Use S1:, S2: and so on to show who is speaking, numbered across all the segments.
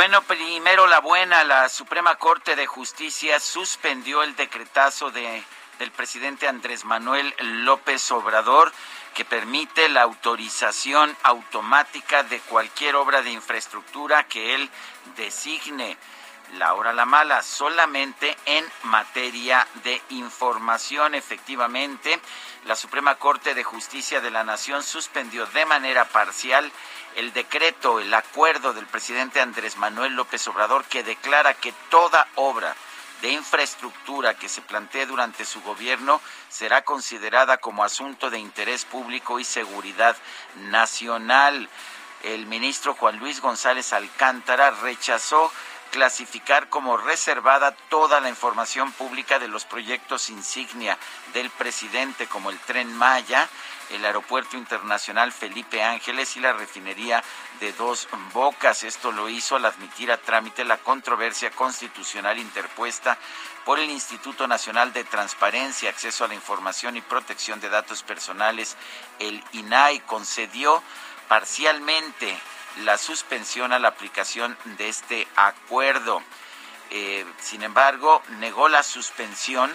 S1: Bueno, primero la buena, la Suprema Corte de Justicia suspendió el decretazo de, del presidente Andrés Manuel López Obrador que permite la autorización automática de cualquier obra de infraestructura que él designe. La hora la mala, solamente en materia de información, efectivamente, la Suprema Corte de Justicia de la Nación suspendió de manera parcial el decreto, el acuerdo del presidente Andrés Manuel López Obrador que declara que toda obra de infraestructura que se plantee durante su gobierno será considerada como asunto de interés público y seguridad nacional. El ministro Juan Luis González Alcántara rechazó clasificar como reservada toda la información pública de los proyectos insignia del presidente como el tren Maya, el Aeropuerto Internacional Felipe Ángeles y la refinería de Dos Bocas. Esto lo hizo al admitir a trámite la controversia constitucional interpuesta por el Instituto Nacional de Transparencia, Acceso a la Información y Protección de Datos Personales, el INAI, concedió parcialmente la suspensión a la aplicación de este acuerdo. Eh, sin embargo, negó la suspensión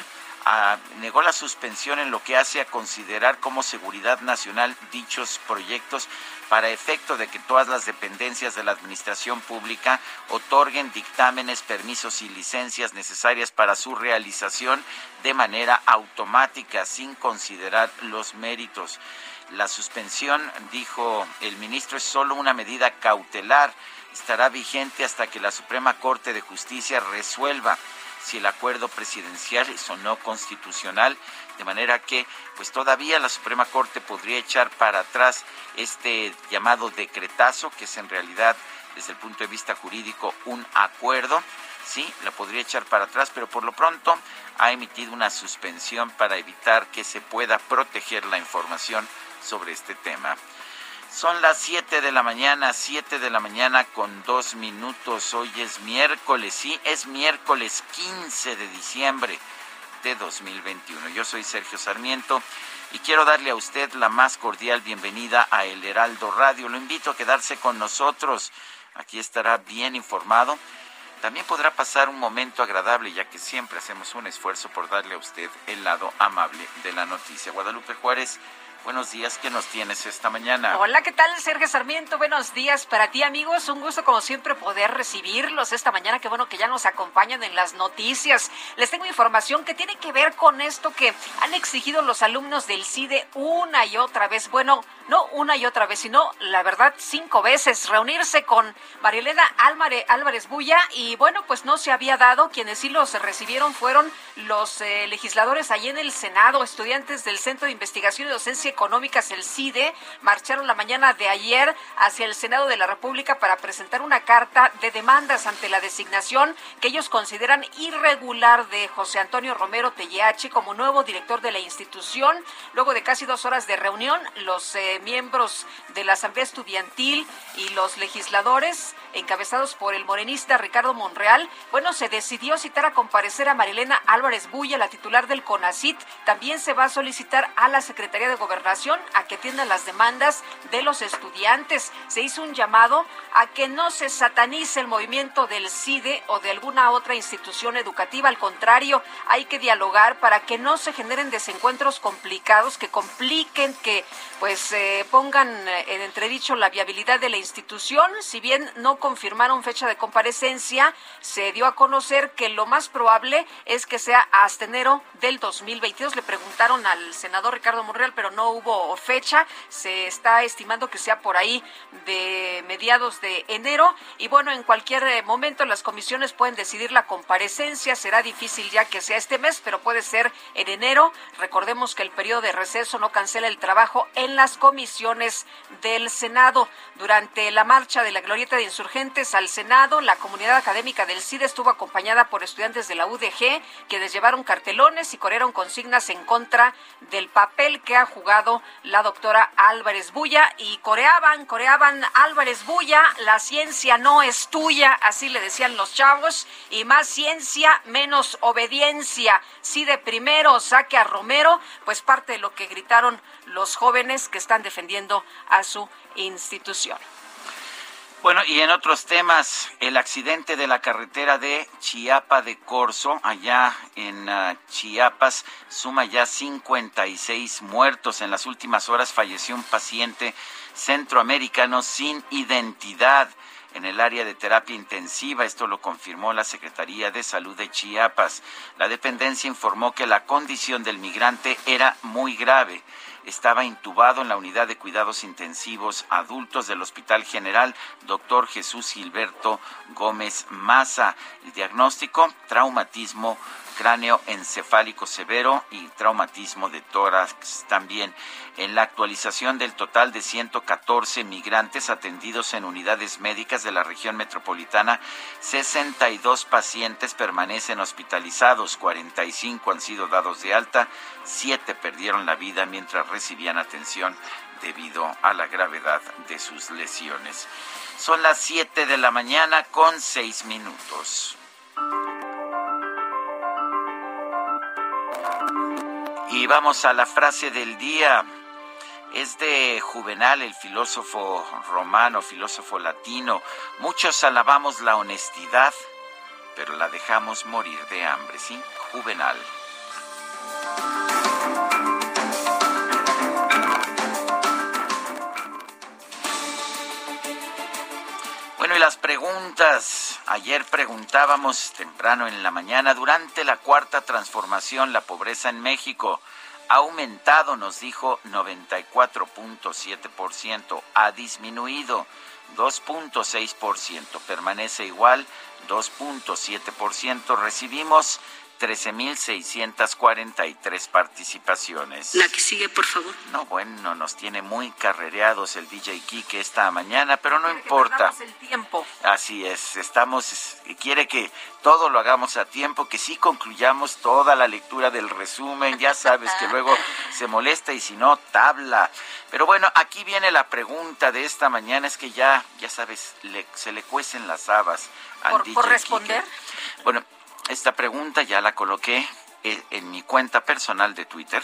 S1: negó la suspensión en lo que hace a considerar como seguridad nacional dichos proyectos para efecto de que todas las dependencias de la administración pública otorguen dictámenes, permisos y licencias necesarias para su realización de manera automática sin considerar los méritos. La suspensión, dijo el ministro, es solo una medida cautelar. Estará vigente hasta que la Suprema Corte de Justicia resuelva si el acuerdo presidencial es o no constitucional, de manera que pues todavía la Suprema Corte podría echar para atrás este llamado decretazo, que es en realidad desde el punto de vista jurídico un acuerdo, sí, la podría echar para atrás, pero por lo pronto ha emitido una suspensión para evitar que se pueda proteger la información sobre este tema. Son las 7 de la mañana, 7 de la mañana con dos minutos. Hoy es miércoles, sí, es miércoles 15 de diciembre de 2021. Yo soy Sergio Sarmiento y quiero darle a usted la más cordial bienvenida a El Heraldo Radio. Lo invito a quedarse con nosotros. Aquí estará bien informado. También podrá pasar un momento agradable, ya que siempre hacemos un esfuerzo por darle a usted el lado amable de la noticia. Guadalupe Juárez Buenos días, ¿qué nos tienes esta mañana?
S2: Hola, ¿qué tal, Sergio Sarmiento? Buenos días para ti, amigos. Un gusto, como siempre, poder recibirlos esta mañana. Qué bueno que ya nos acompañan en las noticias. Les tengo información que tiene que ver con esto que han exigido los alumnos del CIDE una y otra vez. Bueno, no una y otra vez, sino, la verdad, cinco veces. Reunirse con Marielena Álvarez Bulla y, bueno, pues no se había dado. Quienes sí los recibieron fueron los eh, legisladores allí en el Senado, estudiantes del Centro de Investigación y Docencia Económicas, el CIDE, marcharon la mañana de ayer hacia el Senado de la República para presentar una carta de demandas ante la designación que ellos consideran irregular de José Antonio Romero Telleachi como nuevo director de la institución. Luego de casi dos horas de reunión, los eh, miembros de la Asamblea Estudiantil y los legisladores, encabezados por el morenista Ricardo Monreal, bueno, se decidió citar a comparecer a Marilena Álvarez Bulla, la titular del CONACIT. También se va a solicitar a la Secretaría de Gobernación gobernación a que atienda las demandas de los estudiantes. Se hizo un llamado a que no se satanice el movimiento del CIDE o de alguna otra institución educativa. Al contrario, hay que dialogar para que no se generen desencuentros complicados que compliquen, que pues eh, pongan en entredicho la viabilidad de la institución. Si bien no confirmaron fecha de comparecencia, se dio a conocer que lo más probable es que sea hasta enero del 2022. Le preguntaron al senador Ricardo Monreal, pero no hubo fecha. Se está estimando que sea por ahí de mediados de enero. Y bueno, en cualquier eh, momento las comisiones pueden decidir la comparecencia. Será difícil ya que sea este mes, pero puede ser en enero. Recordemos que el periodo de receso no cancela el trabajo en las comisiones del Senado. Durante la marcha de la Glorieta de Insurgentes al Senado, la comunidad académica del CIDE estuvo acompañada por estudiantes de la UDG, quienes llevaron cartelones y corrieron consignas en contra del papel que ha jugado la doctora Álvarez Bulla y coreaban, coreaban Álvarez Bulla, la ciencia no es tuya, así le decían los chavos, y más ciencia, menos obediencia. Sí de primero saque a Romero, pues parte de lo que gritaron los jóvenes que están defendiendo a su institución.
S1: Bueno, y en otros temas, el accidente de la carretera de Chiapa de Corzo, allá en uh, Chiapas, suma ya 56 muertos. En las últimas horas falleció un paciente centroamericano sin identidad en el área de terapia intensiva. Esto lo confirmó la Secretaría de Salud de Chiapas. La dependencia informó que la condición del migrante era muy grave estaba intubado en la unidad de cuidados intensivos adultos del Hospital General Dr. Jesús Gilberto Gómez Maza. El diagnóstico, traumatismo cráneo encefálico severo y traumatismo de tórax también. En la actualización del total de 114 migrantes atendidos en unidades médicas de la región metropolitana, 62 pacientes permanecen hospitalizados, 45 han sido dados de alta, 7 perdieron la vida mientras recibían atención debido a la gravedad de sus lesiones. Son las 7 de la mañana con 6 minutos. Y vamos a la frase del día. Es de Juvenal, el filósofo romano, filósofo latino. Muchos alabamos la honestidad, pero la dejamos morir de hambre, ¿sí? Juvenal. Y las preguntas. Ayer preguntábamos temprano en la mañana, durante la cuarta transformación, la pobreza en México ha aumentado, nos dijo 94.7%, ha disminuido 2.6%, permanece igual 2.7%, recibimos 13.643 participaciones.
S3: La que sigue, por favor.
S1: No, bueno, nos tiene muy carrereados el DJ Kike esta mañana, pero no importa.
S2: el tiempo.
S1: Así es, estamos, quiere que todo lo hagamos a tiempo, que sí concluyamos toda la lectura del resumen, ya sabes que luego se molesta y si no, tabla. Pero bueno, aquí viene la pregunta de esta mañana, es que ya, ya sabes, se le cuecen las habas al
S2: ¿Por,
S1: DJ
S2: ¿Por responder?
S1: Bueno, esta pregunta ya la coloqué en mi cuenta personal de Twitter,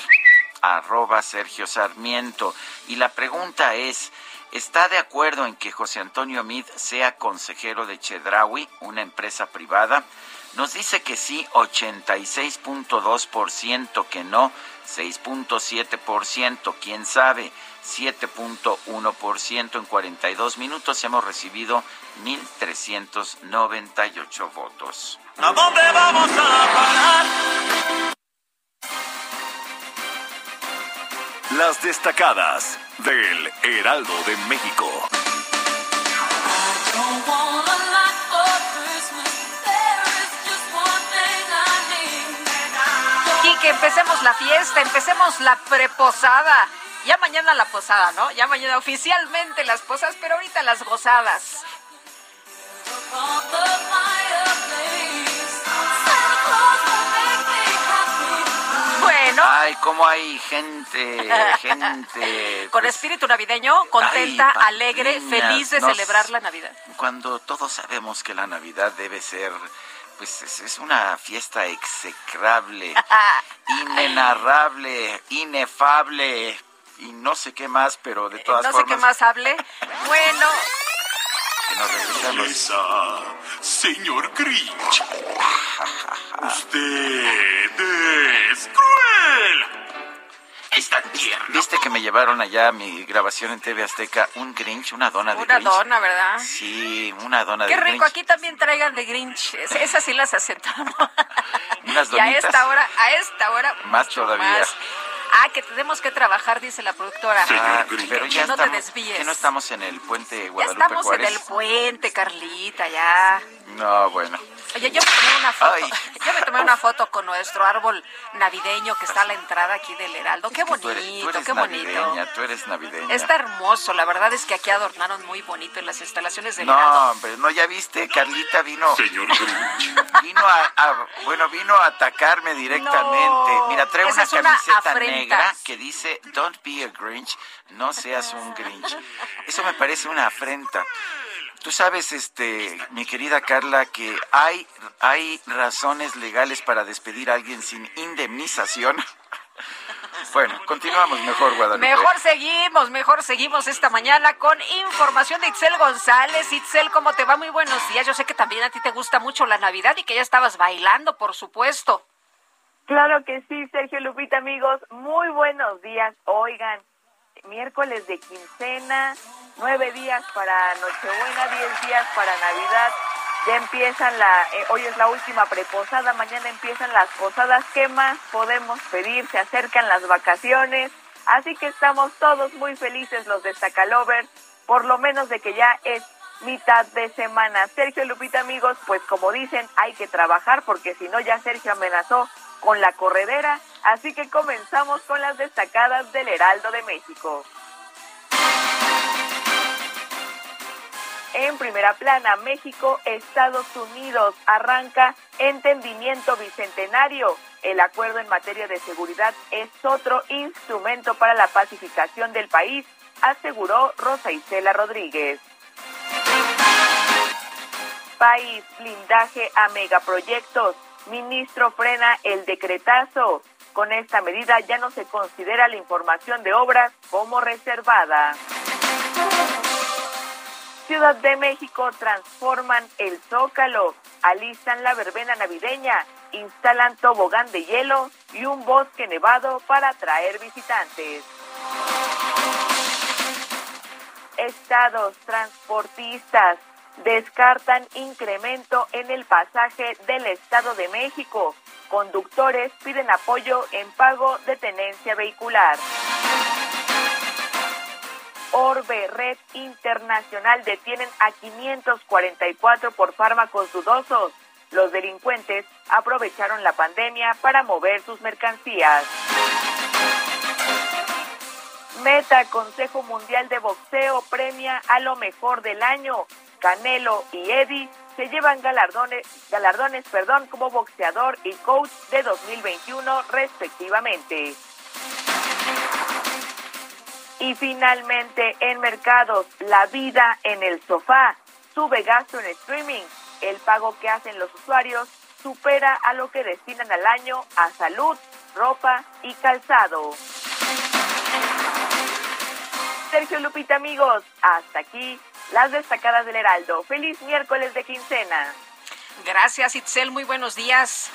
S1: arroba Sergio Sarmiento. Y la pregunta es, ¿está de acuerdo en que José Antonio Mid sea consejero de Chedraui, una empresa privada? Nos dice que sí, 86.2%, que no, 6.7%, quién sabe, 7.1% en 42 minutos. Hemos recibido 1.398 votos.
S4: ¿A dónde vamos a parar?
S5: Las destacadas del Heraldo de México.
S2: Y que empecemos la fiesta, empecemos la preposada. Ya mañana la posada, ¿no? Ya mañana oficialmente las posadas, pero ahorita las gozadas.
S1: Ay, cómo hay gente, gente.
S2: Con
S1: pues,
S2: espíritu navideño, contenta,
S1: ay,
S2: alegre, feliz de
S1: nos-
S2: celebrar la Navidad.
S1: Cuando todos sabemos que la Navidad debe ser, pues es, es una fiesta execrable, inenarrable, inefable. y no sé qué más, pero de todas
S2: no
S1: formas.
S2: sé qué más hable. Bueno,
S1: nos regresamos.
S6: Esa, señor Grinch. Usted es cruel. Es tan tierno.
S1: ¿Viste que me llevaron allá a mi grabación en TV Azteca un Grinch, una dona de
S2: una
S1: Grinch?
S2: dona, ¿verdad?
S1: Sí, una dona
S2: Qué
S1: de
S2: rico,
S1: Grinch.
S2: aquí también traigan de Grinch. Es- Esas sí las aceptamos.
S1: Unas
S2: y a
S1: donitas.
S2: esta hora, a esta hora,
S1: Más todavía.
S2: más. Ah, que tenemos que trabajar, dice la productora.
S1: Ah, pero ya
S2: No te
S1: estamos,
S2: desvíes.
S1: que no estamos en el puente
S2: ya
S1: Guadalupe
S2: estamos
S1: Juárez.
S2: en el puente, Carlita, ya.
S1: No, bueno.
S2: Oye, yo me tomé una foto,
S1: Ay.
S2: yo me tomé una foto con nuestro árbol navideño que está a la entrada aquí del Heraldo. Qué bonito,
S1: tú eres, tú eres
S2: qué bonito.
S1: navideña, tú eres navideña.
S2: Está hermoso, la verdad es que aquí adornaron muy bonito en las instalaciones del
S1: No,
S2: Heraldo.
S1: hombre, no, ya viste, Carlita vino,
S6: Señor Grinch.
S1: vino a, a- bueno, vino a atacarme directamente.
S2: No,
S1: Mira, trae una camiseta
S2: afrenta.
S1: negra que dice Don't be a Grinch, no seas un Grinch. Eso me parece una afrenta. Tú sabes, este, mi querida Carla, que hay, hay razones legales para despedir a alguien sin indemnización. Bueno, continuamos mejor, Guadalupe.
S2: Mejor seguimos, mejor seguimos esta mañana con información de Itzel González. Itzel, ¿cómo te va? Muy buenos días. Yo sé que también a ti te gusta mucho la Navidad y que ya estabas bailando, por supuesto.
S7: Claro que sí, Sergio Lupita, amigos. Muy buenos días. Oigan, miércoles de quincena, nueve días para Nochebuena, diez días para Navidad. Ya empiezan la, eh, hoy es la última preposada, mañana empiezan las posadas. ¿Qué más podemos pedir? Se acercan las vacaciones. Así que estamos todos muy felices los de Zacalovers, por lo menos de que ya es mitad de semana. Sergio Lupita, amigos, pues como dicen, hay que trabajar porque si no ya Sergio amenazó con la corredera. Así que comenzamos con las destacadas del Heraldo de México. En primera plana, México, Estados Unidos, arranca entendimiento bicentenario. El acuerdo en materia de seguridad es otro instrumento para la pacificación del país, aseguró Rosa Isela Rodríguez. País, blindaje a megaproyectos. Ministro frena el decretazo. Con esta medida ya no se considera la información de obras como reservada. Ciudad de México transforman el Zócalo, alistan la verbena navideña, instalan tobogán de hielo y un bosque nevado para atraer visitantes. Estados transportistas descartan incremento en el pasaje del Estado de México. Conductores piden apoyo en pago de tenencia vehicular. Orbe, Red Internacional, detienen a 544 por fármacos dudosos. Los delincuentes aprovecharon la pandemia para mover sus mercancías. Meta, Consejo Mundial de Boxeo, premia a lo mejor del año. Canelo y Eddie se llevan galardones, galardones perdón, como boxeador y coach de 2021 respectivamente. Y finalmente, en mercados, la vida en el sofá sube gasto en streaming. El pago que hacen los usuarios supera a lo que destinan al año a salud, ropa y calzado. Sergio Lupita, amigos, hasta aquí las destacadas del Heraldo. Feliz miércoles de quincena.
S2: Gracias, Itzel. Muy buenos días.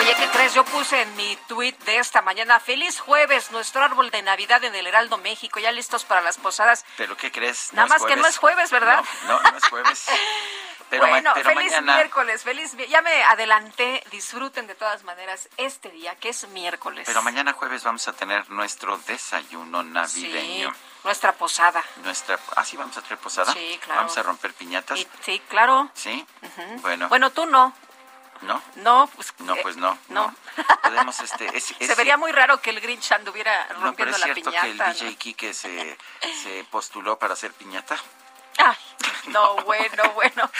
S2: Oye, ¿qué crees? Yo puse en mi tweet de esta mañana, feliz jueves, nuestro árbol de Navidad en el Heraldo México, ya listos para las posadas.
S1: ¿Pero qué crees?
S2: Nada más que no es jueves, ¿verdad?
S1: No, no, no es jueves. Pero,
S2: bueno,
S1: pero
S2: feliz
S1: mañana...
S2: miércoles, feliz Ya me adelanté, disfruten de todas maneras este día, que es miércoles.
S1: Pero mañana jueves vamos a tener nuestro desayuno
S2: Sí,
S1: navideño.
S2: nuestra posada.
S1: Nuestra, ¿Ah, sí vamos a traer posada?
S2: Sí, claro.
S1: Vamos a romper piñatas.
S2: Y- sí, claro.
S1: ¿Sí? Bueno,
S2: Bueno, tú no.
S1: ¿No?
S2: No, pues,
S1: No,
S2: eh,
S1: pues no.
S2: no.
S1: Podemos, este... es- es-
S2: Se vería muy raro que el Grinch anduviera
S1: No, pero
S2: rompiendo
S1: es
S2: la
S1: cierto
S2: piñata.
S1: que el
S2: ¿no?
S1: DJ Kike se, se postuló para hacer piñata.
S2: Ay, no, bueno, bueno.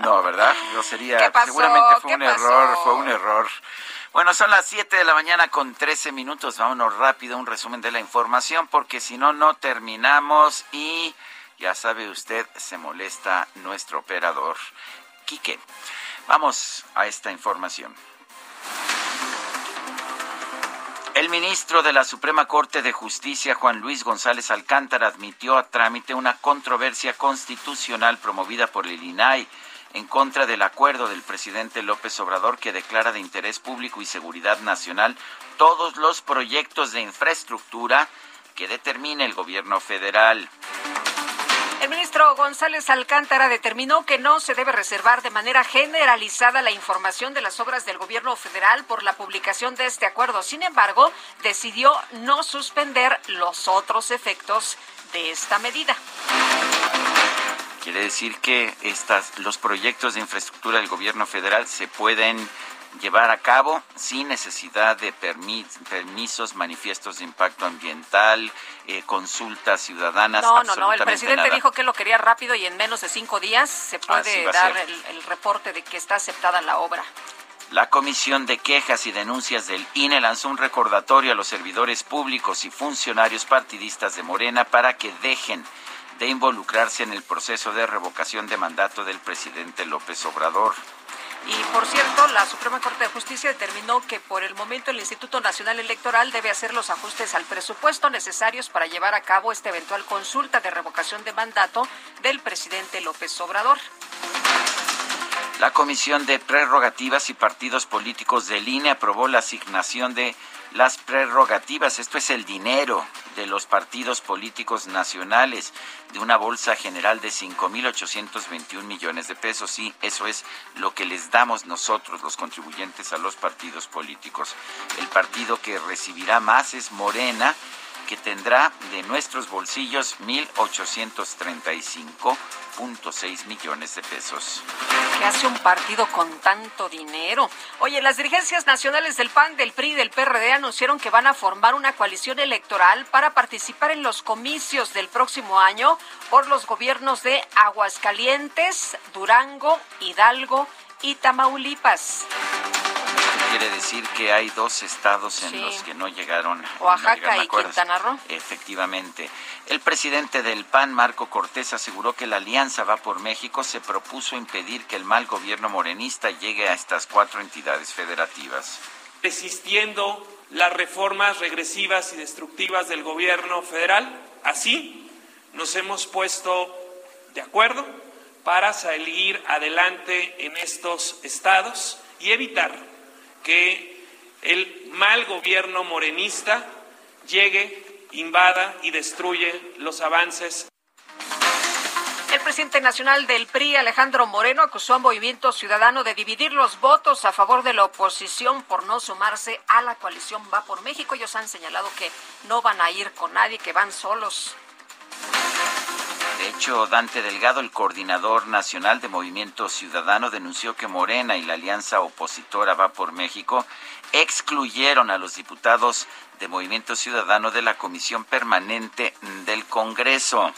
S1: No, ¿verdad? No sería. Seguramente fue
S2: ¿Qué
S1: un
S2: pasó?
S1: error, fue un error. Bueno, son las 7 de la mañana con 13 minutos. Vámonos rápido, un resumen de la información, porque si no, no terminamos y ya sabe usted, se molesta nuestro operador. Quique, vamos a esta información. El ministro de la Suprema Corte de Justicia, Juan Luis González Alcántara, admitió a trámite una controversia constitucional promovida por el INAI en contra del acuerdo del presidente López Obrador que declara de interés público y seguridad nacional todos los proyectos de infraestructura que determine el gobierno federal.
S2: Ministro González Alcántara determinó que no se debe reservar de manera generalizada la información de las obras del gobierno federal por la publicación de este acuerdo. Sin embargo, decidió no suspender los otros efectos de esta medida.
S1: Quiere decir que estas, los proyectos de infraestructura del gobierno federal se pueden llevar a cabo sin necesidad de permisos, manifiestos de impacto ambiental, eh, consultas ciudadanas.
S2: No, no, no. El presidente dijo que lo quería rápido y en menos de cinco días se puede dar el, el reporte de que está aceptada la obra.
S1: La Comisión de Quejas y Denuncias del INE lanzó un recordatorio a los servidores públicos y funcionarios partidistas de Morena para que dejen de involucrarse en el proceso de revocación de mandato del presidente López Obrador.
S2: Y por cierto, la Suprema Corte de Justicia determinó que por el momento el Instituto Nacional Electoral debe hacer los ajustes al presupuesto necesarios para llevar a cabo esta eventual consulta de revocación de mandato del presidente López Obrador.
S1: La Comisión de Prerrogativas y Partidos Políticos de línea aprobó la asignación de las prerrogativas, esto es el dinero de los partidos políticos nacionales, de una bolsa general de 5.821 millones de pesos. Sí, eso es lo que les damos nosotros, los contribuyentes, a los partidos políticos. El partido que recibirá más es Morena que tendrá de nuestros bolsillos 1.835.6 millones de pesos.
S2: ¿Qué hace un partido con tanto dinero? Oye, las dirigencias nacionales del PAN, del PRI y del PRD anunciaron que van a formar una coalición electoral para participar en los comicios del próximo año por los gobiernos de Aguascalientes, Durango, Hidalgo y Tamaulipas
S1: quiere decir que hay dos estados en los que no llegaron.
S2: Oaxaca y Quintana Roo.
S1: Efectivamente. El presidente del PAN, Marco Cortés, aseguró que la Alianza Va por México se propuso impedir que el mal gobierno morenista llegue a estas cuatro entidades federativas.
S8: Resistiendo las reformas regresivas y destructivas del gobierno federal, así nos hemos puesto de acuerdo para salir adelante en estos estados y evitar que el mal gobierno morenista llegue, invada y destruye los avances.
S2: El presidente nacional del PRI, Alejandro Moreno, acusó a Movimiento Ciudadano de dividir los votos a favor de la oposición por no sumarse a la coalición Va por México. Ellos han señalado que no van a ir con nadie, que van solos.
S1: De hecho, Dante Delgado, el coordinador nacional de Movimiento Ciudadano, denunció que Morena y la alianza opositora Va por México excluyeron a los diputados de Movimiento Ciudadano de la Comisión Permanente del Congreso.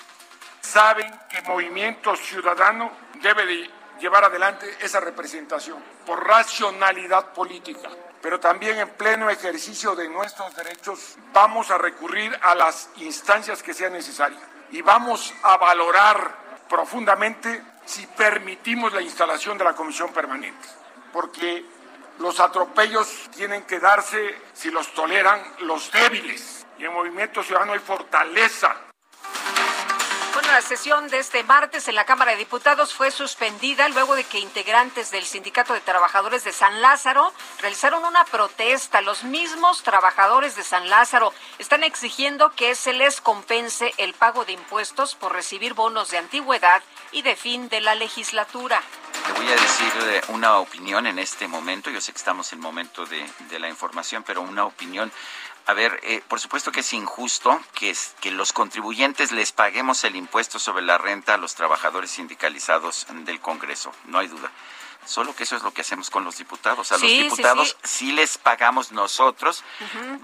S9: Saben que Movimiento Ciudadano debe de llevar adelante esa representación por racionalidad política, pero también en pleno ejercicio de nuestros derechos vamos a recurrir a las instancias que sean necesarias y vamos a valorar profundamente si permitimos la instalación de la comisión permanente, porque los atropellos tienen que darse, si los toleran, los débiles. Y en Movimiento Ciudadano hay fortaleza
S2: la sesión de este martes en la Cámara de Diputados fue suspendida luego de que integrantes del Sindicato de Trabajadores de San Lázaro realizaron una protesta. Los mismos trabajadores de San Lázaro están exigiendo que se les compense el pago de impuestos por recibir bonos de antigüedad y de fin de la legislatura.
S1: Te voy a decir eh, una opinión en este momento. Yo sé que estamos en el momento de, de la información, pero una opinión a ver, eh, por supuesto que es injusto que, que los contribuyentes les paguemos el impuesto sobre la renta a los trabajadores sindicalizados del Congreso, no hay duda. Solo que eso es lo que hacemos con los diputados. A los diputados sí, les pagamos nosotros,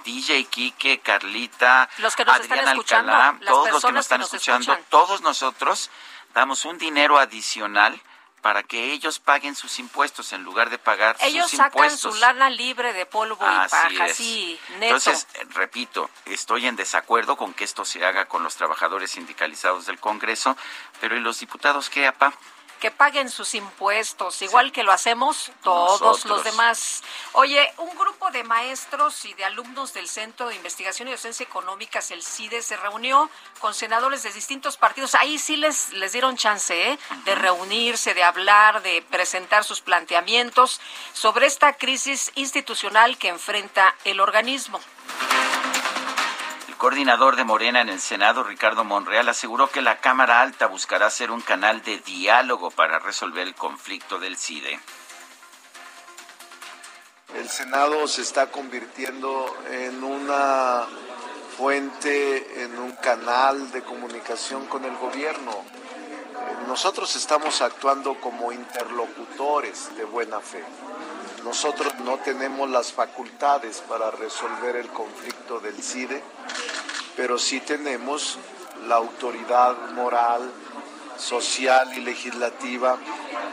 S1: DJ Kike, Carlita, Adriana Alcalá, todos los que nos están escuchando, todos nosotros damos un dinero adicional para que ellos paguen sus impuestos en lugar de pagar
S2: ellos
S1: sus impuestos.
S2: Ellos sacan su lana libre de polvo y paja, sí, neto.
S1: Entonces, repito, estoy en desacuerdo con que esto se haga con los trabajadores sindicalizados del Congreso, pero ¿y los diputados qué, apa?
S2: Que paguen sus impuestos, igual que lo hacemos todos los demás. Oye, un grupo de maestros y de alumnos del Centro de Investigación y Docencia Económicas, el CIDE, se reunió con senadores de distintos partidos. Ahí sí les, les dieron chance ¿eh? de reunirse, de hablar, de presentar sus planteamientos sobre esta crisis institucional que enfrenta el organismo
S1: coordinador de Morena en el Senado, Ricardo Monreal, aseguró que la Cámara Alta buscará ser un canal de diálogo para resolver el conflicto del CIDE.
S10: El Senado se está convirtiendo en una fuente, en un canal de comunicación con el gobierno. Nosotros estamos actuando como interlocutores de buena fe. Nosotros no tenemos las facultades para resolver el conflicto del CIDE, pero sí tenemos la autoridad moral, social y legislativa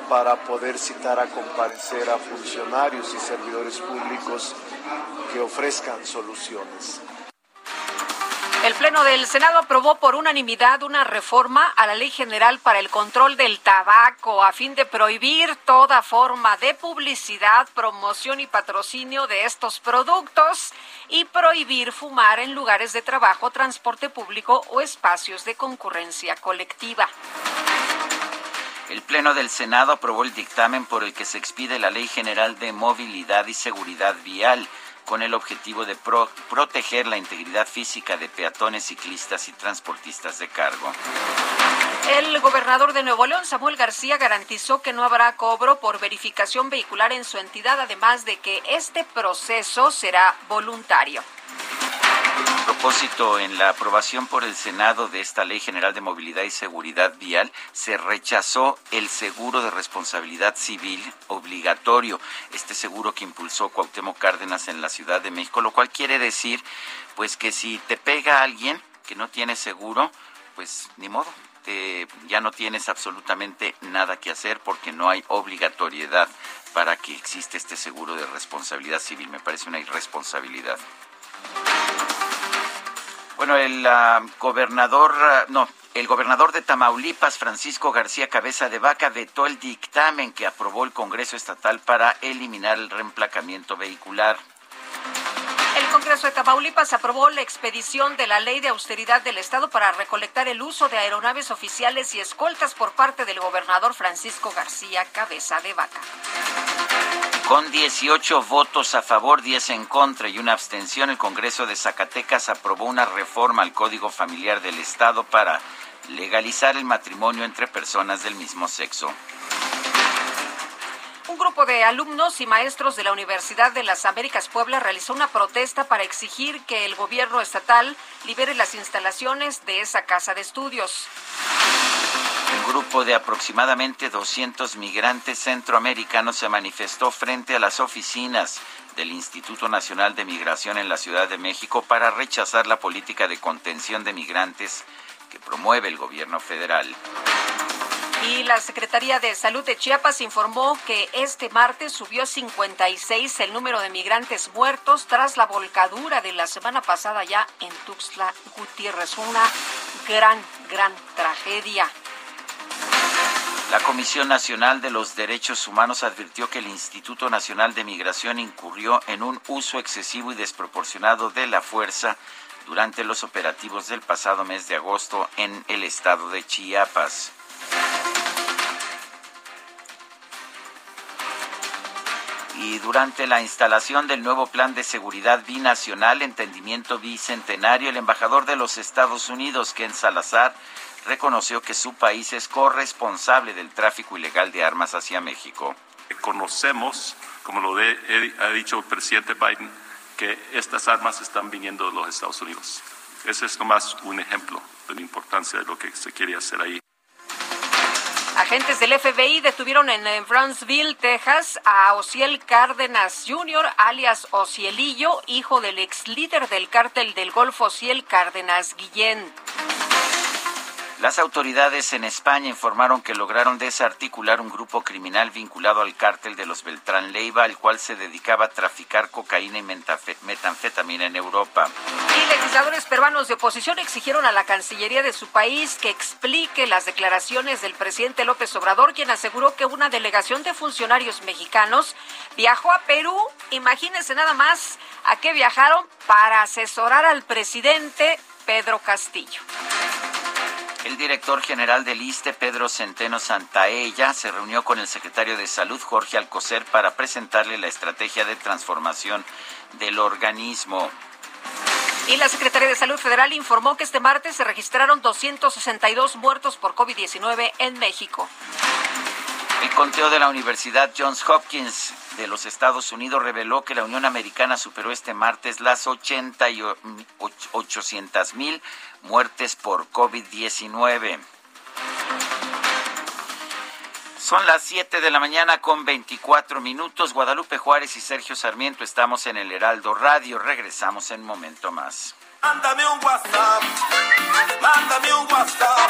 S10: para poder citar a comparecer a funcionarios y servidores públicos que ofrezcan soluciones.
S2: El Pleno del Senado aprobó por unanimidad una reforma a la Ley General para el Control del Tabaco a fin de prohibir toda forma de publicidad, promoción y patrocinio de estos productos y prohibir fumar en lugares de trabajo, transporte público o espacios de concurrencia colectiva.
S1: El Pleno del Senado aprobó el dictamen por el que se expide la Ley General de Movilidad y Seguridad Vial con el objetivo de proteger la integridad física de peatones, ciclistas y transportistas de cargo.
S2: El gobernador de Nuevo León, Samuel García, garantizó que no habrá cobro por verificación vehicular en su entidad, además de que este proceso será voluntario
S1: propósito, en la aprobación por el Senado de esta Ley General de Movilidad y Seguridad Vial, se rechazó el seguro de responsabilidad civil obligatorio, este seguro que impulsó Cuauhtémoc Cárdenas en la Ciudad de México, lo cual quiere decir, pues que si te pega alguien que no tiene seguro, pues ni modo, ya no tienes absolutamente nada que hacer porque no hay obligatoriedad para que existe este seguro de responsabilidad civil. Me parece una irresponsabilidad. Bueno, el ah, gobernador, ah, no, el gobernador de Tamaulipas, Francisco García Cabeza de Vaca, vetó el dictamen que aprobó el Congreso Estatal para eliminar el reemplacamiento vehicular.
S2: El Congreso de Tamaulipas aprobó la expedición de la Ley de Austeridad del Estado para recolectar el uso de aeronaves oficiales y escoltas por parte del gobernador Francisco García Cabeza de Vaca.
S1: Con 18 votos a favor, 10 en contra y una abstención, el Congreso de Zacatecas aprobó una reforma al Código Familiar del Estado para legalizar el matrimonio entre personas del mismo sexo.
S2: Un grupo de alumnos y maestros de la Universidad de las Américas Puebla realizó una protesta para exigir que el gobierno estatal libere las instalaciones de esa casa de estudios.
S1: Un grupo de aproximadamente 200 migrantes centroamericanos se manifestó frente a las oficinas del Instituto Nacional de Migración en la Ciudad de México para rechazar la política de contención de migrantes que promueve el gobierno federal.
S2: Y la Secretaría de Salud de Chiapas informó que este martes subió a 56 el número de migrantes muertos tras la volcadura de la semana pasada ya en Tuxtla Gutiérrez. Una gran, gran tragedia.
S1: La Comisión Nacional de los Derechos Humanos advirtió que el Instituto Nacional de Migración incurrió en un uso excesivo y desproporcionado de la fuerza durante los operativos del pasado mes de agosto en el estado de Chiapas. Y durante la instalación del nuevo Plan de Seguridad Binacional, Entendimiento Bicentenario, el embajador de los Estados Unidos, Ken Salazar, reconoció que su país es corresponsable del tráfico ilegal de armas hacia México.
S11: Conocemos, como lo ha dicho el presidente Biden, que estas armas están viniendo de los Estados Unidos. Ese es nomás un ejemplo de la importancia de lo que se quiere hacer ahí.
S2: Agentes del FBI detuvieron en Brownsville, Texas, a Ociel Cárdenas Jr., alias Ocielillo, hijo del ex líder del cártel del Golfo, Ociel Cárdenas Guillén.
S1: Las autoridades en España informaron que lograron desarticular un grupo criminal vinculado al cártel de los Beltrán Leiva, al cual se dedicaba a traficar cocaína y metanfetamina en Europa.
S2: Y legisladores peruanos de oposición exigieron a la Cancillería de su país que explique las declaraciones del presidente López Obrador, quien aseguró que una delegación de funcionarios mexicanos viajó a Perú. Imagínense nada más a qué viajaron para asesorar al presidente Pedro Castillo.
S1: El director general del ISTE, Pedro Centeno Santaella, se reunió con el secretario de Salud, Jorge Alcocer, para presentarle la estrategia de transformación del organismo.
S2: Y la Secretaría de Salud Federal informó que este martes se registraron 262 muertos por COVID-19 en México.
S1: El conteo de la Universidad Johns Hopkins de los Estados Unidos reveló que la Unión Americana superó este martes las 800 mil muertes por COVID-19. Son las 7 de la mañana con 24 minutos. Guadalupe Juárez y Sergio Sarmiento estamos en el Heraldo Radio. Regresamos en momento más.
S4: Mándame un WhatsApp, mándame un WhatsApp.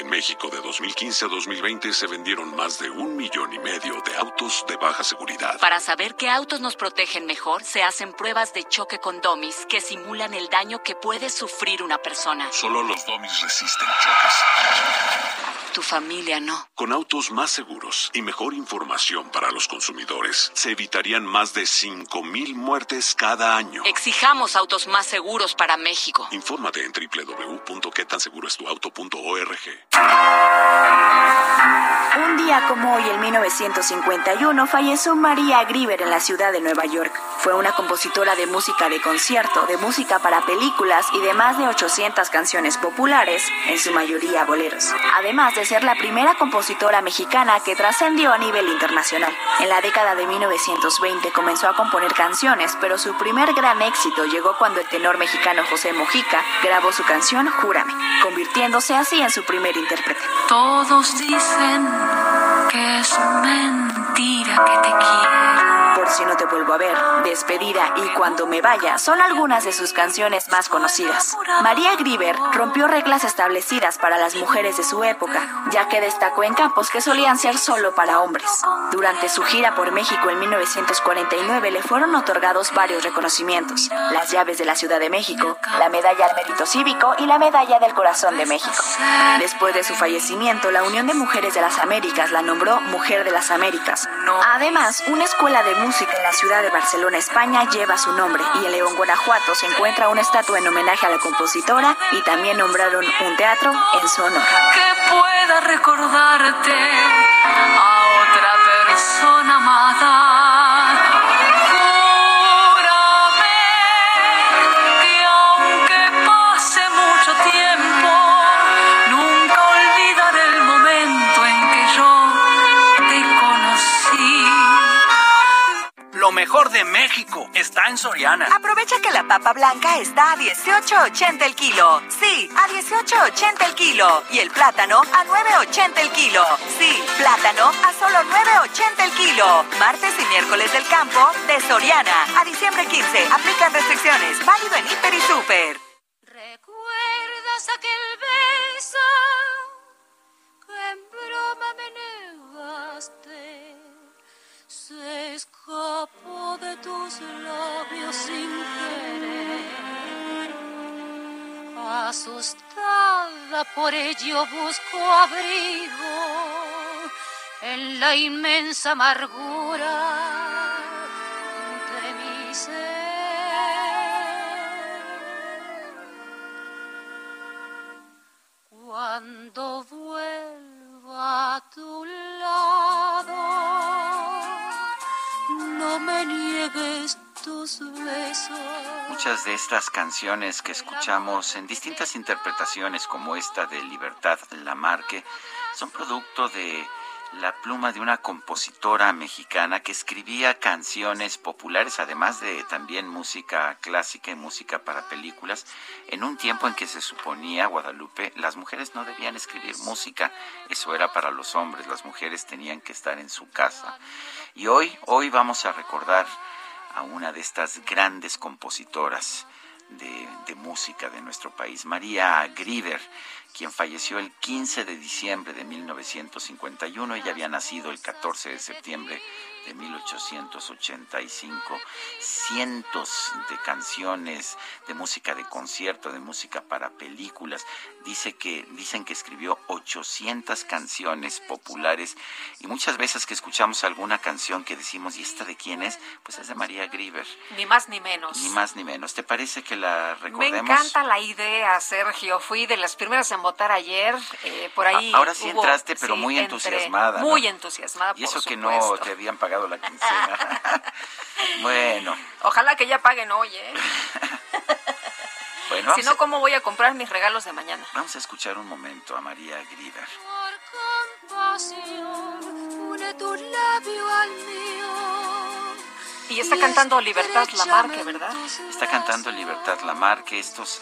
S12: En México de 2015 a 2020 se vendieron más de un millón y medio de autos de baja seguridad.
S13: Para saber qué autos nos protegen mejor, se hacen pruebas de choque con domis que simulan el daño que puede sufrir una persona.
S12: Solo los domis resisten choques.
S13: Tu familia no.
S12: Con autos más seguros y mejor información para los consumidores, se evitarían más de 5.000 muertes cada año.
S13: Exijamos autos más seguros para México.
S12: Infórmate en www.quetanseguroestuauto.org.
S14: Un día como hoy, en 1951, falleció María Grieber en la ciudad de Nueva York. Fue una compositora de música de concierto, de música para películas y de más de 800 canciones populares, en su mayoría boleros. Además de ser la primera compositora mexicana que trascendió a nivel internacional. En la década de 1920 comenzó a componer canciones, pero su primer gran éxito llegó cuando el tenor mexicano José Mojica grabó su canción Júrame, convirtiéndose así en su primer
S15: Todos dicen que es mentira que te quiero.
S14: Por si no te vuelvo a ver, Despedida y Cuando me vaya son algunas de sus canciones más conocidas. María Grieber rompió reglas establecidas para las mujeres de su época, ya que destacó en campos que solían ser solo para hombres. Durante su gira por México en 1949 le fueron otorgados varios reconocimientos, las llaves de la Ciudad de México, la medalla al mérito cívico y la medalla del corazón de México. Después de su fallecimiento, la Unión de Mujeres de las Américas la nombró Mujer de las Américas. Además, una escuela de música en la ciudad de Barcelona, España, lleva su nombre y en León, Guanajuato, se encuentra una estatua en homenaje a la compositora y también nombraron un teatro en su honor.
S16: Mejor de México está en Soriana.
S17: Aprovecha que la papa blanca está a 18.80 el kilo. Sí, a 18.80 el kilo. Y el plátano a 9.80 el kilo. Sí, plátano a solo 9.80 el kilo. Martes y miércoles del campo de Soriana. A diciembre 15. Aplican restricciones. Válido en Hiper y Super.
S15: Sin querer. Asustada por ello busco abrigo en la inmensa amargura
S1: Muchas de estas canciones que escuchamos en distintas interpretaciones como esta de Libertad Lamarque son producto de la pluma de una compositora mexicana que escribía canciones populares, además de también música clásica y música para películas, en un tiempo en que se suponía, Guadalupe, las mujeres no debían escribir música, eso era para los hombres, las mujeres tenían que estar en su casa. Y hoy, hoy vamos a recordar a una de estas grandes compositoras de, música de nuestro país, María Grieber quien falleció el 15 de diciembre de 1951. Ella había nacido el 14 de septiembre de 1885. Cientos de canciones de música de concierto, de música para películas. Dice que, dicen que escribió 800 canciones populares y muchas veces que escuchamos alguna canción que decimos, ¿y esta de quién es? Pues es de María Grieber.
S2: Ni más ni menos.
S1: Ni más ni menos. ¿Te parece que la recordemos?
S2: Me encanta la idea, Sergio. Fui de las primeras en votar ayer. Eh, por ahí.
S1: Ahora sí
S2: hubo-
S1: entraste, pero
S2: sí,
S1: muy entusiasmada. ¿no?
S2: Muy entusiasmada.
S1: Y eso que no te habían pagado la quincena. bueno,
S2: Ojalá que ya paguen hoy, ¿eh?
S1: bueno,
S2: si no,
S1: a,
S2: ¿cómo voy a comprar mis regalos de mañana?
S1: vamos a escuchar un momento a María Grieber.
S15: Pasión, une tu labio al mío.
S2: Y está cantando Libertad Lamarque, ¿verdad?
S1: Está cantando Libertad Lamarque. Estos,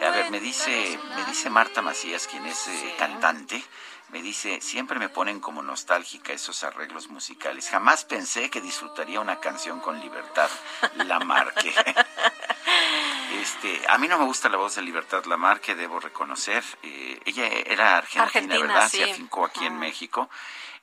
S1: a ver, me dice, me dice Marta Macías, quien es eh, cantante, me dice, siempre me ponen como nostálgica esos arreglos musicales. Jamás pensé que disfrutaría una canción con Libertad Lamarque. Este, a mí no me gusta la voz de Libertad Lamarque, debo reconocer. Eh, ella era argentina,
S2: Argentina,
S1: ¿verdad?
S2: sí.
S1: Se afincó aquí en México.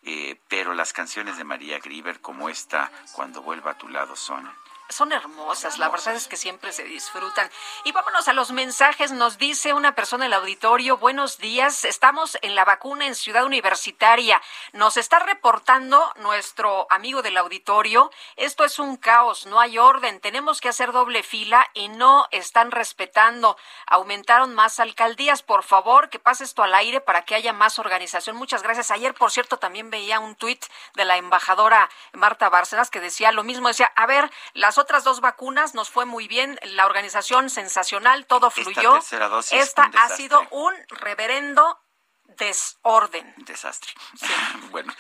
S1: Eh, pero las canciones de María Grieber, como esta, Cuando vuelva a tu lado, son
S2: Son hermosas, la verdad es que siempre se disfrutan. Y vámonos a los mensajes. Nos dice una persona en el auditorio, buenos días, estamos en la vacuna en Ciudad Universitaria. Nos está reportando nuestro amigo del auditorio, esto es un caos, no hay orden, tenemos que hacer doble fila y no están respetando. Aumentaron más alcaldías, por favor, que pase esto al aire para que haya más organización. Muchas gracias. Ayer, por cierto, también veía un tuit de la embajadora Marta Bárcenas que decía lo mismo, decía, a ver, las otras dos vacunas nos fue muy bien, la organización sensacional, todo fluyó.
S1: dosis,
S2: Esta ha sido un reverendo desorden.
S1: desastre. bueno,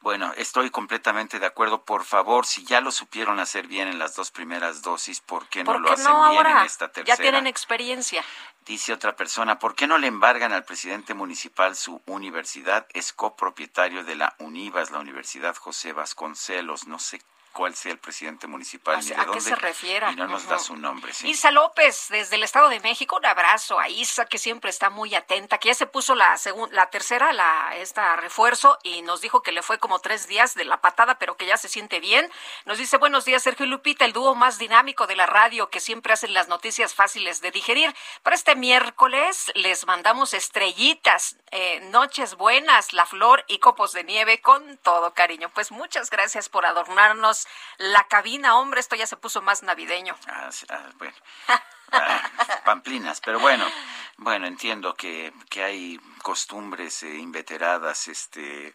S1: bueno, estoy completamente de acuerdo. Por favor, si ya lo supieron hacer bien en las dos primeras dosis, ¿por qué no
S2: ¿Por
S1: lo hacen
S2: no
S1: bien
S2: ahora?
S1: en esta tercera?
S2: Ya tienen experiencia.
S1: Dice otra persona, ¿por qué no le embargan al presidente municipal su universidad? Es copropietario de la UNIVAS, la Universidad José Vasconcelos. No sé cuál sea el presidente municipal
S2: O
S1: ni
S2: sea,
S1: de
S2: ¿a qué se refiera?
S1: Y no nos da su nombre, sí.
S2: Isa López, desde el Estado de México, un abrazo a Isa, que siempre está muy atenta, que ya se puso la la tercera, la esta refuerzo, y nos dijo que le fue como tres días de la patada, pero que ya se siente bien. Nos dice, buenos días, Sergio y Lupita, el dúo más dinámico de la radio, que siempre hacen las noticias fáciles de digerir. Para este miércoles les mandamos estrellitas, eh, noches buenas, la flor y copos de nieve con todo cariño. Pues muchas gracias por adornarnos la cabina, hombre, esto ya se puso más navideño.
S1: Ah, ah, bueno. Ah, pamplinas, pero bueno, bueno, entiendo que, que hay costumbres eh, inveteradas, este,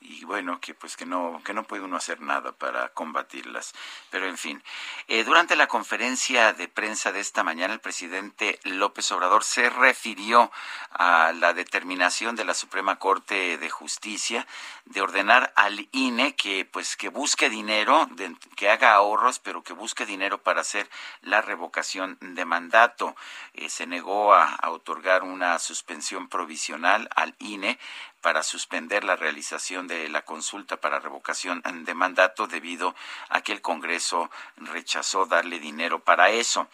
S1: y bueno, que pues que no, que no puede uno hacer nada para combatirlas. Pero en fin, eh, durante la conferencia de prensa de esta mañana, el presidente López Obrador se refirió a la determinación de la Suprema Corte de Justicia de ordenar al INE que pues que busque dinero, que haga ahorros, pero que busque dinero para hacer la revocación de mandato. Eh, se negó a otorgar una suspensión provisional al INE para suspender la realización de la consulta para revocación de mandato debido a que el Congreso rechazó darle dinero para eso.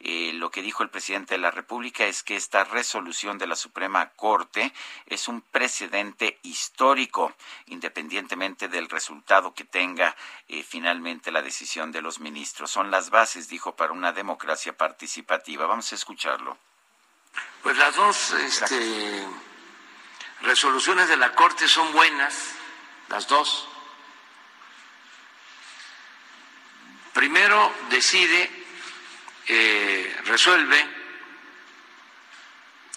S1: Eh, lo que dijo el presidente de la República es que esta resolución de la Suprema Corte es un precedente histórico, independientemente del resultado que tenga eh, finalmente la decisión de los ministros. Son las bases, dijo, para una democracia participativa. Vamos a escucharlo.
S18: Pues las dos este, resoluciones de la Corte son buenas, las dos. Primero decide, eh, resuelve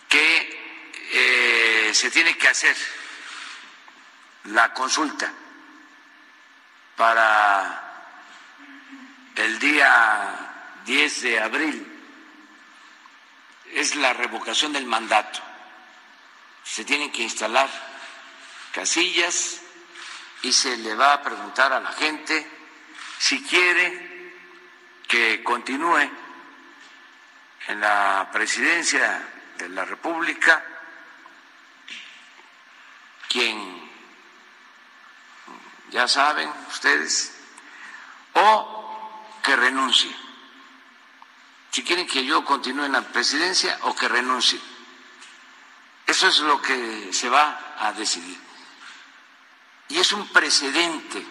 S18: que eh, se tiene que hacer la consulta para el día 10 de abril es la revocación del mandato. Se tienen que instalar casillas y se le va a preguntar a la gente si quiere que continúe en la presidencia de la República quien ya saben ustedes o que renuncie si quieren que yo continúe en la presidencia o que renuncie. Eso es lo que se va a decidir. Y es un precedente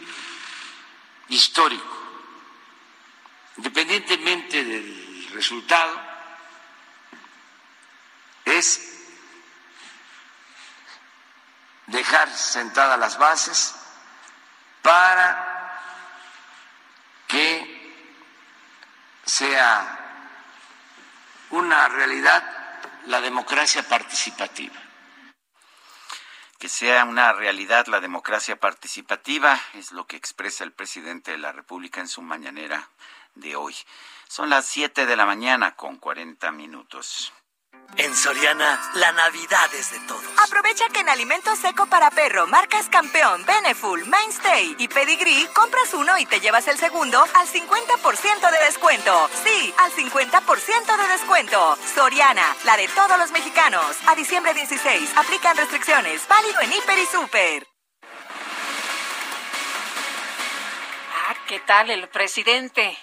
S18: histórico. Independientemente del resultado, es dejar sentadas las bases para que sea una realidad la democracia participativa.
S1: Que sea una realidad la democracia participativa es lo que expresa el presidente de la República en su mañanera de hoy. Son las 7 de la mañana con 40 minutos.
S19: En Soriana, la Navidad es de todos.
S17: Aprovecha que en alimento seco para perro, marcas Campeón, Beneful, Mainstay y Pedigree, compras uno y te llevas el segundo al 50% de descuento. Sí, al 50% de descuento. Soriana, la de todos los mexicanos. A diciembre 16, aplican restricciones. Válido en Hiper y Super.
S2: Ah, ¿qué tal el presidente?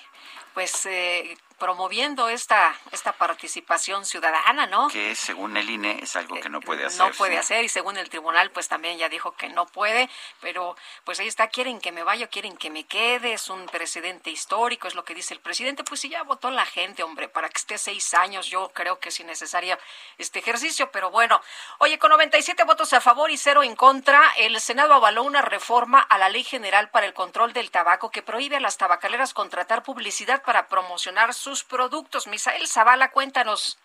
S2: Pues eh, promoviendo esta, esta participación ciudadana, ¿no?
S1: Que según el INE es algo que no puede hacer.
S2: No puede hacer y según el tribunal pues también ya dijo que no puede, pero pues ahí está, quieren que me vaya, quieren que me quede, es un presidente histórico, es lo que dice el presidente, pues si ya votó la gente, hombre, para que esté seis años, yo creo que es innecesario este ejercicio, pero bueno, oye, con 97 votos a favor y cero en contra, el Senado avaló una reforma a la Ley General para el Control del Tabaco que prohíbe a las tabacaleras contratar publicidad para promocionar su productos. Misael Zavala, cuéntanos.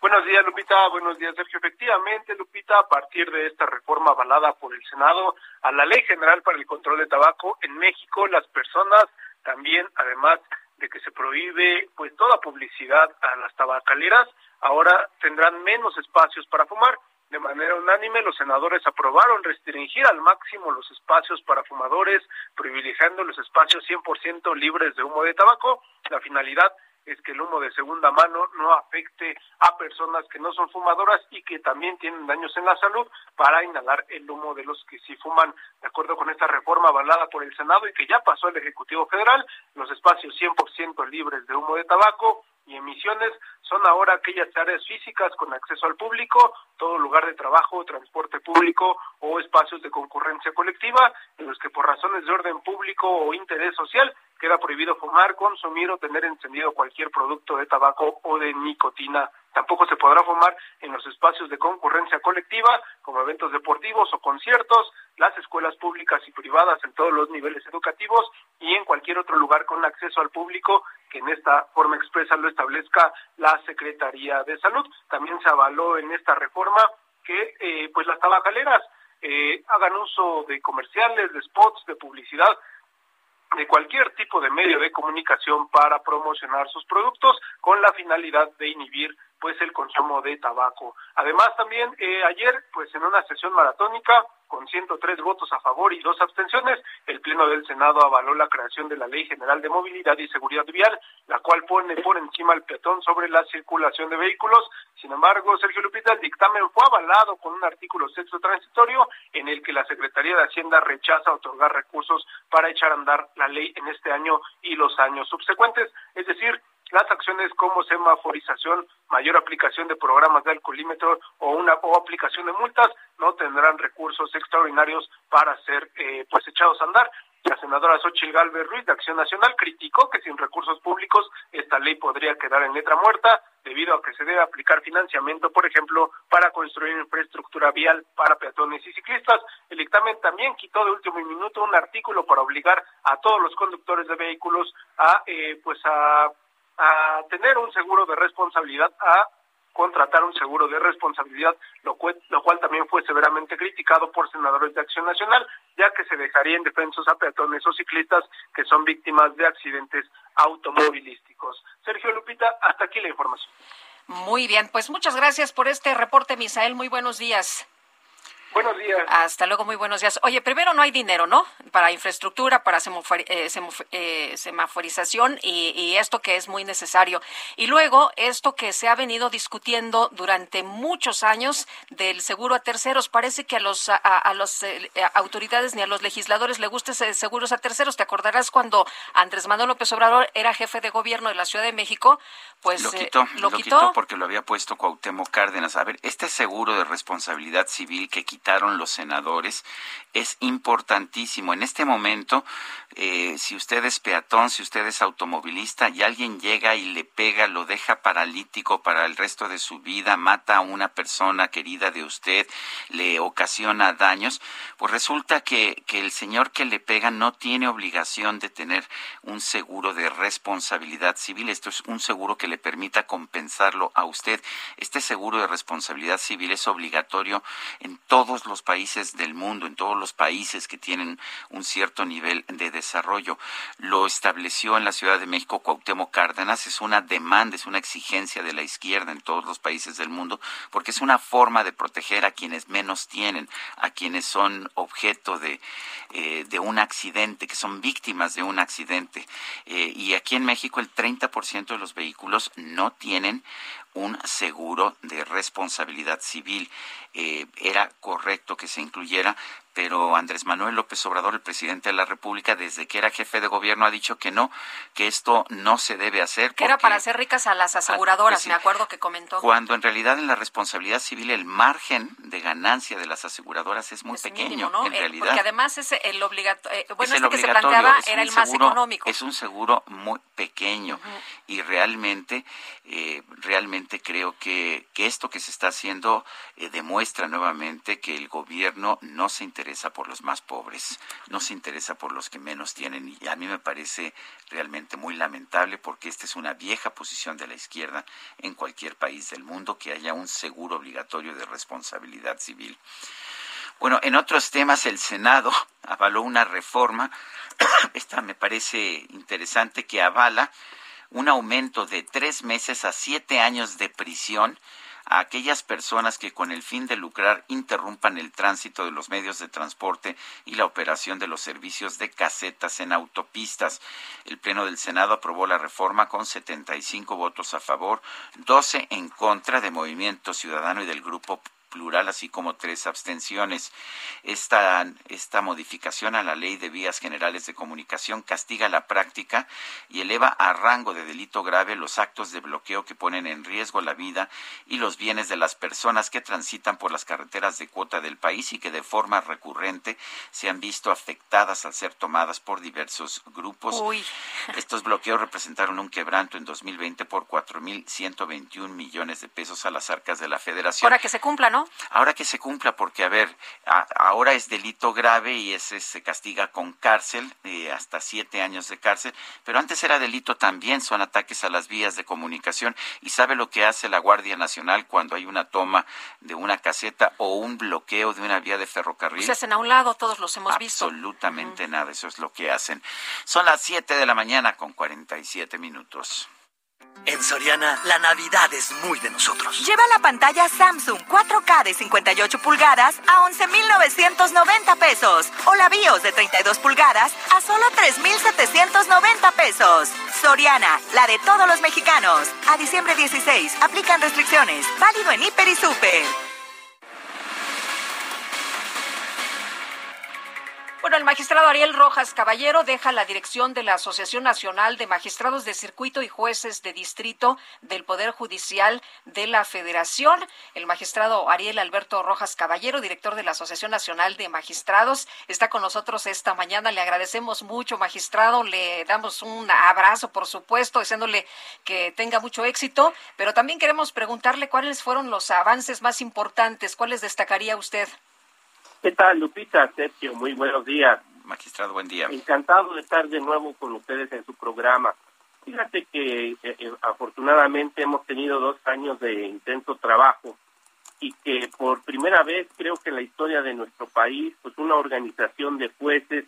S20: Buenos días, Lupita. Buenos días, Sergio. Efectivamente, Lupita, a partir de esta reforma avalada por el Senado a la Ley General para el Control de Tabaco, en México las personas también, además de que se prohíbe pues toda publicidad a las tabacaleras, ahora tendrán menos espacios para fumar. De manera unánime, los senadores aprobaron restringir al máximo los espacios para fumadores, privilegiando los espacios 100% libres de humo de tabaco. La finalidad es que el humo de segunda mano no afecte a personas que no son fumadoras y que también tienen daños en la salud para inhalar el humo de los que sí fuman. De acuerdo con esta reforma avalada por el Senado y que ya pasó al Ejecutivo Federal, los espacios 100% libres de humo de tabaco y emisiones son ahora aquellas áreas físicas con acceso al público, todo lugar de trabajo, transporte público o espacios de concurrencia colectiva en los que por razones de orden público o interés social queda prohibido fumar, consumir o tener encendido cualquier producto de tabaco o de nicotina. Tampoco se podrá fumar en los espacios de concurrencia colectiva, como eventos deportivos o conciertos, las escuelas públicas y privadas en todos los niveles educativos y en cualquier otro lugar con acceso al público que en esta forma expresa lo establezca la Secretaría de Salud. También se avaló en esta reforma que eh, pues las tabacaleras eh, hagan uso de comerciales, de spots, de publicidad de cualquier tipo de medio de comunicación para promocionar sus productos con la finalidad de inhibir pues el consumo de tabaco. Además también eh, ayer pues en una sesión maratónica con 103 votos a favor y dos abstenciones, el Pleno del Senado avaló la creación de la Ley General de Movilidad y Seguridad Vial, la cual pone por encima al peatón sobre la circulación de vehículos. Sin embargo, Sergio Lupita, el dictamen fue avalado con un artículo sexto transitorio en el que la Secretaría de Hacienda rechaza otorgar recursos para echar a andar la ley en este año y los años subsecuentes. Es decir, las acciones como semaforización, mayor aplicación de programas de alcoholímetro o una o aplicación de multas no tendrán recursos extraordinarios para ser eh, pues echados a andar. La senadora Xochitl Galvez Ruiz de Acción Nacional criticó que sin recursos públicos esta ley podría quedar en letra muerta debido a que se debe aplicar financiamiento, por ejemplo, para construir infraestructura vial para peatones y ciclistas. El dictamen también quitó de último minuto un artículo para obligar a todos los conductores de vehículos a eh, pues a a tener un seguro de responsabilidad a contratar un seguro de responsabilidad, lo cual, lo cual también fue severamente criticado por senadores de Acción Nacional, ya que se dejaría indefensos a peatones o ciclistas que son víctimas de accidentes automovilísticos. Sergio Lupita, hasta aquí la información.
S2: Muy bien, pues muchas gracias por este reporte, Misael. Muy buenos días.
S20: Buenos días.
S2: Hasta luego, muy buenos días. Oye, primero no hay dinero, ¿no? Para infraestructura, para eh, eh, semaforización y, esto que es muy necesario. Y luego, esto que se ha venido discutiendo durante muchos años del seguro a terceros. Parece que a los a, los eh, autoridades ni a los legisladores le gusta ese seguros a terceros. ¿Te acordarás cuando Andrés Manuel López Obrador era jefe de gobierno de la Ciudad de México? Pues
S1: lo quitó, lo, quitó porque lo había puesto Cuauhtémoc Cárdenas. A ver, este seguro de responsabilidad civil que quitó los senadores es importantísimo. En este momento, eh, si usted es peatón, si usted es automovilista y alguien llega y le pega, lo deja paralítico para el resto de su vida, mata a una persona querida de usted, le ocasiona daños, pues resulta que, que el señor que le pega no tiene obligación de tener un seguro de responsabilidad civil. Esto es un seguro que le permita compensarlo a usted. Este seguro de responsabilidad civil es obligatorio en todos los países del mundo, en todos los países que tienen un cierto nivel de desarrollo. Lo estableció en la Ciudad de México Cuauhtémoc Cárdenas, es una demanda, es una exigencia de la izquierda en todos los países del mundo, porque es una forma de proteger a quienes menos tienen, a quienes son objeto de, eh, de un accidente, que son víctimas de un accidente. Eh, y aquí en México el 30% de los vehículos no tienen un seguro de responsabilidad civil. Eh, era correcto que se incluyera, pero Andrés Manuel López Obrador, el presidente de la República, desde que era jefe de gobierno, ha dicho que no, que esto no se debe hacer.
S2: Que era para hacer ricas a las aseguradoras, pues me acuerdo que comentó.
S1: Cuando en realidad en la responsabilidad civil el margen de ganancia de las aseguradoras es muy pequeño, en eh, realidad.
S2: Porque además es el obligatorio, eh, bueno, este que se planteaba era el más económico.
S1: Es un seguro muy pequeño y realmente, eh, realmente creo que, que esto que se está haciendo demuestra nuevamente que el gobierno no se interesa interesa por los más pobres, no se interesa por los que menos tienen. Y a mí me parece realmente muy lamentable porque esta es una vieja posición de la izquierda en cualquier país del mundo que haya un seguro obligatorio de responsabilidad civil. Bueno, en otros temas el Senado avaló una reforma, esta me parece interesante, que avala un aumento de tres meses a siete años de prisión a aquellas personas que con el fin de lucrar interrumpan el tránsito de los medios de transporte y la operación de los servicios de casetas en autopistas. El Pleno del Senado aprobó la reforma con 75 votos a favor, 12 en contra de Movimiento Ciudadano y del Grupo plural, así como tres abstenciones. Esta, esta modificación a la Ley de Vías Generales de Comunicación castiga la práctica y eleva a rango de delito grave los actos de bloqueo que ponen en riesgo la vida y los bienes de las personas que transitan por las carreteras de cuota del país y que de forma recurrente se han visto afectadas al ser tomadas por diversos grupos. Estos bloqueos representaron un quebranto en 2020 por 4.121 millones de pesos a las arcas de la Federación.
S2: Para que se cumpla, ¿no?
S1: Ahora que se cumpla, porque a ver, ahora es delito grave y ese se castiga con cárcel, eh, hasta siete años de cárcel, pero antes era delito también, son ataques a las vías de comunicación. ¿Y sabe lo que hace la Guardia Nacional cuando hay una toma de una caseta o un bloqueo de una vía de ferrocarril?
S2: Se hacen a un lado, todos los hemos
S1: visto. Absolutamente nada, eso es lo que hacen. Son las siete de la mañana con 47 minutos.
S19: En Soriana, la Navidad es muy de nosotros.
S17: Lleva la pantalla Samsung 4K de 58 pulgadas a 11,990 pesos. O la BIOS de 32 pulgadas a solo 3,790 pesos. Soriana, la de todos los mexicanos. A diciembre 16, aplican restricciones. Válido en Hiper y Super.
S2: Bueno, el magistrado Ariel Rojas Caballero deja la dirección de la Asociación Nacional de Magistrados de Circuito y Jueces de Distrito del Poder Judicial de la Federación. El magistrado Ariel Alberto Rojas Caballero, director de la Asociación Nacional de Magistrados, está con nosotros esta mañana. Le agradecemos mucho, magistrado. Le damos un abrazo, por supuesto, deseándole que tenga mucho éxito. Pero también queremos preguntarle cuáles fueron los avances más importantes, cuáles destacaría usted.
S21: ¿Qué tal, Lupita? Sergio, muy buenos días.
S1: Magistrado, buen día.
S21: Encantado de estar de nuevo con ustedes en su programa. Fíjate que eh, eh, afortunadamente hemos tenido dos años de intenso trabajo y que por primera vez creo que en la historia de nuestro país, pues una organización de jueces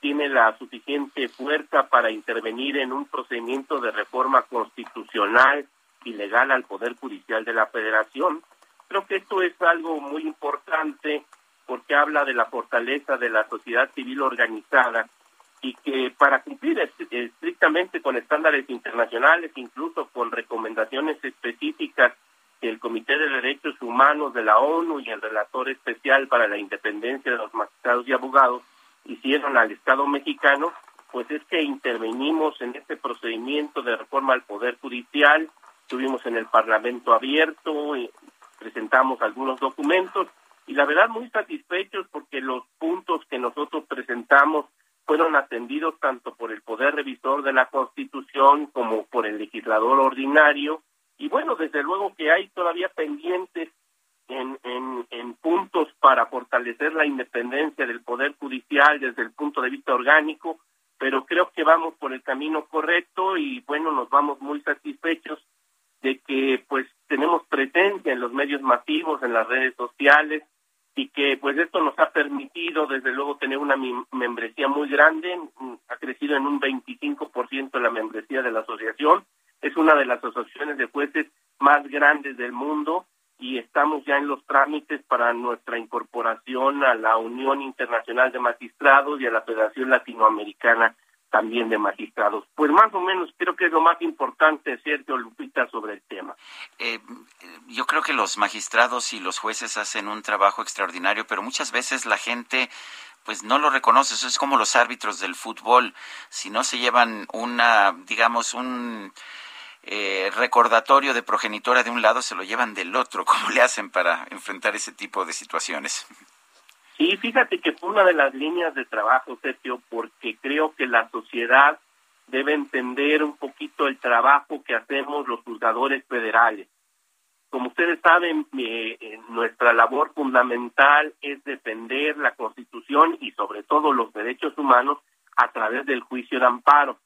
S21: tiene la suficiente fuerza para intervenir en un procedimiento de reforma constitucional y legal al Poder Judicial de la Federación. Creo que esto es algo muy importante porque habla de la fortaleza de la sociedad civil organizada y que para cumplir estrictamente con estándares internacionales, incluso con recomendaciones específicas que el Comité de Derechos Humanos de la ONU y el relator especial para la independencia de los magistrados y abogados hicieron al Estado mexicano, pues es que intervenimos en este procedimiento de reforma al Poder Judicial, estuvimos en el Parlamento abierto, y presentamos algunos documentos y la verdad muy satisfechos porque los puntos que nosotros presentamos fueron atendidos tanto por el Poder Revisor de la Constitución como por el legislador ordinario. Y bueno, desde luego que hay todavía pendientes en, en, en puntos para fortalecer la independencia del Poder Judicial desde el punto de vista orgánico, pero creo que vamos por el camino correcto y bueno, nos vamos muy satisfechos de que pues tenemos presencia en los medios masivos, en las redes sociales, y que pues esto nos ha permitido desde luego tener una membresía muy grande, mm, ha crecido en un 25% la membresía de la asociación, es una de las asociaciones de jueces más grandes del mundo y estamos ya en los trámites para nuestra incorporación a la Unión Internacional de Magistrados y a la Federación Latinoamericana también de magistrados. Pues más o menos creo que es lo más importante, Sergio Lupita, sobre el tema.
S1: Eh, yo creo que los magistrados y los jueces hacen un trabajo extraordinario, pero muchas veces la gente pues no lo reconoce. Eso es como los árbitros del fútbol. Si no se llevan una, digamos, un eh, recordatorio de progenitora de un lado, se lo llevan del otro. ¿Cómo le hacen para enfrentar ese tipo de situaciones?
S21: Sí, fíjate que fue una de las líneas de trabajo, Sergio, porque creo que la sociedad debe entender un poquito el trabajo que hacemos los juzgadores federales. Como ustedes saben, eh, nuestra labor fundamental es defender la Constitución y sobre todo los derechos humanos a través del juicio de amparo.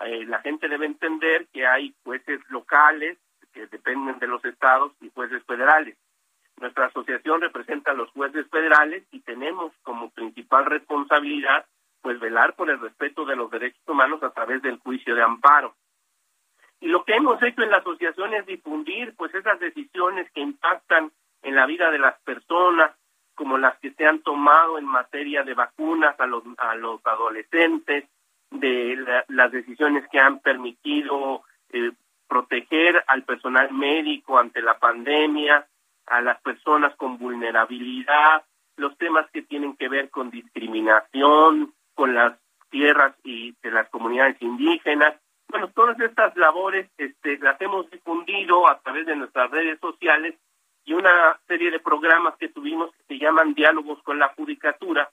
S21: Eh, la gente debe entender que hay jueces locales que dependen de los estados y jueces federales. Nuestra asociación representa a los jueces federales y tenemos como principal responsabilidad pues velar por el respeto de los derechos humanos a través del juicio de amparo. Y lo que hemos hecho en la asociación es difundir pues esas decisiones que impactan en la vida de las personas, como las que se han tomado en materia de vacunas a los, a los adolescentes, de las decisiones que han permitido eh, proteger al personal médico ante la pandemia, a las personas con vulnerabilidad, los temas que tienen que ver con discriminación, con las tierras y de las comunidades indígenas. Bueno, todas estas labores este, las hemos difundido a través de nuestras redes sociales y una serie de programas que tuvimos que se llaman Diálogos con la Judicatura,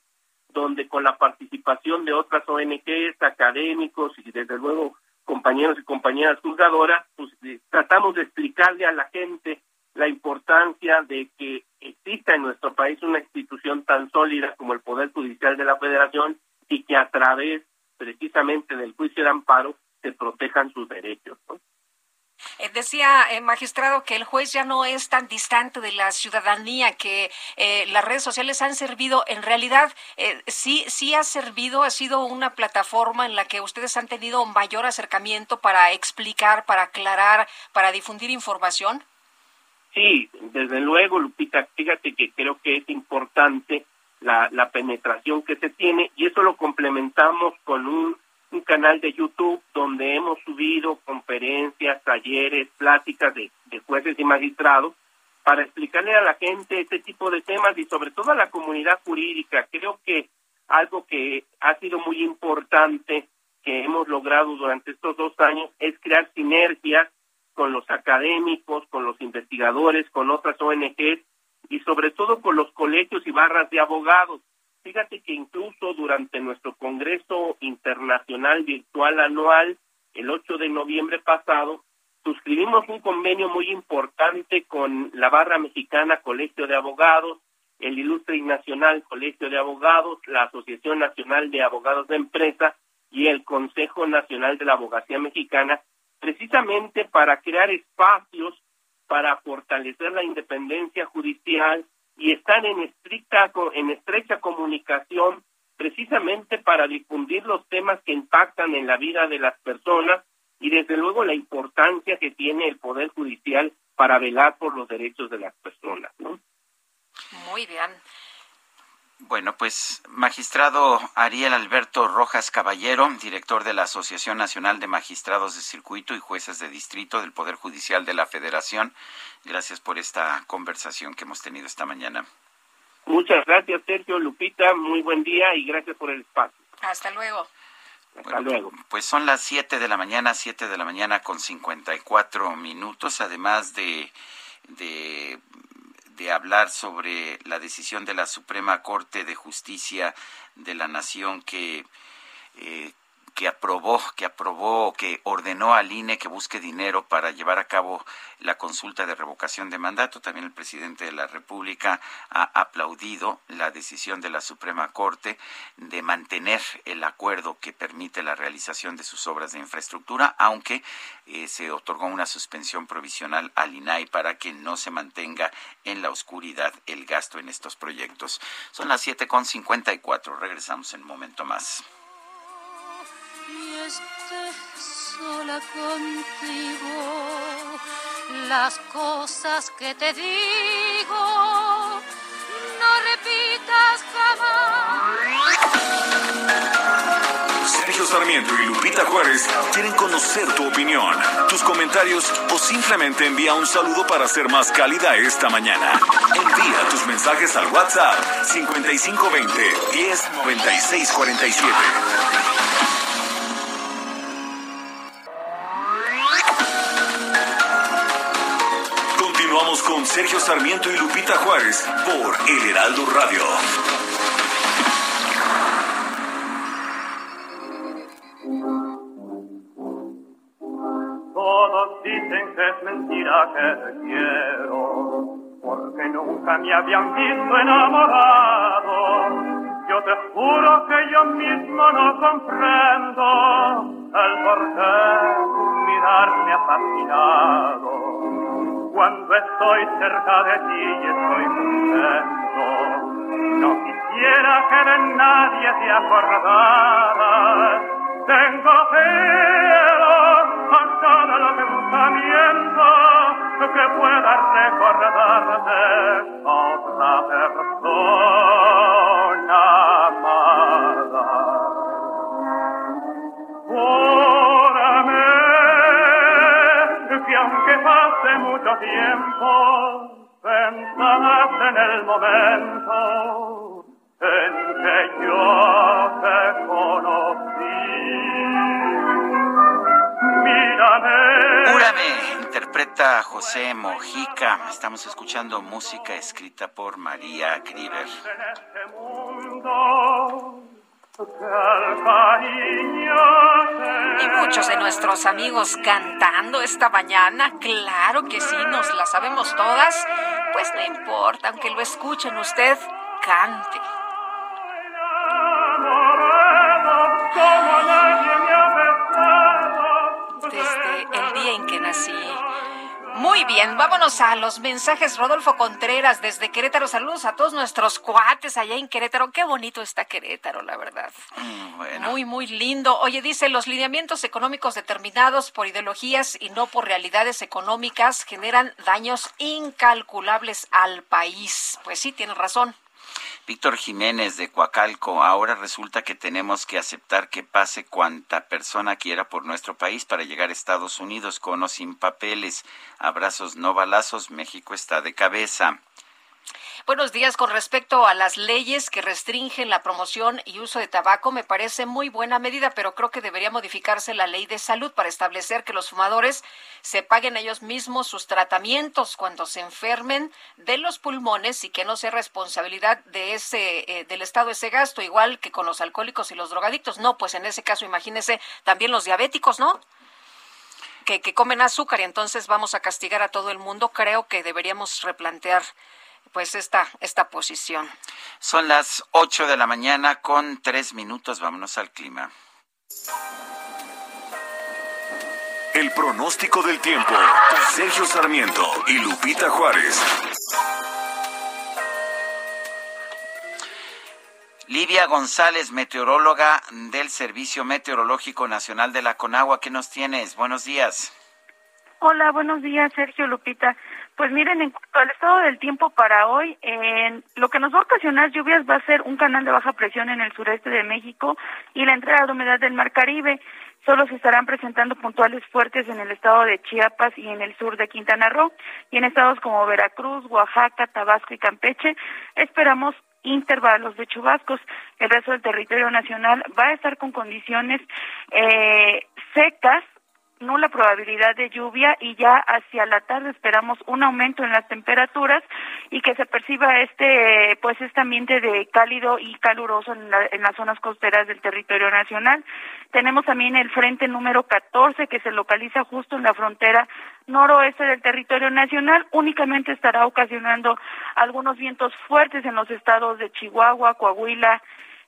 S21: donde con la participación de otras ONGs, académicos y desde luego compañeros y compañeras juzgadoras, pues eh, tratamos de explicarle a la gente la importancia de que exista en nuestro país una institución tan sólida como el Poder Judicial de la Federación y que a través precisamente del juicio de amparo se protejan sus derechos.
S2: Eh, decía, eh, magistrado, que el juez ya no es tan distante de la ciudadanía, que eh, las redes sociales han servido, en realidad, sí, sí ha servido, ha sido una plataforma en la que ustedes han tenido mayor acercamiento para explicar, para aclarar, para difundir información.
S21: Sí, desde luego, Lupita, fíjate que creo que es importante la, la penetración que se tiene y eso lo complementamos con un, un canal de YouTube donde hemos subido conferencias, talleres, pláticas de, de jueces y magistrados para explicarle a la gente este tipo de temas y sobre todo a la comunidad jurídica. Creo que algo que ha sido muy importante que hemos logrado durante estos dos años es crear sinergias con los académicos, con los investigadores, con otras ONGs y sobre todo con los colegios y barras de abogados. Fíjate que incluso durante nuestro Congreso Internacional Virtual Anual, el 8 de noviembre pasado, suscribimos un convenio muy importante con la Barra Mexicana Colegio de Abogados, el Ilustre y Nacional Colegio de Abogados, la Asociación Nacional de Abogados de Empresa y el Consejo Nacional de la Abogacía Mexicana, precisamente para crear espacios para fortalecer la independencia judicial y están en estricta en estrecha comunicación precisamente para difundir los temas que impactan en la vida de las personas y desde luego la importancia que tiene el poder judicial para velar por los derechos de las personas, ¿no?
S2: Muy bien.
S1: Bueno, pues magistrado Ariel Alberto Rojas Caballero, director de la Asociación Nacional de Magistrados de Circuito y Jueces de Distrito del Poder Judicial de la Federación, gracias por esta conversación que hemos tenido esta mañana.
S21: Muchas gracias, Sergio Lupita, muy buen día y gracias por el espacio.
S2: Hasta luego.
S21: Hasta luego.
S1: Pues son las 7 de la mañana, 7 de la mañana con 54 minutos, además de, de de hablar sobre la decisión de la Suprema Corte de Justicia de la Nación que eh, que aprobó, que aprobó, que ordenó al INE que busque dinero para llevar a cabo la consulta de revocación de mandato. También el presidente de la República ha aplaudido la decisión de la Suprema Corte de mantener el acuerdo que permite la realización de sus obras de infraestructura, aunque eh, se otorgó una suspensión provisional al INAI para que no se mantenga en la oscuridad el gasto en estos proyectos. Son las 7.54. Regresamos en un momento más
S15: sola contigo. Las cosas que te digo, no repitas jamás.
S5: Sergio Sarmiento y Lupita Juárez quieren conocer tu opinión, tus comentarios o simplemente envía un saludo para ser más cálida esta mañana. Envía tus mensajes al WhatsApp 5520 109647. Con Sergio Sarmiento y Lupita Juárez por El Heraldo Radio.
S22: Todos dicen que es mentira que te quiero, porque nunca me habían visto enamorado. Yo te juro que yo mismo no comprendo el por qué fascinado cuando estoy cerca de ti y estoy contento. No quisiera que de nadie te acordaras. Tengo celos hasta de los pensamientos que pueda recordarte otra persona tiempo, pensarás en el momento en que yo te conocí. Mírame.
S1: Júrame, interpreta José Mojica. Estamos escuchando música escrita por María Grieber.
S22: En este mundo
S2: y muchos de nuestros amigos cantando esta mañana, claro que sí, nos la sabemos todas, pues no importa, aunque lo escuchen usted, cante. Bien, vámonos a los mensajes. Rodolfo Contreras desde Querétaro. Saludos a todos nuestros cuates allá en Querétaro. Qué bonito está Querétaro, la verdad.
S1: Mm,
S2: muy, muy lindo. Oye, dice, los lineamientos económicos determinados por ideologías y no por realidades económicas generan daños incalculables al país. Pues sí, tiene razón.
S1: Víctor Jiménez de Coacalco, ahora resulta que tenemos que aceptar que pase cuanta persona quiera por nuestro país para llegar a Estados Unidos con o sin papeles. Abrazos, no balazos, México está de cabeza.
S2: Buenos días. Con respecto a las leyes que restringen la promoción y uso de tabaco, me parece muy buena medida, pero creo que debería modificarse la ley de salud para establecer que los fumadores se paguen ellos mismos sus tratamientos cuando se enfermen de los pulmones y que no sea responsabilidad de ese eh, del Estado ese gasto, igual que con los alcohólicos y los drogadictos. No, pues en ese caso imagínese también los diabéticos, ¿no? Que, que comen azúcar y entonces vamos a castigar a todo el mundo. Creo que deberíamos replantear pues esta, esta posición.
S1: Son las 8 de la mañana con tres minutos. Vámonos al clima.
S5: El pronóstico del tiempo. Sergio Sarmiento y Lupita Juárez.
S1: Livia González, meteoróloga del Servicio Meteorológico Nacional de la Conagua. ¿Qué nos tienes? Buenos días.
S23: Hola, buenos días, Sergio Lupita. Pues miren, en cuanto al estado del tiempo para hoy, en lo que nos va a ocasionar lluvias va a ser un canal de baja presión en el sureste de México y la entrada de humedad del Mar Caribe. Solo se estarán presentando puntuales fuertes en el estado de Chiapas y en el sur de Quintana Roo. Y en estados como Veracruz, Oaxaca, Tabasco y Campeche esperamos intervalos de chubascos. El resto del territorio nacional va a estar con condiciones eh, secas nula probabilidad de lluvia y ya hacia la tarde esperamos un aumento en las temperaturas y que se perciba este pues este ambiente de cálido y caluroso en, en las zonas costeras del territorio nacional. Tenemos también el frente número 14 que se localiza justo en la frontera noroeste del territorio nacional, únicamente estará ocasionando algunos vientos fuertes en los estados de Chihuahua, Coahuila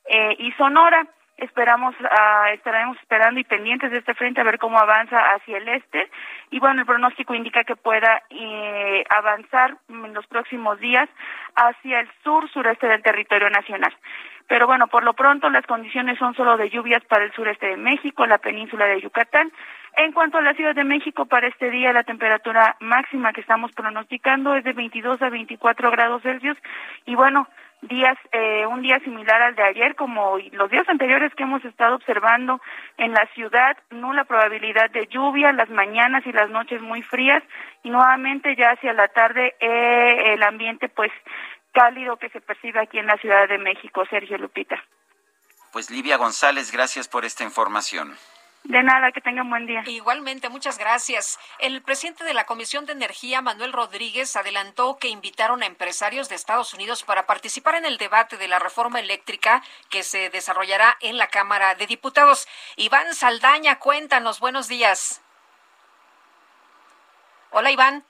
S23: eh, y Sonora esperamos uh, estaremos esperando y pendientes de este frente a ver cómo avanza hacia el este. Y bueno el pronóstico indica que pueda eh, avanzar en los próximos días hacia el sur sureste del territorio nacional. Pero bueno por lo pronto las condiciones son solo de lluvias para el sureste de México la península de Yucatán. En cuanto a la Ciudad de México, para este día la temperatura máxima que estamos pronosticando es de 22 a 24 grados Celsius. Y bueno, días eh, un día similar al de ayer como los días anteriores que hemos estado observando en la ciudad nula probabilidad de lluvia las mañanas y las noches muy frías y nuevamente ya hacia la tarde eh, el ambiente pues cálido que se percibe aquí en la Ciudad de México Sergio Lupita.
S1: Pues Livia González gracias por esta información
S23: de nada, que tengan buen día.
S2: Igualmente, muchas gracias. El presidente de la Comisión de Energía, Manuel Rodríguez, adelantó que invitaron a empresarios de Estados Unidos para participar en el debate de la reforma eléctrica que se desarrollará en la Cámara de Diputados. Iván Saldaña, cuéntanos, buenos días. Hola, Iván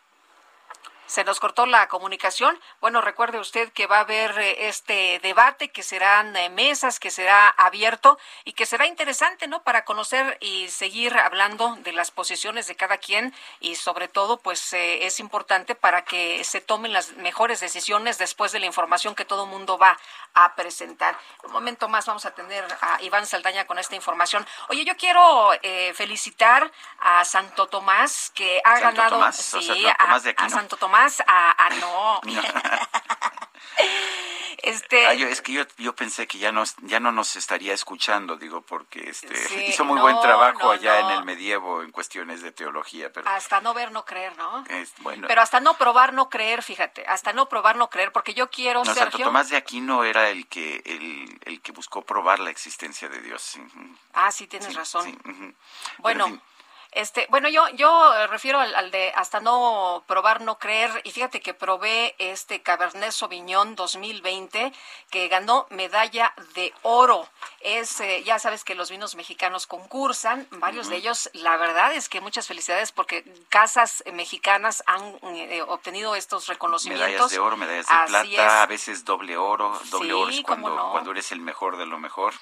S2: se nos cortó la comunicación. Bueno, recuerde usted que va a haber eh, este debate, que serán eh, mesas, que será abierto y que será interesante, ¿no? Para conocer y seguir hablando de las posiciones de cada quien y sobre todo, pues eh, es importante para que se tomen las mejores decisiones después de la información que todo el mundo va a presentar. Un momento más vamos a tener a Iván Saldaña con esta información. Oye, yo quiero felicitar a Santo Tomás que ha ganado sí, a Santo Tomás a, a no.
S1: Este... Ah, es que yo, yo pensé que ya, nos, ya no nos estaría escuchando, digo, porque este, hizo muy buen trabajo allá en el medievo en cuestiones de teología. Pero...
S2: Hasta no ver, no creer, ¿no?
S1: bueno.
S2: Pero hasta no probar, no creer, fíjate, hasta no probar, no creer, porque yo quiero, no, Sergio...
S1: Santo Tomás de Aquino era el que, el, el que buscó probar la existencia de Dios.
S2: Ah, sí, tienes razón. Bueno... Este, bueno, yo, yo eh, refiero al, de hasta no probar, no creer. Y fíjate que probé este Cabernet Sauvignon 2020 que ganó medalla de oro. Es, eh, ya sabes que los vinos mexicanos concursan, varios de ellos. La verdad es que muchas felicidades porque casas mexicanas han eh, obtenido estos reconocimientos.
S1: Medallas de oro, medallas de plata, a veces doble oro. Doble oro es cuando, cuando eres el mejor de lo mejor.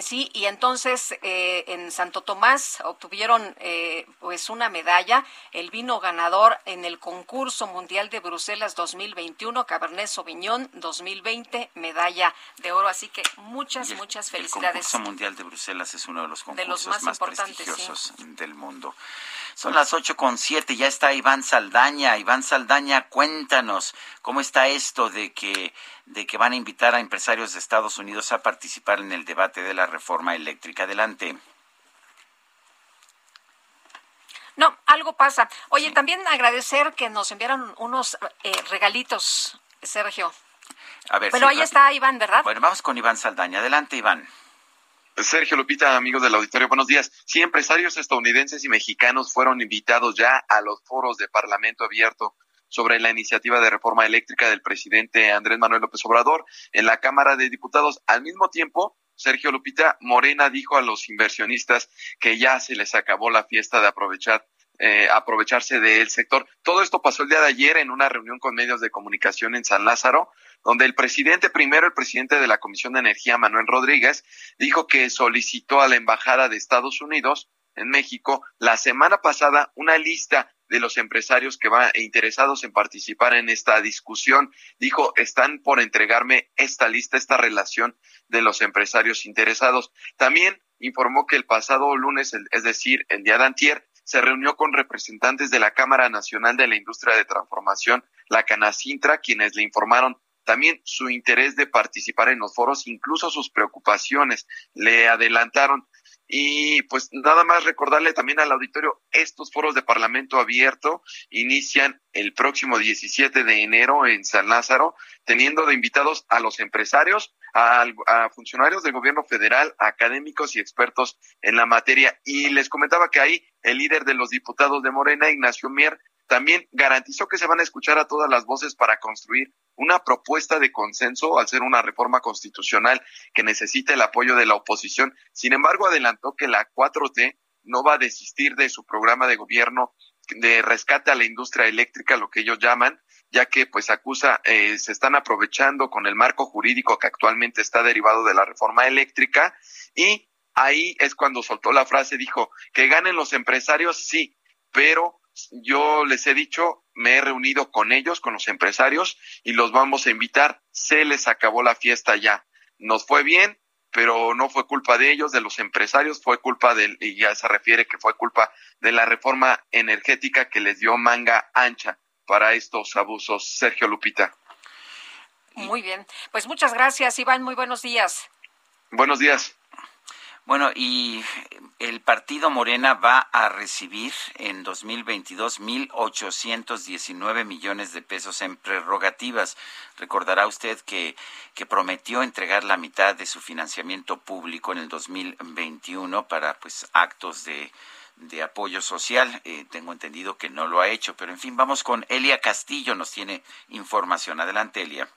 S2: Sí, y entonces en Santo Tomás obtuvieron pues una medalla, el vino ganador en el concurso mundial de Bruselas 2021, Cabernet Sauvignon 2020, medalla de oro. Así que muchas, muchas felicidades.
S1: El concurso mundial de Bruselas es uno de los concursos más, prestigiosos del mundo. Son las ocho con siete, ya está Iván Saldaña. Iván Saldaña, cuéntanos cómo está esto de que, de que van a invitar a empresarios de Estados Unidos a participar en el debate de la reforma eléctrica. Adelante.
S2: No, algo pasa. Oye, también agradecer que nos enviaron unos eh, regalitos, Sergio.
S1: A ver,
S2: Pero ahí está Iván, ¿verdad?
S1: Bueno, vamos con Iván Saldaña. Adelante, Iván.
S24: Sergio Lupita, amigos del auditorio, buenos días. Sí, empresarios estadounidenses y mexicanos fueron invitados ya a los foros de Parlamento Abierto sobre la iniciativa de reforma eléctrica del presidente Andrés Manuel López Obrador en la Cámara de Diputados. Al mismo tiempo, Sergio Lupita, Morena dijo a los inversionistas que ya se les acabó la fiesta de aprovechar eh, aprovecharse del sector. Todo esto pasó el día de ayer en una reunión con medios de comunicación en San Lázaro, donde el presidente, primero el presidente de la Comisión de Energía, Manuel Rodríguez, dijo que solicitó a la Embajada de Estados Unidos en México la semana pasada una lista de los empresarios que van interesados en participar en esta discusión. Dijo, están por entregarme esta lista, esta relación de los empresarios interesados. También informó que el pasado lunes, es decir, el día de antier, se reunió con representantes de la Cámara Nacional de la Industria de Transformación, la Canacintra, quienes le informaron también su interés de participar en los foros, incluso sus preocupaciones. Le adelantaron y pues nada más recordarle también al auditorio, estos foros de Parlamento abierto inician el próximo 17 de enero en San Lázaro, teniendo de invitados a los empresarios, a, funcionarios del gobierno federal, académicos y expertos en la materia. Y les comentaba que ahí el líder de los diputados de Morena, Ignacio Mier, también garantizó que se van a escuchar a todas las voces para construir una propuesta de consenso al ser una reforma constitucional que necesita el apoyo de la oposición. Sin embargo, adelantó que la 4T no va a desistir de su programa de gobierno de rescate a la industria eléctrica, lo que ellos llaman, ya que pues acusa, eh, se están aprovechando con el marco jurídico que actualmente está derivado de la reforma eléctrica y ahí es cuando soltó la frase, dijo, que ganen los empresarios, sí, pero yo les he dicho, me he reunido con ellos, con los empresarios, y los vamos a invitar. Se les acabó la fiesta ya. Nos fue bien, pero no fue culpa de ellos, de los empresarios, fue culpa del, y ya se refiere que fue culpa de la reforma energética que les dio manga ancha para estos abusos. Sergio Lupita.
S2: Muy bien, pues muchas gracias, Iván, muy buenos días.
S24: Buenos días.
S1: Bueno, y el partido Morena va a recibir en 2022 1.819 millones de pesos en prerrogativas. Recordará usted que, que prometió entregar la mitad de su financiamiento público en el 2021 para pues actos de, de apoyo social. Eh, tengo entendido que no lo ha hecho, pero en fin, vamos con Elia Castillo, nos tiene información. Adelante, Elia.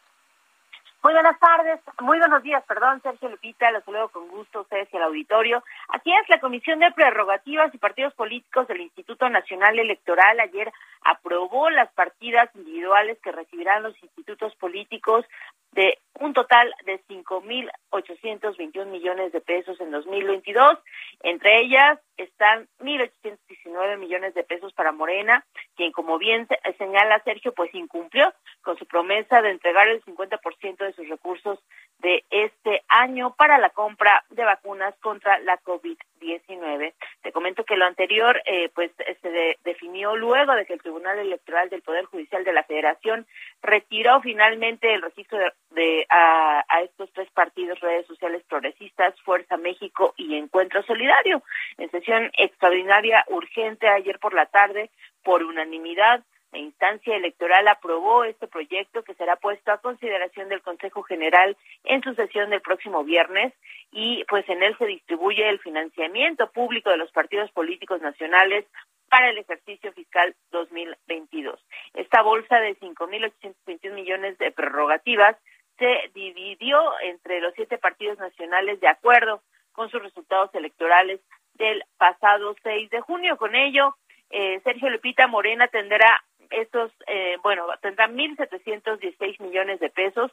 S7: Muy buenas tardes, muy buenos días, perdón, Sergio Lupita, los saludo con gusto ustedes y al auditorio. Aquí es, la Comisión de Prerrogativas y Partidos Políticos del Instituto Nacional Electoral ayer aprobó las partidas individuales que recibirán los institutos políticos de un total de 5.821 millones de pesos en 2022. Entre ellas están 1.819 millones de pesos para Morena, quien, como bien señala Sergio, pues incumplió con su promesa de entregar el 50% de sus recursos de este año para la compra de vacunas contra la COVID-19. Te comento que lo anterior, eh, pues, se definió luego de que el Tribunal Electoral del Poder Judicial de la Federación retiró finalmente el registro de, a, estos tres partidos, redes sociales progresistas, Fuerza México y Encuentro Solidario. En sesión extraordinaria urgente ayer por la tarde, por unanimidad, instancia electoral aprobó este proyecto que será puesto a consideración del Consejo General en su sesión del próximo viernes y pues en él se distribuye el financiamiento público de los partidos políticos nacionales para el ejercicio fiscal 2022. Esta bolsa de 5.821 millones de prerrogativas se dividió entre los siete partidos nacionales de acuerdo con sus resultados electorales del pasado 6 de junio. Con ello, eh, Sergio Lupita Morena tendrá estos, eh, bueno, tendrá 1.716 millones de pesos,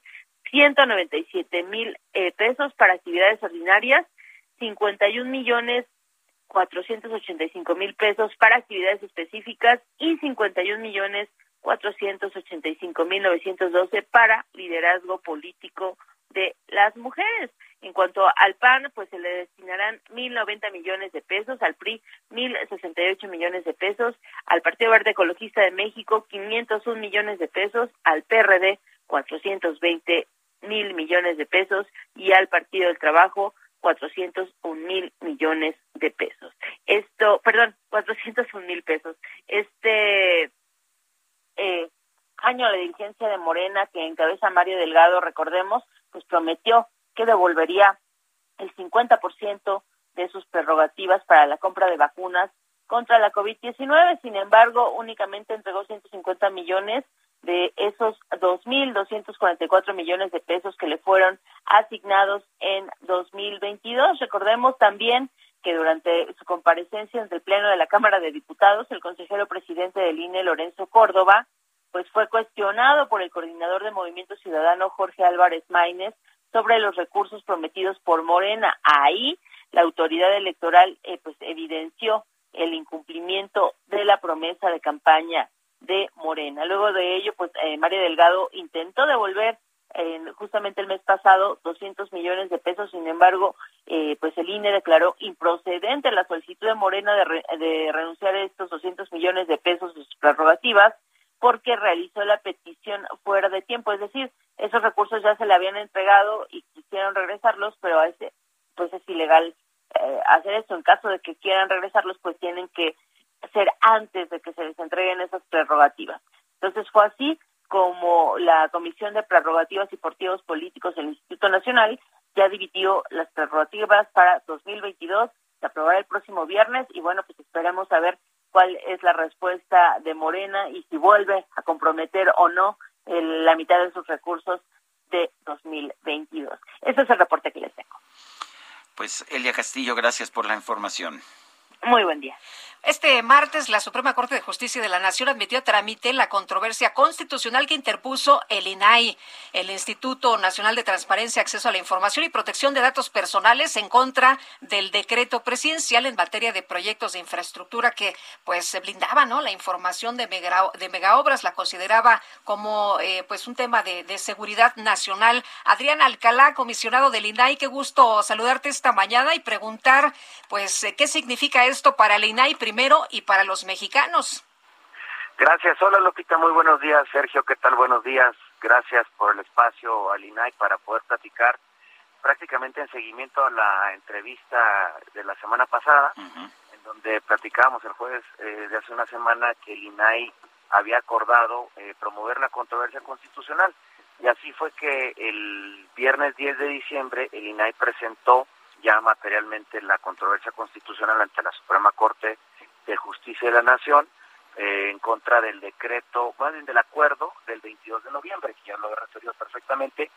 S7: 197 mil eh, pesos para actividades ordinarias, 51 millones 485 mil pesos para actividades específicas y 51 millones 485 mil 912 para liderazgo político de las mujeres. En cuanto al PAN, pues se le destinarán 1.090 millones de pesos, al PRI 1.068 millones de pesos, al Partido Verde Ecologista de México 501 millones de pesos, al PRD 420 mil millones de pesos y al Partido del Trabajo 401 mil millones de pesos. Esto, perdón, 401 mil pesos. Este eh, año de diligencia de Morena que encabeza Mario Delgado, recordemos, pues prometió que devolvería el 50% de sus prerrogativas para la compra de vacunas contra la COVID-19. Sin embargo, únicamente entregó 150 millones de esos 2.244 millones de pesos que le fueron asignados en 2022. Recordemos también que durante su comparecencia ante el Pleno de la Cámara de Diputados, el consejero presidente del INE, Lorenzo Córdoba, pues fue cuestionado por el coordinador de Movimiento Ciudadano Jorge Álvarez Maínez sobre los recursos prometidos por Morena. Ahí la autoridad electoral eh, pues evidenció el incumplimiento de la promesa de campaña de Morena. Luego de ello, pues eh, María Delgado intentó devolver justamente el mes pasado 200 millones de pesos, sin embargo, eh, pues el INE declaró improcedente la solicitud de Morena de, de renunciar a estos 200 millones de pesos de sus prerrogativas porque realizó la petición fuera de tiempo, es decir, esos recursos ya se le habían entregado y quisieron regresarlos, pero a ese, pues es ilegal eh, hacer esto. En caso de que quieran regresarlos, pues tienen que ser antes de que se les entreguen esas prerrogativas. Entonces fue así como la Comisión de Prerrogativas y Partidos Políticos del Instituto Nacional ya dividió las prerrogativas para 2022, se aprobará el próximo viernes y bueno, pues esperemos a ver cuál es la respuesta de Morena y si vuelve a comprometer o no la mitad de sus recursos de 2022. Ese es el reporte que les tengo.
S1: Pues Elia Castillo, gracias por la información.
S7: Muy buen día.
S2: Este martes, la Suprema Corte de Justicia de la Nación admitió a trámite la controversia constitucional que interpuso el INAI, el Instituto Nacional de Transparencia, Acceso a la Información y Protección de Datos Personales, en contra del decreto presidencial en materia de proyectos de infraestructura que, pues, blindaba, ¿no? La información de, mega, de megaobras la consideraba como, eh, pues, un tema de, de seguridad nacional. Adrián Alcalá, comisionado del INAI, qué gusto saludarte esta mañana y preguntar, pues, ¿qué significa esto para el INAI? Primero y para los mexicanos.
S25: Gracias. Hola Lupita, muy buenos días. Sergio, ¿qué tal? Buenos días. Gracias por el espacio al INAI para poder platicar prácticamente en seguimiento a la entrevista de la semana pasada, en donde platicábamos el jueves eh, de hace una semana que el INAI había acordado eh, promover la controversia constitucional. Y así fue que el viernes 10 de diciembre el INAI presentó ya materialmente la controversia constitucional ante la Suprema Corte de Justicia de la Nación eh, en contra del decreto, más bien del acuerdo del 22 de noviembre, que ya lo he referido perfectamente.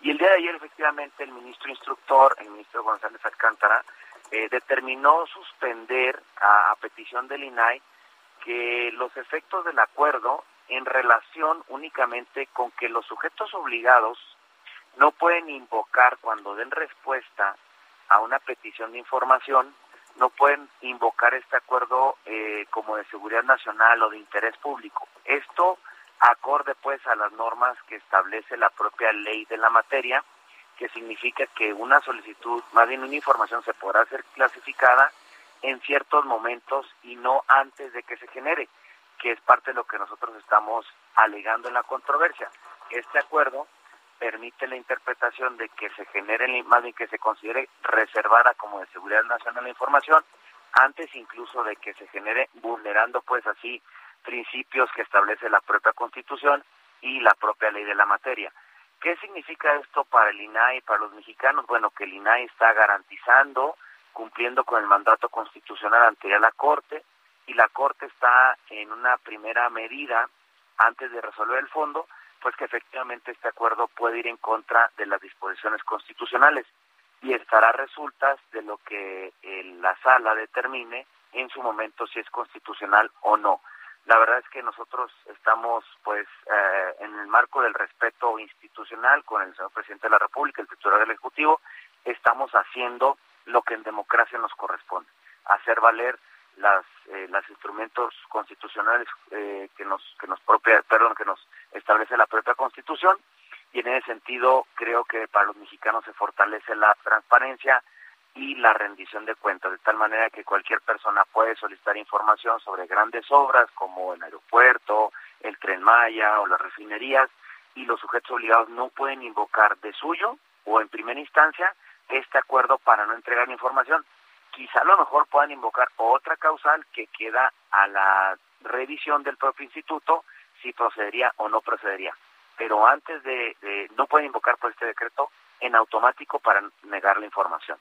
S25: Y el día de ayer, efectivamente, el ministro instructor, el ministro González Alcántara, eh, determinó suspender a, a petición del INAI que los efectos del acuerdo en relación únicamente con que los sujetos obligados no pueden invocar cuando den respuesta a una petición de información no pueden invocar este acuerdo eh, como de seguridad nacional o de interés público. Esto acorde pues a las normas que establece la propia ley de la materia, que significa que una solicitud, más bien una información se podrá ser clasificada en ciertos momentos y no antes de que se genere, que es parte de lo que nosotros estamos alegando en la controversia. Este acuerdo permite la interpretación de que se genere, más bien que se considere reservada como de seguridad nacional la información, antes incluso de que se genere vulnerando pues así principios que establece la propia Constitución y la propia ley de la materia. ¿Qué significa esto para el INAI para los mexicanos? Bueno, que el INAI está garantizando, cumpliendo con el mandato constitucional ante la Corte, y la Corte está en una primera medida, antes de resolver el fondo, pues que efectivamente este acuerdo puede ir en contra de las disposiciones constitucionales y estará resultas de lo que eh, la sala determine en su momento si es constitucional o no. La verdad es que nosotros estamos pues eh, en el marco del respeto institucional con el señor presidente de la República, el titular del Ejecutivo, estamos haciendo lo que en democracia nos corresponde, hacer valer las eh, los instrumentos constitucionales eh, que nos que nos propia perdón que nos establece la propia Constitución y en ese sentido creo que para los mexicanos se fortalece la transparencia y la rendición de cuentas de tal manera que cualquier persona puede solicitar información sobre grandes obras como el aeropuerto, el tren Maya o las refinerías y los sujetos obligados no pueden invocar de suyo o en primera instancia este acuerdo para no entregar información quizá a lo mejor puedan invocar otra causal que queda a la revisión del propio instituto si procedería o no procedería. Pero antes de, no pueden invocar por este decreto en automático para negar la información.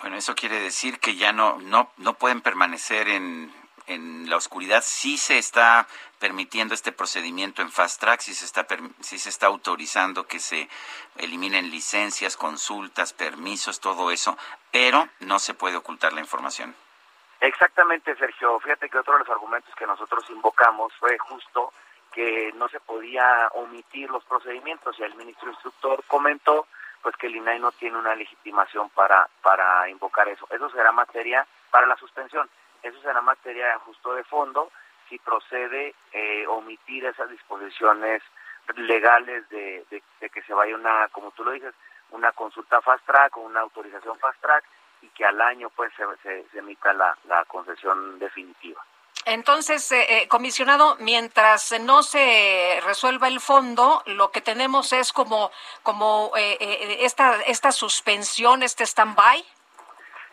S1: Bueno, eso quiere decir que ya no no no pueden permanecer en en la oscuridad sí se está permitiendo este procedimiento en fast track, sí se está, sí se está autorizando que se eliminen licencias, consultas, permisos, todo eso, pero no se puede ocultar la información.
S25: Exactamente, Sergio. Fíjate que otro de los argumentos que nosotros invocamos fue justo que no se podía omitir los procedimientos y el ministro instructor comentó pues que el INAI no tiene una legitimación para para invocar eso. Eso será materia para la suspensión. Eso será materia de ajuste de fondo si procede eh, omitir esas disposiciones legales de, de, que se vaya una, como tú lo dices, una consulta fast track o una autorización fast track y que al año pues se, se, emita la, la concesión definitiva.
S2: Entonces, eh, eh, comisionado, mientras no se resuelva el fondo, lo que tenemos es como, como eh, esta, esta suspensión, este stand-by.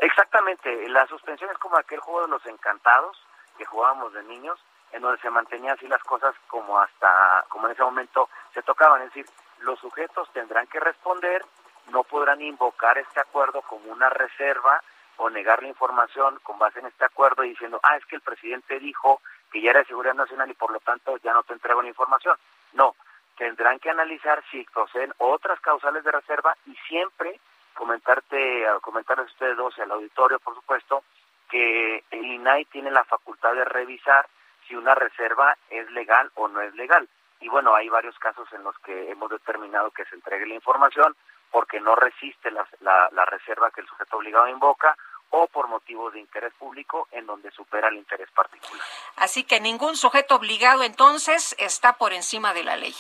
S25: Exactamente, la suspensión es como aquel juego de los encantados que jugábamos de niños, en donde se mantenían así las cosas como hasta, como en ese momento se tocaban, es decir, los sujetos tendrán que responder, no podrán invocar este acuerdo como una reserva o negar la información con base en este acuerdo diciendo, ah, es que el presidente dijo que ya era de seguridad nacional y por lo tanto ya no te entrego la información. No, tendrán que analizar si proceden otras causales de reserva y siempre comentarte, comentarles a ustedes dos y al auditorio, por supuesto, que el INAI tiene la facultad de revisar si una reserva es legal o no es legal. Y bueno, hay varios casos en los que hemos determinado que se entregue la información porque no resiste la, la, reserva que el sujeto obligado invoca o por motivos de interés público en donde supera el interés particular.
S2: Así que ningún sujeto obligado entonces está por encima de la ley.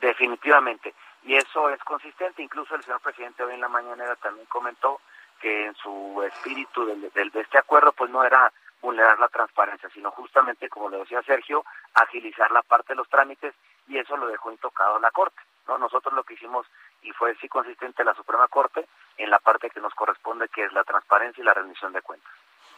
S25: Definitivamente. Y eso es consistente. Incluso el señor presidente hoy en la mañana también comentó que en su espíritu del, de este acuerdo pues no era vulnerar la transparencia, sino justamente, como le decía Sergio, agilizar la parte de los trámites y eso lo dejó intocado la Corte. ¿no? Nosotros lo que hicimos, y fue sí consistente la Suprema Corte, en la parte que nos corresponde, que es la transparencia y la rendición de cuentas.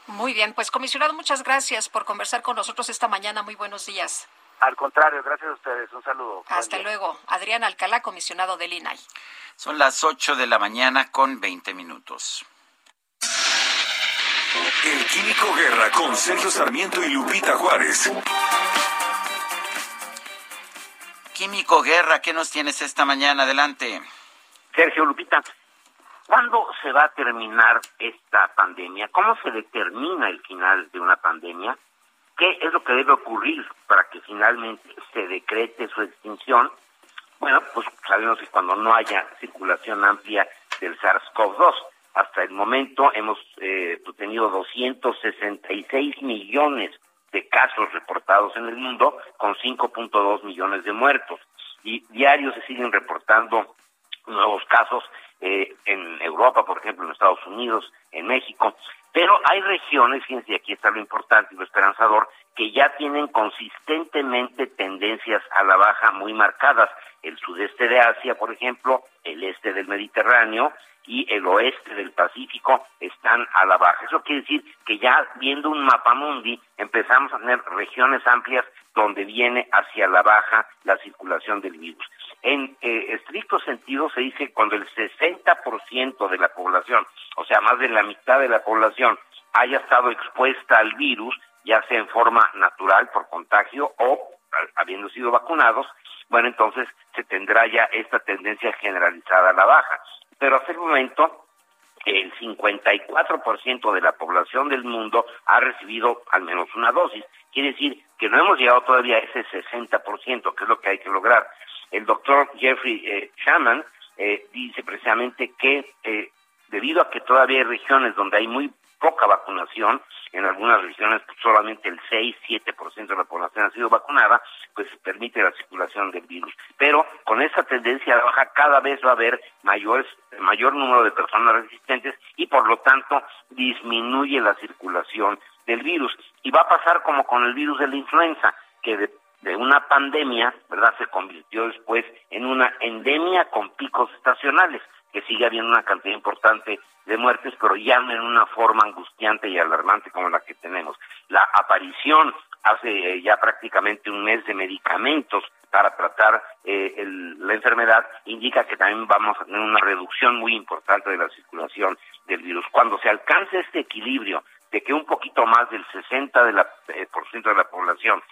S2: Muy bien, pues comisionado, muchas gracias por conversar con nosotros esta mañana. Muy buenos días.
S25: Al contrario, gracias a ustedes. Un saludo.
S2: Hasta luego. Adrián Alcalá, comisionado del INAI.
S1: Son las 8 de la mañana con 20 minutos.
S5: El Químico Guerra con Sergio Sarmiento y Lupita Juárez.
S1: Químico Guerra, ¿qué nos tienes esta mañana? Adelante.
S26: Sergio Lupita, ¿cuándo se va a terminar esta pandemia? ¿Cómo se determina el final de una pandemia? ¿Qué es lo que debe ocurrir para que finalmente se decrete su extinción? Bueno, pues sabemos que cuando no haya circulación amplia del SARS-CoV-2, hasta el momento hemos eh, tenido 266 millones de casos reportados en el mundo con 5.2 millones de muertos. Y diarios se siguen reportando nuevos casos eh, en Europa, por ejemplo, en Estados Unidos, en México. Pero hay regiones, fíjense, aquí está lo importante y lo esperanzador, que ya tienen consistentemente tendencias a la baja muy marcadas. El sudeste de Asia, por ejemplo, el este del Mediterráneo y el oeste del Pacífico están a la baja. Eso quiere decir que ya viendo un mapa mundi empezamos a tener regiones amplias donde viene hacia la baja la circulación del virus. En eh, estricto sentido se dice cuando el 60% de la población, o sea, más de la mitad de la población, haya estado expuesta al virus, ya sea en forma natural por contagio o habiendo sido vacunados, bueno, entonces se tendrá ya esta tendencia generalizada a la baja pero hasta el momento el 54% de la población del mundo ha recibido al menos una dosis. Quiere decir que no hemos llegado todavía a ese 60%, que es lo que hay que lograr. El doctor Jeffrey eh, Shaman eh, dice precisamente que eh, debido a que todavía hay regiones donde hay muy poca vacunación, en algunas regiones pues, solamente el 6-7% de la población ha sido vacunada, pues permite la circulación del virus. Pero con esa tendencia a la baja cada vez va a haber mayores, mayor número de personas resistentes y por lo tanto disminuye la circulación del virus. Y va a pasar como con el virus de la influenza, que de, de una pandemia, ¿verdad? Se convirtió después en una endemia con picos estacionales que sigue habiendo una cantidad importante de muertes, pero ya no en una forma angustiante y alarmante como la que tenemos. La aparición hace eh, ya prácticamente un mes de medicamentos para tratar eh, la enfermedad indica que también vamos a tener una reducción muy importante de la circulación del virus. Cuando se alcance este equilibrio de que un poquito más del 60 de la, eh, por ciento de la población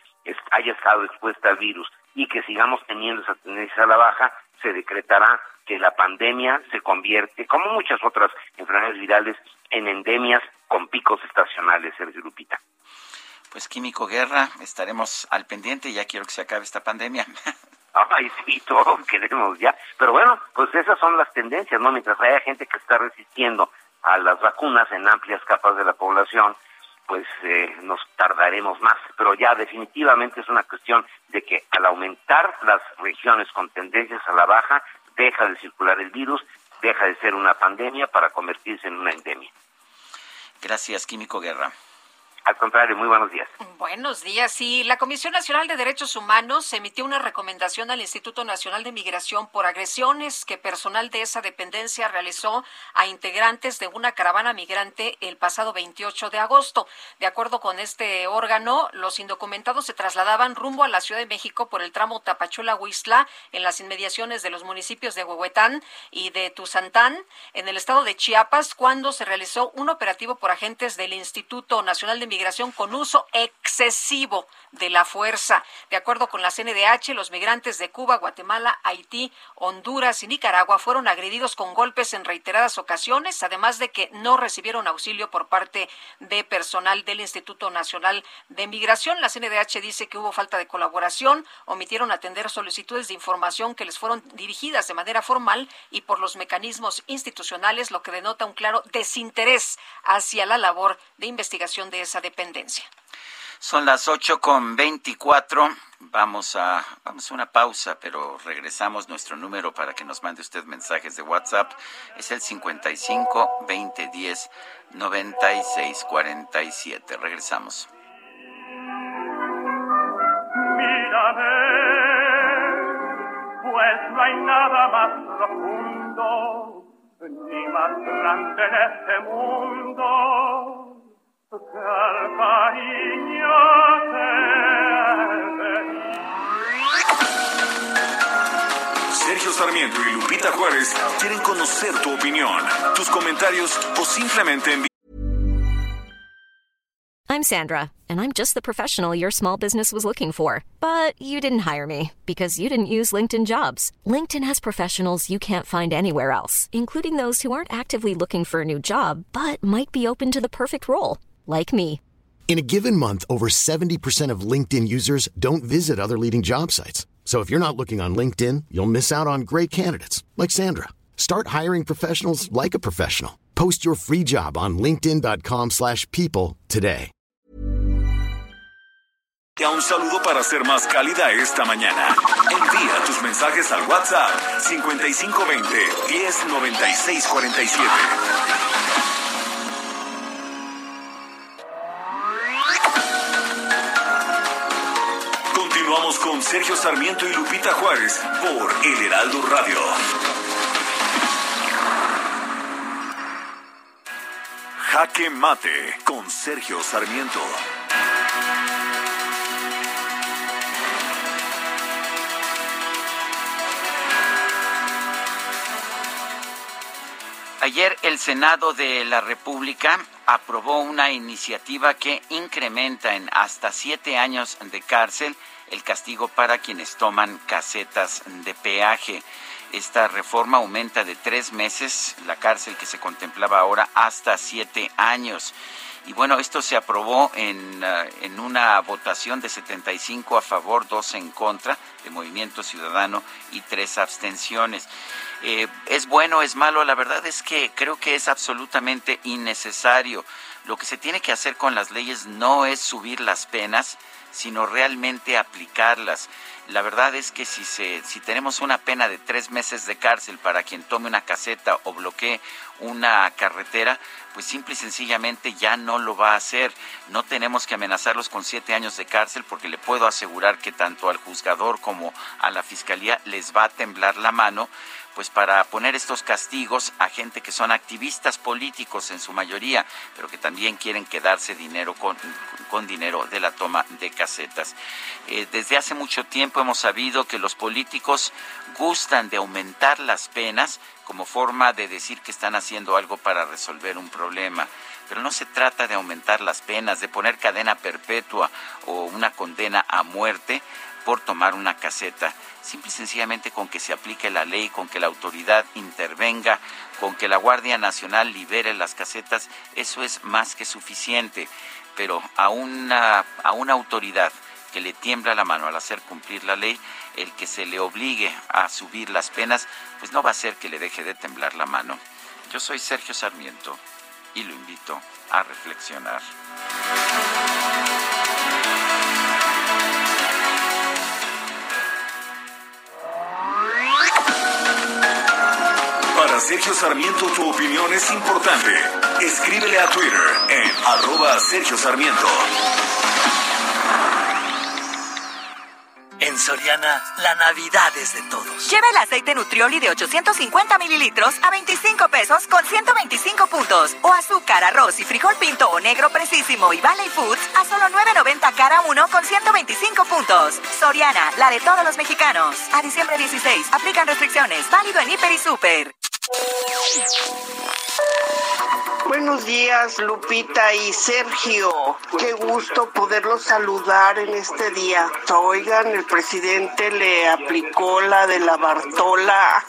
S26: haya estado expuesta al virus y que sigamos teniendo esa tendencia a la baja, se decretará que la pandemia se convierte, como muchas otras enfermedades virales, en endemias con picos estacionales, Sergio Lupita.
S1: Pues Químico Guerra, estaremos al pendiente, ya quiero que se acabe esta pandemia.
S26: Ay, sí, todos queremos ya. Pero bueno, pues esas son las tendencias, ¿no? Mientras haya gente que está resistiendo a las vacunas en amplias capas de la población, pues eh, nos tardaremos más. Pero ya definitivamente es una cuestión de que al aumentar las regiones con tendencias a la baja, deja de circular el virus, deja de ser una pandemia para convertirse en una endemia.
S1: Gracias, Químico Guerra.
S26: Al contrario, muy buenos días.
S2: Buenos días. Sí, la Comisión Nacional de Derechos Humanos emitió una recomendación al Instituto Nacional de Migración por agresiones que personal de esa dependencia realizó a integrantes de una caravana migrante el pasado 28 de agosto. De acuerdo con este órgano, los indocumentados se trasladaban rumbo a la Ciudad de México por el tramo Tapachula-Huizla en las inmediaciones de los municipios de Huehuetán y de Tuzantán en el estado de Chiapas cuando se realizó un operativo por agentes del Instituto Nacional de Migración migración con uso excesivo de la fuerza. De acuerdo con la CNDH, los migrantes de Cuba, Guatemala, Haití, Honduras y Nicaragua fueron agredidos con golpes en reiteradas ocasiones, además de que no recibieron auxilio por parte de personal del Instituto Nacional de Migración. La CNDH dice que hubo falta de colaboración, omitieron atender solicitudes de información que les fueron dirigidas de manera formal y por los mecanismos institucionales, lo que denota un claro desinterés hacia la labor de investigación de esa dependencia.
S1: Son las ocho con veinticuatro. Vamos a, vamos a una pausa, pero regresamos. Nuestro número para que nos mande usted mensajes de WhatsApp es el 55 20 10 96 47. Regresamos.
S22: Mírame, pues no hay nada más profundo ni más grande en este mundo
S5: Sergio Sarmiento y Lupita Juárez quieren conocer tu opinión, tus comentarios o simplemente.
S27: I'm Sandra, and I'm just the professional your small business was looking for. But you didn't hire me because you didn't use LinkedIn jobs. LinkedIn has professionals you can't find anywhere else, including those who aren't actively looking for a new job but might be open to the perfect role like me.
S28: In a given month, over 70% of LinkedIn users don't visit other leading job sites. So if you're not looking on LinkedIn, you'll miss out on great candidates like Sandra. Start hiring professionals like a professional. Post your free job on linkedin.com/people today.
S5: Un saludo para ser más cálida esta mañana. Envía tus mensajes al WhatsApp 5520 109647. Con Sergio Sarmiento y Lupita Juárez por El Heraldo Radio. Jaque Mate con Sergio Sarmiento.
S1: Ayer el Senado de la República aprobó una iniciativa que incrementa en hasta siete años de cárcel el castigo para quienes toman casetas de peaje. Esta reforma aumenta de tres meses la cárcel que se contemplaba ahora hasta siete años. Y bueno, esto se aprobó en, uh, en, una votación de 75 a favor, dos en contra, de Movimiento Ciudadano y tres abstenciones. Eh, ¿Es bueno, es malo? La verdad es que creo que es absolutamente innecesario. Lo que se tiene que hacer con las leyes no es subir las penas, sino realmente aplicarlas. La verdad es que si, si tenemos una pena de tres meses de cárcel para quien tome una caseta o bloquee una carretera, pues simple y sencillamente ya no lo va a hacer. No tenemos que amenazarlos con siete años de cárcel porque le puedo asegurar que tanto al juzgador como a la fiscalía les va a temblar la mano pues para poner estos castigos a gente que son activistas políticos en su mayoría, pero que también quieren quedarse dinero con, con dinero de la toma de casetas. Eh, desde hace mucho tiempo hemos sabido que los políticos gustan de aumentar las penas como forma de decir que están haciendo algo para resolver un problema. Pero no se trata de aumentar las penas, de poner cadena perpetua o una condena a muerte por tomar una caseta. Simple y sencillamente con que se aplique la ley, con que la autoridad intervenga, con que la Guardia Nacional libere las casetas, eso es más que suficiente. pero a una, a una autoridad que le tiembla la mano al hacer cumplir la ley, el que se le obligue a subir las penas, pues no va a ser que le deje de temblar la mano. Yo soy Sergio Sarmiento y lo invito a reflexionar.
S5: Para Sergio Sarmiento tu opinión es importante. Escríbele a Twitter en arroba Sergio Sarmiento.
S19: En Soriana, la Navidad es de todos.
S17: Lleva el aceite Nutrioli de 850 mililitros a 25 pesos con 125 puntos. O azúcar, arroz y frijol pinto o negro precisísimo y Valley Foods a solo 9.90 cada uno con 125 puntos. Soriana, la de todos los mexicanos. A diciembre 16, aplican restricciones. Válido en Hiper y Super. Thank.
S29: Buenos días, Lupita y Sergio. Qué gusto poderlos saludar en este día. Oigan, el presidente le aplicó la de la Bartola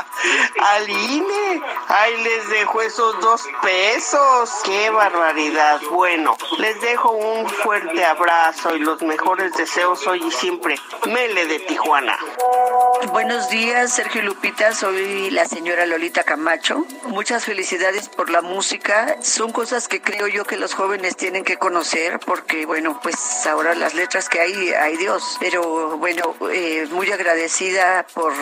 S29: al INE. Ahí les dejo esos dos pesos. Qué barbaridad. Bueno, les dejo un fuerte abrazo y los mejores deseos hoy y siempre. Mele de Tijuana.
S30: Buenos días, Sergio y Lupita. Soy la señora Lolita Camacho. Muchas felicidades por la música. Son cosas que creo yo que los jóvenes tienen que conocer porque, bueno, pues ahora las letras que hay, hay Dios. Pero bueno, eh, muy agradecida por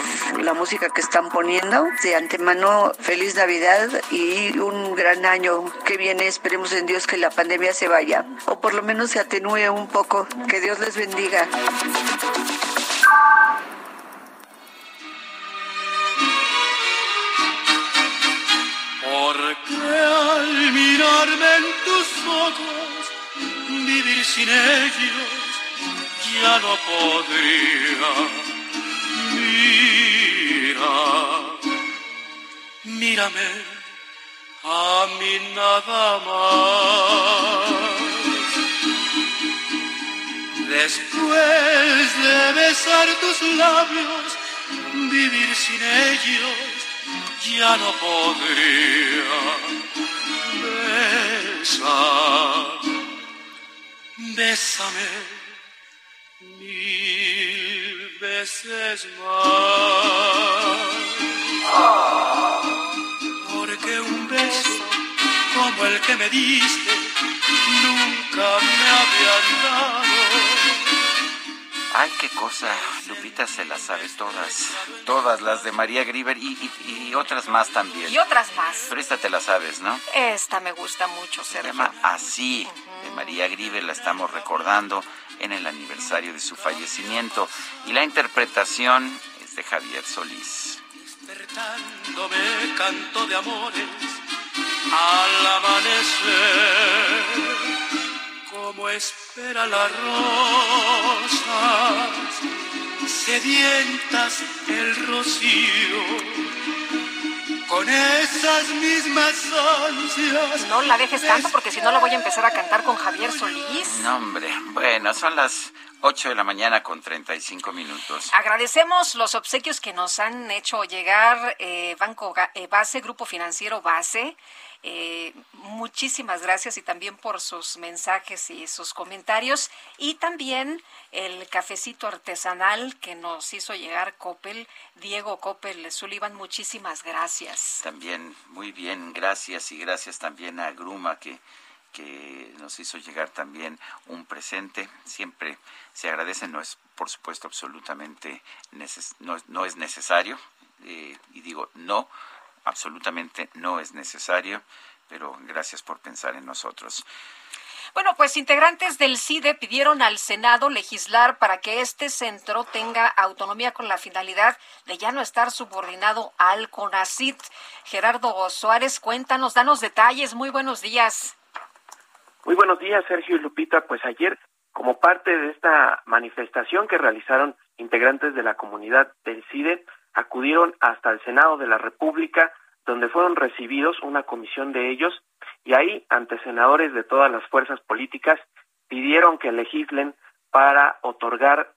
S30: la música que están poniendo. De antemano, feliz Navidad y un gran año que viene. Esperemos en Dios que la pandemia se vaya o por lo menos se atenúe un poco. Que Dios les bendiga.
S22: Porque al mirarme en tus ojos, vivir sin ellos ya no podría. Mira, mírame a mí nada más. Después de besar tus labios, vivir sin ellos ya no podría besar. Bésame mil veces más. Porque un beso como el que me diste nunca me habían dado.
S1: Ay, qué cosa, Lupita se las sabes todas, todas las de María Grieber y, y- y otras más también.
S2: Y otras más.
S1: Pero esta te la sabes, ¿no?
S2: Esta me gusta mucho,
S1: Se
S2: Sergio.
S1: llama Así, de María Grieber, la estamos recordando en el aniversario de su fallecimiento. Y la interpretación es de Javier Solís.
S22: Despertándome canto de amores al amanecer, como espera las rosas, sedientas el rocío, con esas mismas ansias.
S2: No la dejes tanto porque si no la voy a empezar a cantar con Javier Solís.
S1: No, hombre, bueno, son las 8 de la mañana con 35 minutos.
S2: Agradecemos los obsequios que nos han hecho llegar eh, Banco eh, Base, Grupo Financiero Base. Eh, muchísimas gracias y también por sus mensajes y sus comentarios. Y también el cafecito artesanal que nos hizo llegar Coppel, Diego Coppel Sullivan. Muchísimas gracias.
S1: También, muy bien, gracias y gracias también a Gruma que, que nos hizo llegar también un presente. Siempre se agradece, no es por supuesto absolutamente no, no es necesario, eh, y digo no, absolutamente no es necesario, pero gracias por pensar en nosotros.
S2: Bueno, pues integrantes del CIDE pidieron al Senado legislar para que este centro tenga autonomía con la finalidad de ya no estar subordinado al CONACIT. Gerardo Suárez, cuéntanos, danos detalles. Muy buenos días.
S21: Muy buenos días, Sergio y Lupita. Pues ayer, como parte de esta manifestación que realizaron integrantes de la comunidad del CIDE, acudieron hasta el Senado de la República, donde fueron recibidos una comisión de ellos, y ahí, ante senadores de todas las fuerzas políticas, pidieron que legislen para otorgar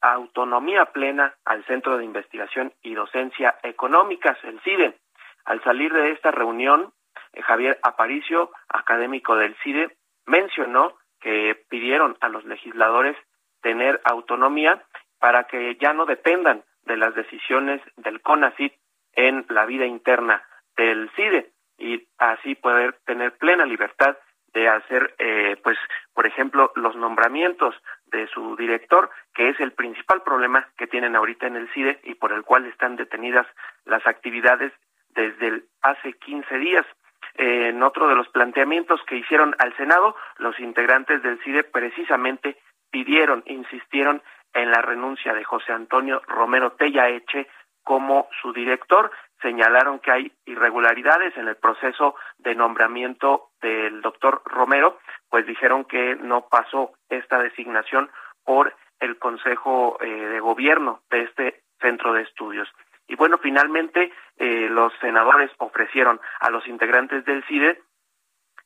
S21: autonomía plena al Centro de Investigación y Docencia Económicas, el CIDE. Al salir de esta reunión, eh, Javier Aparicio, académico del CIDE, mencionó
S31: que pidieron a los legisladores tener autonomía para que ya no dependan de las decisiones del CONACIT en la vida interna del CIDE y así poder tener plena libertad de hacer, eh, pues, por ejemplo, los nombramientos de su director, que es el principal problema que tienen ahorita en el CIDE y por el cual están detenidas las actividades desde hace 15 días. En otro de los planteamientos que hicieron al Senado, los integrantes del CIDE precisamente pidieron, insistieron en la renuncia de José Antonio Romero Tellaeche como su director. Señalaron que hay irregularidades en el proceso de nombramiento del doctor Romero, pues dijeron que no pasó esta designación por el Consejo eh, de Gobierno de este centro de estudios. Y bueno, finalmente eh, los senadores ofrecieron a los integrantes del CIDE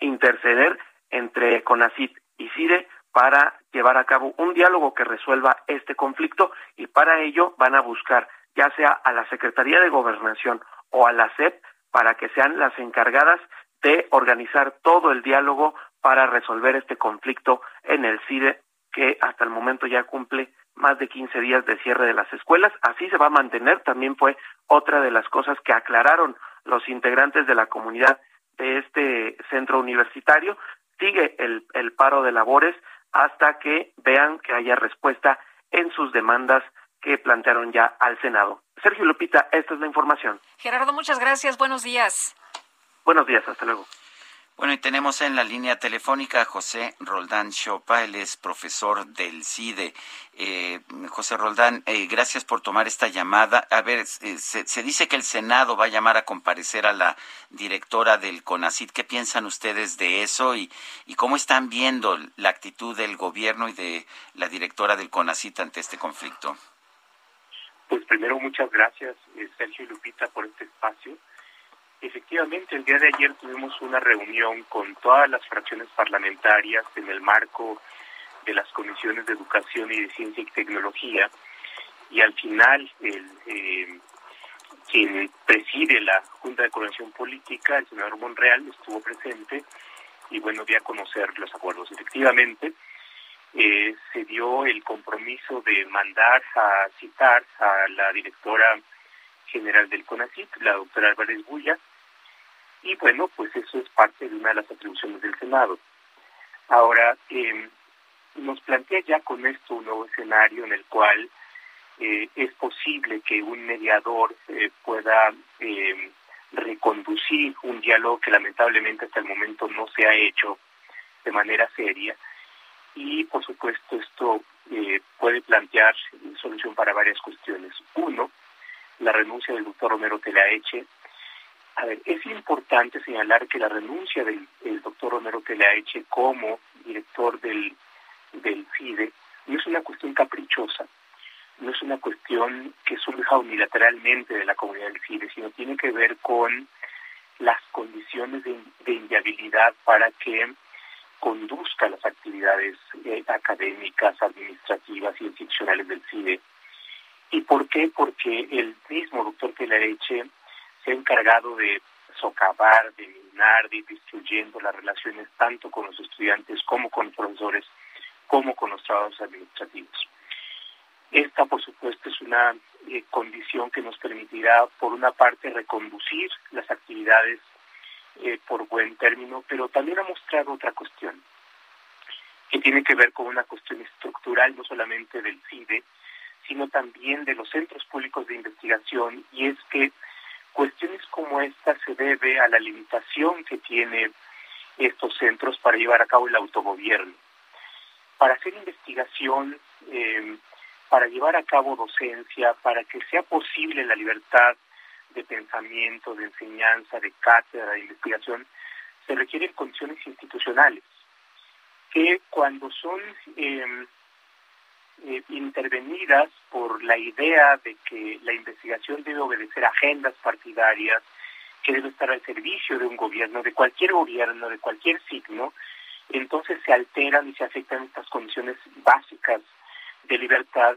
S31: interceder entre CONACIT y CIDE para llevar a cabo un diálogo que resuelva este conflicto y para ello van a buscar ya sea a la Secretaría de Gobernación o a la SEP para que sean las encargadas de organizar todo el diálogo para resolver este conflicto en el CIDE que hasta el momento ya cumple más de 15 días de cierre de las escuelas. Así se va a mantener. También fue otra de las cosas que aclararon los integrantes de la comunidad de este centro universitario. Sigue el, el paro de labores hasta que vean que haya respuesta en sus demandas que plantearon ya al Senado. Sergio Lupita, esta es la información.
S2: Gerardo, muchas gracias. Buenos días.
S31: Buenos días, hasta luego.
S1: Bueno, y tenemos en la línea telefónica a José Roldán Chopa, él es profesor del CIDE. Eh, José Roldán, eh, gracias por tomar esta llamada. A ver, eh, se, dice que el Senado va a llamar a comparecer a la directora del CONACID. ¿Qué piensan ustedes de eso y, y cómo están viendo la actitud del gobierno y de la directora del CONACID ante este conflicto?
S31: Pues primero, muchas gracias, Sergio y Lupita, por este espacio Efectivamente, el día de ayer tuvimos una reunión con todas las fracciones parlamentarias en el marco de las comisiones de educación y de ciencia y tecnología y al final el, eh, quien preside la Junta de Coordinación Política, el senador Monreal, estuvo presente y bueno, dio a conocer los acuerdos. Efectivamente, eh, se dio el compromiso de mandar a citar a la directora general del CONACYT, la doctora Álvarez Bulla, y bueno, pues eso es parte de una de las atribuciones del Senado. Ahora, eh, nos plantea ya con esto un nuevo escenario en el cual eh, es posible que un mediador eh, pueda eh, reconducir un diálogo que lamentablemente hasta el momento no se ha hecho de manera seria y por supuesto esto puede plantear solución para varias cuestiones. Uno, la renuncia del doctor Romero Telaeche. A ver, es importante señalar que la renuncia del, doctor Romero Telaeche como director del, del FIDE no es una cuestión caprichosa, no es una cuestión que surja unilateralmente de la comunidad del FIDE, sino tiene que ver con las condiciones de, inviabilidad para que conduzca las actividades eh, académicas, administrativas y institucionales del FIDE ¿Y por qué? Porque el mismo doctor Pelareche se ha encargado de socavar, de minar, de ir destruyendo las relaciones tanto con los estudiantes como con los profesores, como con los trabajos administrativos. Esta, por supuesto, es una eh, condición que nos permitirá, por una parte, reconducir las actividades eh, por buen término, pero también ha mostrado otra cuestión, que tiene que ver con una cuestión estructural, no solamente del CIDE, sino también de los centros públicos de investigación, y es que cuestiones como esta se debe a la limitación que tiene estos centros para llevar a cabo el autogobierno. Para hacer investigación, eh, para llevar a cabo docencia, para que sea posible la libertad de pensamiento, de enseñanza, de cátedra, de investigación, se requieren condiciones institucionales que cuando son eh, eh, intervenidas por la idea de que la investigación debe obedecer agendas partidarias, que debe estar al servicio de un gobierno, de cualquier gobierno, de cualquier signo, entonces se alteran y se afectan estas condiciones básicas de libertad.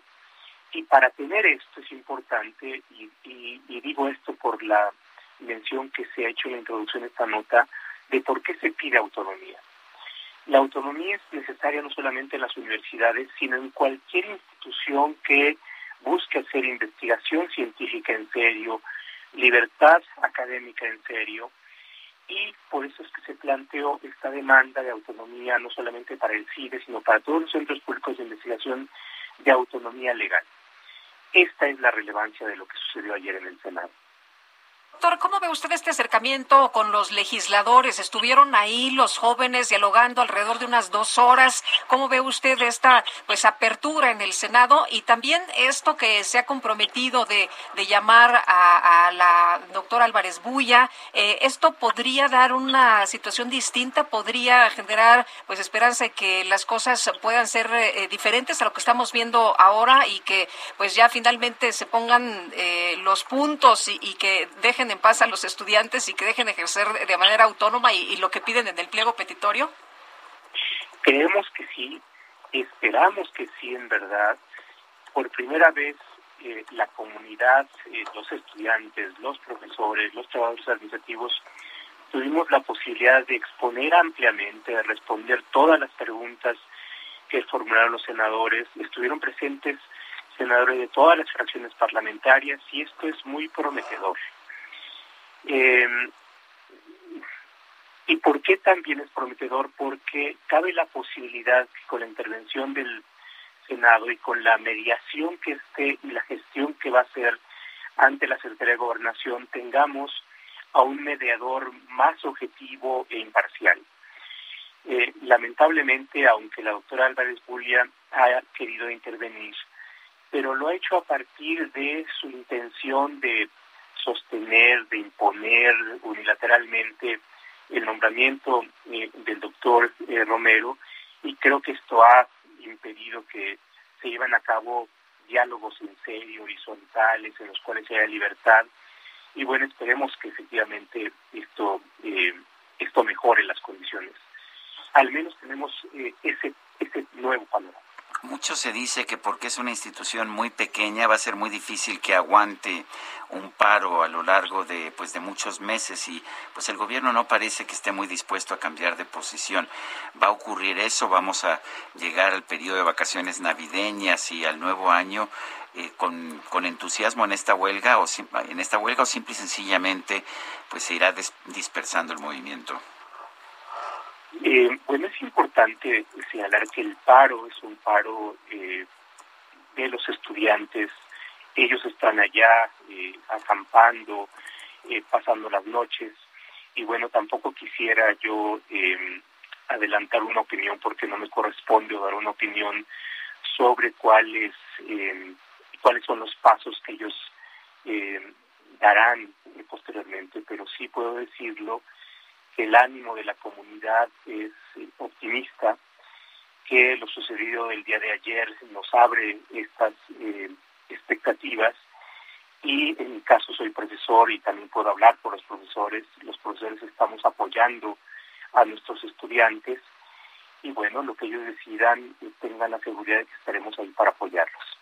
S31: Y para tener esto es importante, y, y digo esto por la mención que se ha hecho en la introducción de esta nota, de por qué se pide autonomía. La autonomía es necesaria no solamente en las universidades, sino en cualquier institución que busque hacer investigación científica en serio, libertad académica en serio, y por eso es que se planteó esta demanda de autonomía no solamente para el CIDE, sino para todos los centros públicos de investigación de autonomía legal. Esta es la relevancia de lo que sucedió ayer en el Senado.
S2: Doctor, ¿cómo ve usted este acercamiento con los legisladores? Estuvieron ahí los jóvenes dialogando alrededor de unas dos horas. ¿Cómo ve usted esta pues apertura en el Senado y también esto que se ha comprometido de, de llamar a, la doctora Álvarez Bulla? Eh, ¿Esto podría dar una situación distinta? ¿Podría generar pues esperanza de que las cosas puedan ser eh, diferentes a lo que estamos viendo ahora y que pues ya finalmente se pongan eh, los puntos y, y que dejen en paz a los estudiantes y que dejen ejercer de manera autónoma y, lo que piden en el pliego petitorio?
S31: Creemos que sí, esperamos que sí, en verdad. Por primera vez eh, la comunidad, eh, los estudiantes, los profesores, los trabajadores administrativos, tuvimos la posibilidad de exponer ampliamente, de responder todas las preguntas que formularon los senadores. Estuvieron presentes senadores de todas las fracciones parlamentarias y esto es muy prometedor. Eh, ¿Y por qué también es prometedor? Porque cabe la posibilidad que con la intervención del Senado y con la mediación que esté y la gestión que va a hacer ante la Secretaría de Gobernación tengamos a un mediador más objetivo e imparcial. Eh, lamentablemente, aunque la doctora Álvarez Bulia ha querido intervenir, pero lo ha hecho a partir de su intención de sostener, de imponer unilateralmente el nombramiento eh, del doctor eh, Romero y creo que esto ha impedido que se lleven a cabo diálogos en serio, horizontales, en los cuales haya libertad y bueno, esperemos que efectivamente esto, eh, esto mejore las condiciones. Al menos tenemos ese, ese nuevo panorama.
S1: Mucho se dice que porque es una institución muy pequeña va a ser muy difícil que aguante un paro a lo largo de pues de muchos meses y pues el gobierno no parece que esté muy dispuesto a cambiar de posición. ¿Va a ocurrir eso? ¿Vamos a llegar al periodo de vacaciones navideñas y al nuevo año eh, con, con, entusiasmo en esta huelga o en esta huelga o simple y sencillamente pues se irá dispersando el movimiento?
S31: Eh, bueno, es importante señalar que el paro es un paro eh, de los estudiantes. Ellos están allá eh, acampando, eh, pasando las noches. Y bueno, tampoco quisiera yo em, adelantar una opinión porque no me corresponde dar una opinión sobre cuáles em, cuáles son los pasos que ellos em, darán posteriormente, pero sí puedo decirlo el ánimo de la comunidad es eh, optimista, que lo sucedido el día de ayer nos abre estas eh, expectativas y en mi caso soy profesor y también puedo hablar por los profesores. Los profesores estamos apoyando a nuestros estudiantes y bueno, lo que ellos decidan eh, tengan la seguridad de que estaremos ahí para apoyarlos.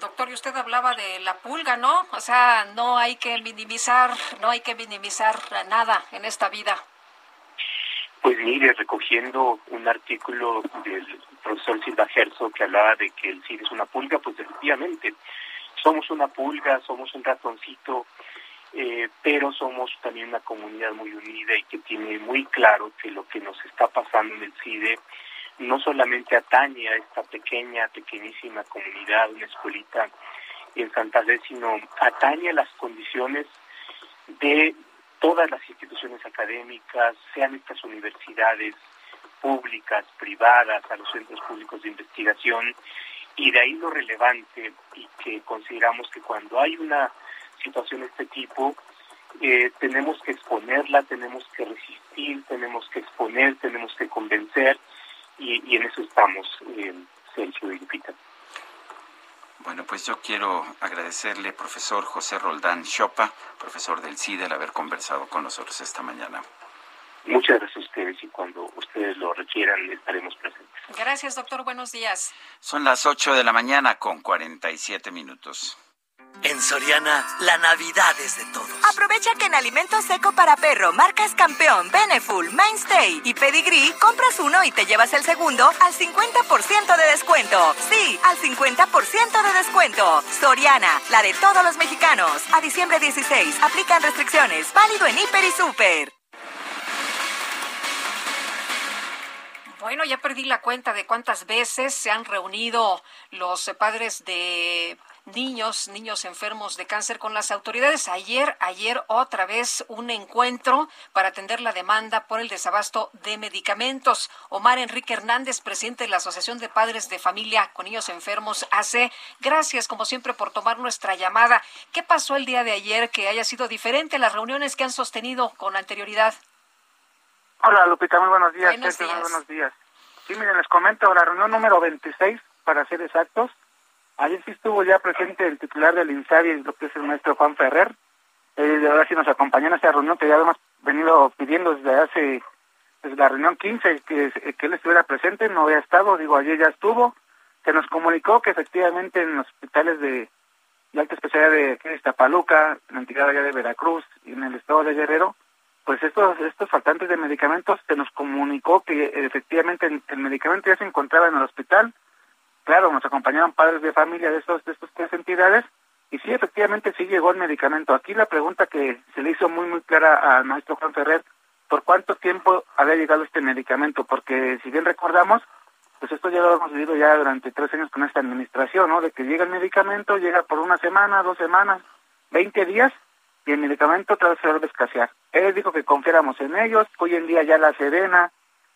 S2: Doctor, y usted hablaba de la pulga, ¿no? O sea, no hay que minimizar, no hay que minimizar nada en esta vida.
S31: Pues mire, recogiendo un artículo del profesor Silva Gerso que hablaba de que el CID es una pulga, pues efectivamente, somos una pulga, somos un ratoncito, eh, pero somos también una comunidad muy unida y que tiene muy claro que lo que nos está pasando en el CIDE no solamente atañe a esta pequeña, pequeñísima comunidad, una escuelita en Santa Fe, sino atañe a las condiciones de todas las instituciones académicas, sean estas universidades públicas, privadas, a los centros públicos de investigación, y de ahí lo relevante y que consideramos que cuando hay una situación de este tipo, eh, tenemos que exponerla, tenemos que resistir, tenemos que exponer, tenemos que convencer, y, en eso estamos, eh, Sergio y Lupita.
S1: Bueno, pues yo quiero agradecerle, profesor José Roldán Chopa, profesor del CIDE, el haber conversado con nosotros esta mañana.
S31: Muchas gracias a ustedes y cuando ustedes lo requieran estaremos presentes.
S2: Gracias, doctor. Buenos días.
S1: Son las 8 de la mañana con 47 minutos.
S19: En Soriana, la Navidad es de todos.
S17: Aprovecha que en alimento seco para perro, marcas Campeón, Beneful, Mainstay y Pedigree, compras uno y te llevas el segundo al 50% de descuento. Sí, al 50% de descuento. Soriana, la de todos los mexicanos. A diciembre 16, aplican restricciones. Válido en Hiper y Super.
S2: Bueno, ya perdí la cuenta de cuántas veces se han reunido los padres de niños, niños enfermos de cáncer con las autoridades. Ayer, ayer otra vez un encuentro para atender la demanda por el desabasto de medicamentos. Omar Enrique Hernández, presidente de la Asociación de Padres de Familia con Niños Enfermos, hace gracias como siempre por tomar nuestra llamada. ¿Qué pasó el día de ayer que haya sido diferente a las reuniones que han sostenido con anterioridad?
S32: Hola Lupita, muy buenos días. Buenos días. Muy buenos días. Sí, miren, les comento la reunión número 26, para ser exactos, Ayer sí estuvo ya presente el titular del INSABI, lo que es el maestro Juan Ferrer. Eh, ahora sí nos acompañó en esta reunión que ya hemos venido pidiendo desde hace, desde la reunión 15, que, que él estuviera presente, no había estado, digo, ayer ya estuvo. Se nos comunicó que efectivamente en los hospitales de, alta especialidad de, de Iztapaluca, en la entidad allá de Veracruz y en el estado de Guerrero, pues estos estos faltantes de medicamentos se nos comunicó que efectivamente el medicamento ya se encontraba en el hospital, claro, nos acompañaban padres de familia de estos de estas tres entidades y sí, efectivamente sí llegó el medicamento. Aquí la pregunta que se le hizo muy muy clara al maestro Juan Ferrer, ¿por cuánto tiempo había llegado este medicamento? Porque si bien recordamos, pues esto ya lo hemos vivido ya durante tres años con esta administración, ¿no? De que llega el medicamento, llega por una semana, dos semanas, veinte días, y el medicamento otra vez se vuelve a escasear. Él dijo que confiáramos en ellos, hoy en día ya la Sedena,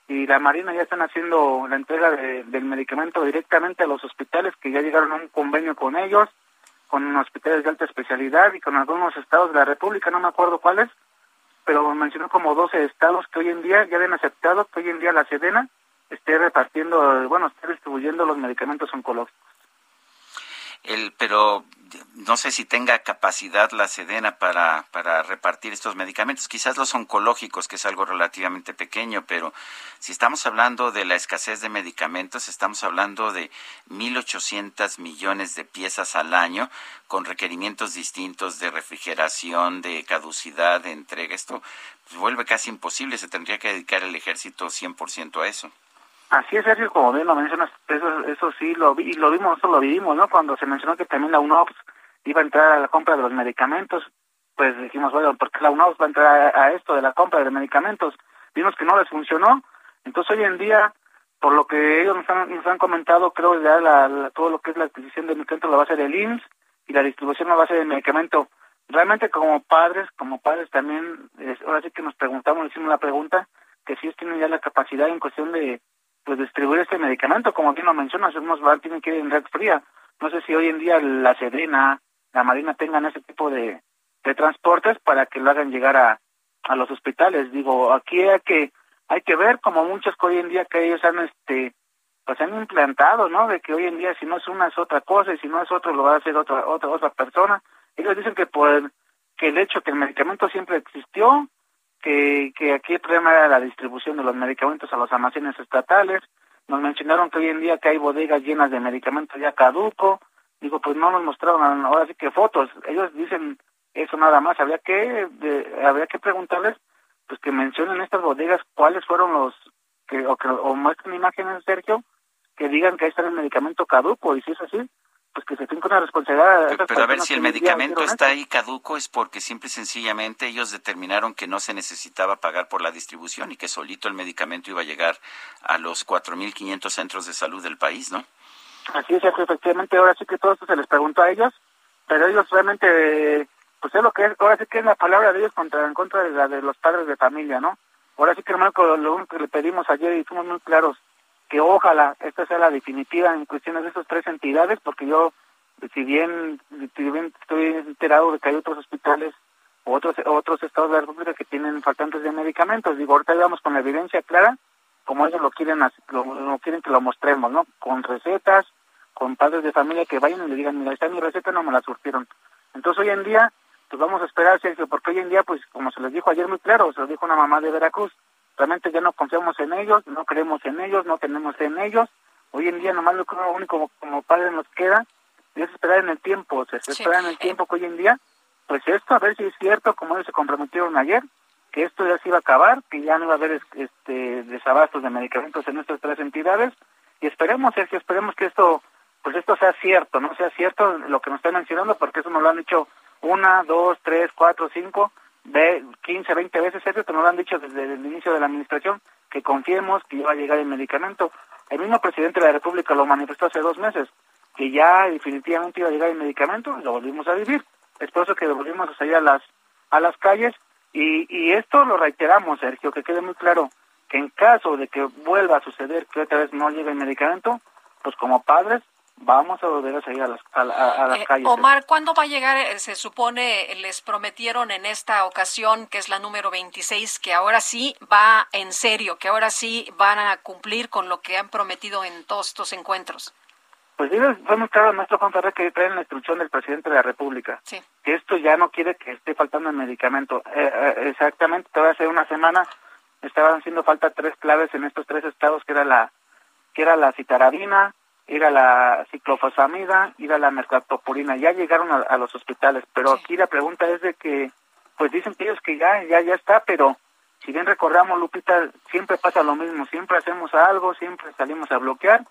S32: y la Marina ya están haciendo la entrega del medicamento directamente a los hospitales que ya llegaron a un convenio con ellos, con hospitales de alta especialidad y con algunos estados de la República, no me acuerdo cuáles, pero mencionó como 12 estados que hoy en día ya habían aceptado que hoy en día la Sedena esté repartiendo, bueno, esté distribuyendo los medicamentos oncológicos.
S1: El, pero no sé si tenga capacidad la Sedena para, para repartir estos medicamentos, quizás los oncológicos, que es algo relativamente pequeño, pero si estamos hablando de la escasez de medicamentos, estamos hablando de 1.800 millones de piezas al año con requerimientos distintos de refrigeración, de caducidad, de entrega. Esto pues, vuelve casi imposible, se tendría que dedicar el ejército 100% a eso.
S32: Así es, Sergio, como bien lo mencionas, eso, eso sí lo vi, lo vimos, eso lo vivimos, ¿no? Cuando se mencionó que también la UNOPS iba a entrar a la compra de los medicamentos, pues dijimos, bueno, ¿por qué la UNOPS va a entrar a, esto de la compra de medicamentos? Vimos que no les funcionó, entonces hoy en día, por lo que ellos nos han, nos han comentado, creo ya la, todo lo que es la adquisición de medicamentos la base del IMSS y la distribución la base del medicamento. Realmente como padres, como padres también, ahora sí que nos preguntamos, hicimos la pregunta, que si ellos tienen ya la capacidad en cuestión de pues distribuir este medicamento, como bien lo mencionas, unos tienen que ir en red fría. No sé si hoy en día la Sedena, la Marina tengan ese tipo de, de transportes para que lo hagan llegar a, a los hospitales. Digo, aquí hay que hay que ver como muchos que hoy en día que ellos han este pues han implantado, ¿no? De que hoy en día si no es una es otra cosa y si no es otro lo va a hacer otra otra otra persona. Ellos dicen que por que el hecho que el medicamento siempre existió, que, que aquí el problema era la distribución de los medicamentos a los almacenes estatales. Nos mencionaron que hoy en día que hay bodegas llenas de medicamentos ya caduco. Digo, pues no nos mostraron ahora sí que fotos. Ellos dicen eso nada más. Habría que de, habría que preguntarles pues que mencionen estas bodegas cuáles fueron los que o, que, o muestren imágenes Sergio que digan que ahí está el medicamento caduco y si es así pues que se tenga una responsabilidad.
S1: Pero, a ver si el medicamento está ahí caduco es porque simple y sencillamente ellos determinaron que no se necesitaba pagar por la distribución y que solito el medicamento iba a llegar a los 4.500 centros de salud del país, ¿no?
S32: Así es, efectivamente, ahora sí que todo esto se les preguntó a ellos, pero ellos realmente, pues es lo que es, ahora sí que es la palabra de ellos contra, en contra de la de los padres de familia, ¿no? Ahora sí que, hermano, lo único que le pedimos ayer y fuimos muy claros, que ojalá esta sea la definitiva en cuestiones de esas tres entidades, porque yo, si bien, si bien estoy enterado de que hay otros hospitales o otros, otros estados de la República que tienen faltantes de medicamentos, digo, ahorita vamos con la evidencia clara, como ellos lo quieren, lo, quieren que lo mostremos, ¿no? Con recetas, con padres de familia que vayan y le digan, mira, esta mi receta, no me la surtieron. Entonces hoy en día, pues vamos a esperar, Sergio, porque hoy en día, pues como se les dijo ayer muy claro, se lo dijo una mamá de Veracruz, realmente ya no confiamos en ellos, no creemos en ellos, no tenemos en ellos. Hoy en día nomás lo único como padre nos queda es esperar en el tiempo, se esperar en el tiempo que hoy en día, pues esto, a ver si es cierto, como ellos se comprometieron ayer, que esto ya se iba a acabar, que ya no iba a haber este desabastos de medicamentos en nuestras tres entidades, y esperemos, Sergio, esperemos que esto, pues esto sea cierto, no sea cierto lo que nos están mencionando, porque eso nos lo han dicho una, dos, tres, cuatro, cinco, de 15, 20 veces, que nos lo han dicho desde el inicio de la administración, que confiemos que ya va a llegar el medicamento. El mismo presidente de la República lo manifestó hace dos meses, que ya definitivamente iba a llegar el medicamento y lo volvimos a vivir. Es por eso que volvimos a salir a las, a las calles y, y esto lo reiteramos, Sergio, que quede muy claro que en caso de que vuelva a suceder que otra vez no llegue el medicamento, pues como padres vamos a volver a salir a las, a, las
S2: eh,
S32: calles.
S2: Omar, ¿cuándo va a llegar? Eh, se supone, les prometieron en esta ocasión, que es la número 26, que ahora sí va en serio, que ahora sí van a cumplir con lo que han prometido en todos estos encuentros.
S32: Pues sí, fue muy claro nuestro Juan Ferrer que trae la instrucción del presidente de la República. Que esto ya no quiere que esté faltando el medicamento. Eh, eh, exactamente, todavía hace una semana estaban haciendo falta tres claves en estos tres estados, que era la que era la citarabina, era la ciclofosfamida y era la mercaptopurina. Ya llegaron a, los hospitales, pero aquí la pregunta es de que, pues dicen que ellos que ya, ya, ya está, pero si bien recordamos, Lupita, siempre pasa lo mismo, siempre hacemos algo, siempre salimos a bloquear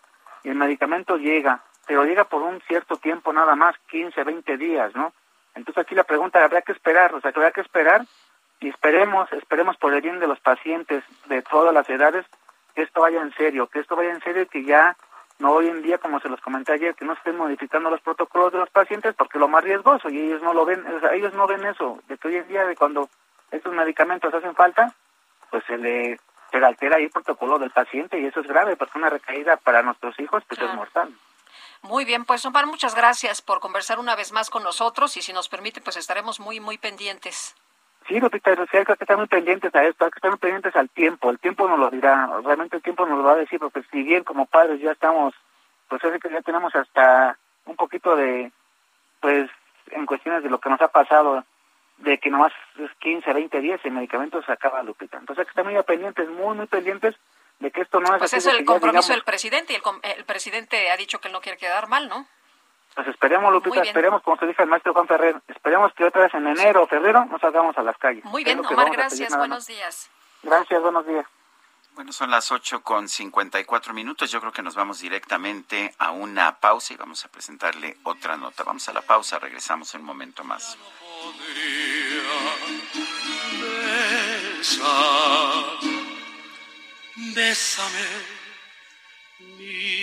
S32: y el medicamento llega, pero llega por un cierto tiempo nada más, 15, 20 días, ¿no? Entonces aquí la pregunta, habrá que esperar, o sea, que habrá que esperar y esperemos, esperemos por el bien de los pacientes de todas las edades, que esto vaya en serio, que esto vaya en serio y que ya no hoy en día, como se los comenté ayer, que no estén modificando los protocolos de los pacientes porque lo más riesgoso y ellos no lo ven, o sea, ellos no ven eso, de que hoy en día de cuando estos medicamentos hacen falta, pues se le se altera ahí el protocolo del paciente y eso es grave porque una recaída para nuestros hijos pues es mortal.
S2: Muy bien, pues Omar, muchas gracias por conversar una vez más con nosotros y si nos permite, pues estaremos muy, muy pendientes.
S32: Sí, Lupita, hay que estar muy pendientes a esto, hay que estar muy pendientes al tiempo, el tiempo nos lo dirá, realmente el tiempo nos lo va a decir, porque si bien como padres ya estamos, pues es que ya tenemos hasta un poquito de, pues, en cuestiones de lo que nos ha pasado de que nomás es 15, 20 días el medicamento se acaba, Lupita. Entonces hay que estar muy pendientes, muy, muy pendientes de que esto no es
S2: Pues es el compromiso del presidente y el, presidente ha dicho que él no quiere quedar mal, ¿no?
S32: Pues esperemos, Lupita, esperemos, como te dice el maestro Juan Ferrer, esperemos que otra vez en enero o febrero nos salgamos a las calles.
S2: Muy bien, Omar, gracias, buenos días.
S32: Gracias, buenos días.
S1: Bueno, son las 8 con 54 minutos. Yo creo que nos vamos directamente a una pausa y vamos a presentarle otra nota. Vamos a la pausa, regresamos en un momento más.
S33: Besa, bésame mil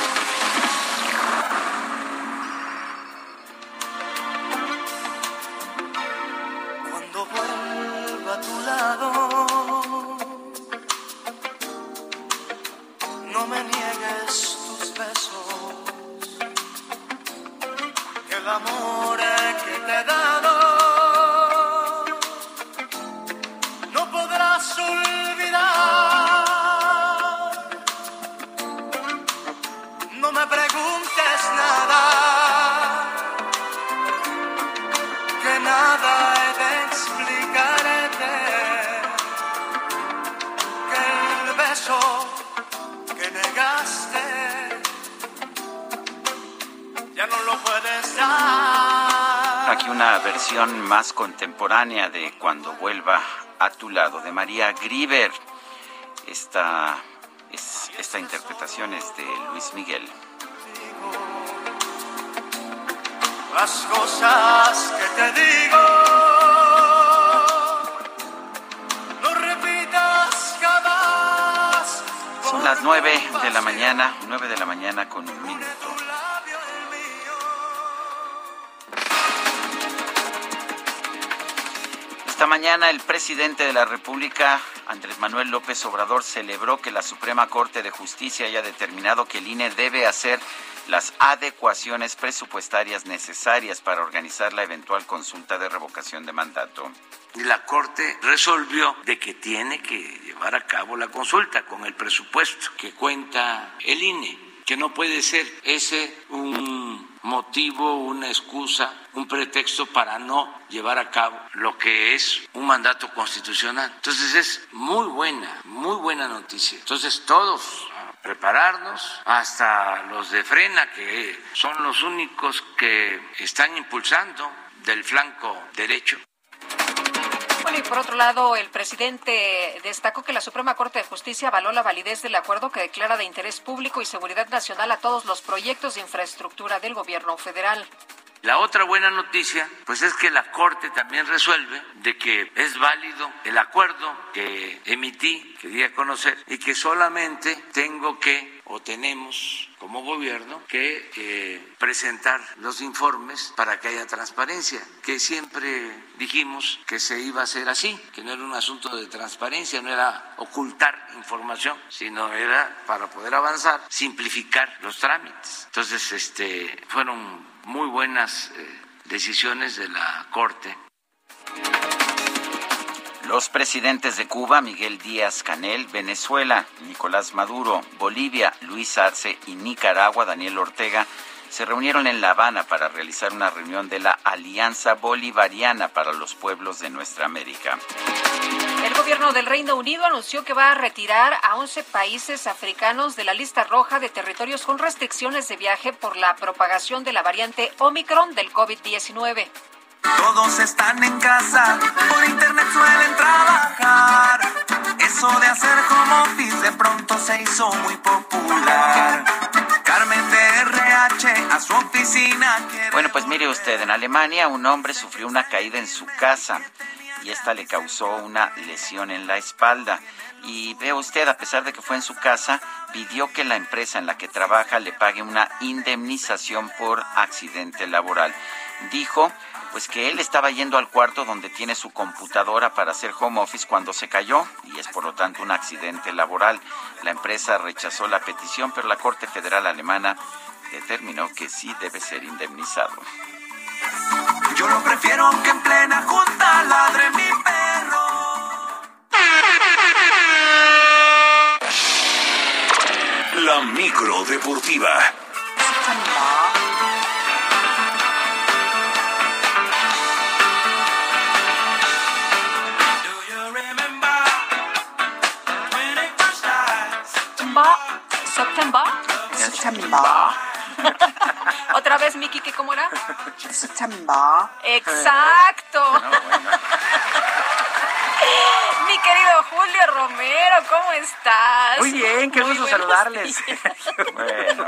S1: Contemporánea de Cuando vuelva a tu lado, de María Grieber. Esta, es, esta interpretación es de Luis Miguel.
S33: Las cosas que te digo, no repitas jamás.
S1: Son las nueve de la mañana, nueve de la mañana con un mañana el presidente de la República, Andrés Manuel López Obrador, celebró que la Suprema Corte de Justicia haya determinado que el INE debe hacer las adecuaciones presupuestarias necesarias para organizar la eventual consulta de revocación de mandato.
S34: La Corte resolvió de que tiene que llevar a cabo la consulta con el presupuesto que cuenta el INE, que no puede ser ese un motivo, una excusa, un pretexto para no llevar a cabo lo que es un mandato constitucional. Entonces es muy buena, muy buena noticia. Entonces todos prepararnos, hasta los de Frena, que son los únicos que están impulsando del flanco derecho.
S2: Y por otro lado, el presidente destacó que la Suprema Corte de Justicia avaló la validez del acuerdo que declara de interés público y seguridad nacional a todos los proyectos de infraestructura del gobierno federal.
S34: La otra buena noticia, pues es que la Corte también resuelve de que es válido el acuerdo que emití, que di a conocer, y que solamente tengo que o tenemos como gobierno que eh, presentar los informes para que haya transparencia, que siempre dijimos que se iba a hacer así, que no era un asunto de transparencia, no era ocultar información, sino era para poder avanzar, simplificar los trámites. Entonces, este, fueron muy buenas eh, decisiones de la Corte.
S1: Los presidentes de Cuba, Miguel Díaz Canel, Venezuela, Nicolás Maduro, Bolivia, Luis Arce y Nicaragua, Daniel Ortega, se reunieron en La Habana para realizar una reunión de la Alianza Bolivariana para los Pueblos de Nuestra América.
S2: El gobierno del Reino Unido anunció que va a retirar a 11 países africanos de la lista roja de territorios con restricciones de viaje por la propagación de la variante Omicron del COVID-19.
S33: Todos están en casa, por internet suelen trabajar. Eso de hacer home office de pronto se hizo muy popular. Carmen de RH a su oficina.
S1: Bueno, pues mire usted, en Alemania un hombre sufrió una caída en su casa y esta le causó una lesión en la espalda. Y ve usted, a pesar de que fue en su casa, pidió que la empresa en la que trabaja le pague una indemnización por accidente laboral. Dijo pues que él estaba yendo al cuarto donde tiene su computadora para hacer home office cuando se cayó y es por lo tanto un accidente laboral. La empresa rechazó la petición, pero la Corte Federal Alemana determinó que sí debe ser indemnizado.
S33: Yo lo prefiero que en plena junta ladre mi perro.
S5: La micro deportiva.
S2: September.
S30: September.
S2: Otra vez, Miki, ¿qué cómo era?
S30: September.
S2: Exacto. Mi querido Julio Romero, ¿cómo estás?
S35: Muy bien, qué
S2: Muy
S35: gusto saludarles.
S1: Bueno,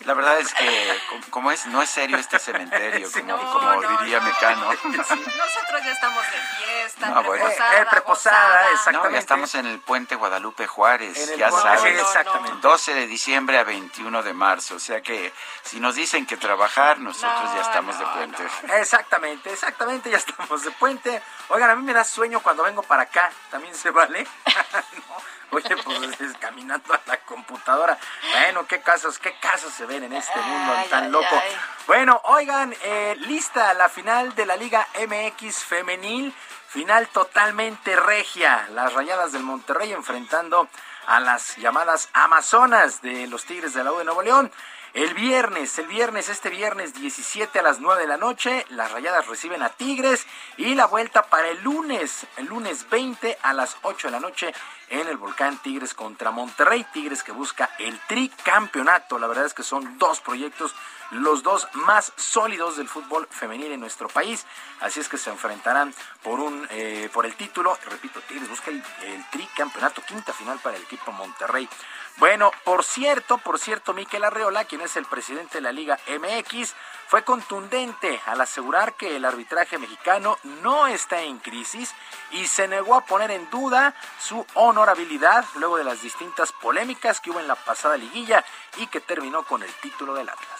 S1: la verdad es que como- es no es serio este cementerio, como, como diría Mecano.
S2: Nosotros ya estamos de fiesta,
S1: No, bueno.
S2: preposada,
S35: Eh, preposada, Exactamente.
S1: ya estamos en el puente Guadalupe Juárez, ya sabes.
S35: sí, exactamente.
S1: 12 de diciembre a 21 de marzo, o sea que si nos dicen que trabajar, nosotros ya estamos de puente.
S35: Exactamente, exactamente, ya estamos de puente. Oigan, a mí me da sueño cuando vengo para acá, también se vale. No, Oye, pues es caminando a la computadora. Bueno, qué casos, qué casos se ven en este mundo
S2: Ay,
S35: tan
S2: ay,
S35: loco.
S2: ay.
S35: Bueno, oigan, eh, lista la final de la Liga MX femenil, final totalmente regia. Las Rayadas del Monterrey enfrentando a las llamadas Amazonas de los Tigres de la U de Nuevo León. El viernes, el viernes, este viernes 17 a las 9 de la noche, las Rayadas reciben a Tigres y la vuelta para el lunes, el lunes 20 a las 8 de la noche en el Volcán Tigres contra Monterrey. Tigres que busca el tricampeonato. La verdad es que son dos proyectos, los dos más sólidos del fútbol femenil en nuestro país. Así es que se enfrentarán por un eh, por el título. Repito, Tigres busca el, el tricampeonato, quinta final para el equipo Monterrey. Bueno, por cierto, por cierto, Miquel Arreola, quien es el presidente de la Liga MX, fue contundente al asegurar que el arbitraje mexicano no está en crisis y se negó a poner en duda su honorabilidad luego de las distintas polémicas que hubo en la pasada liguilla y que terminó con el título del Atlas.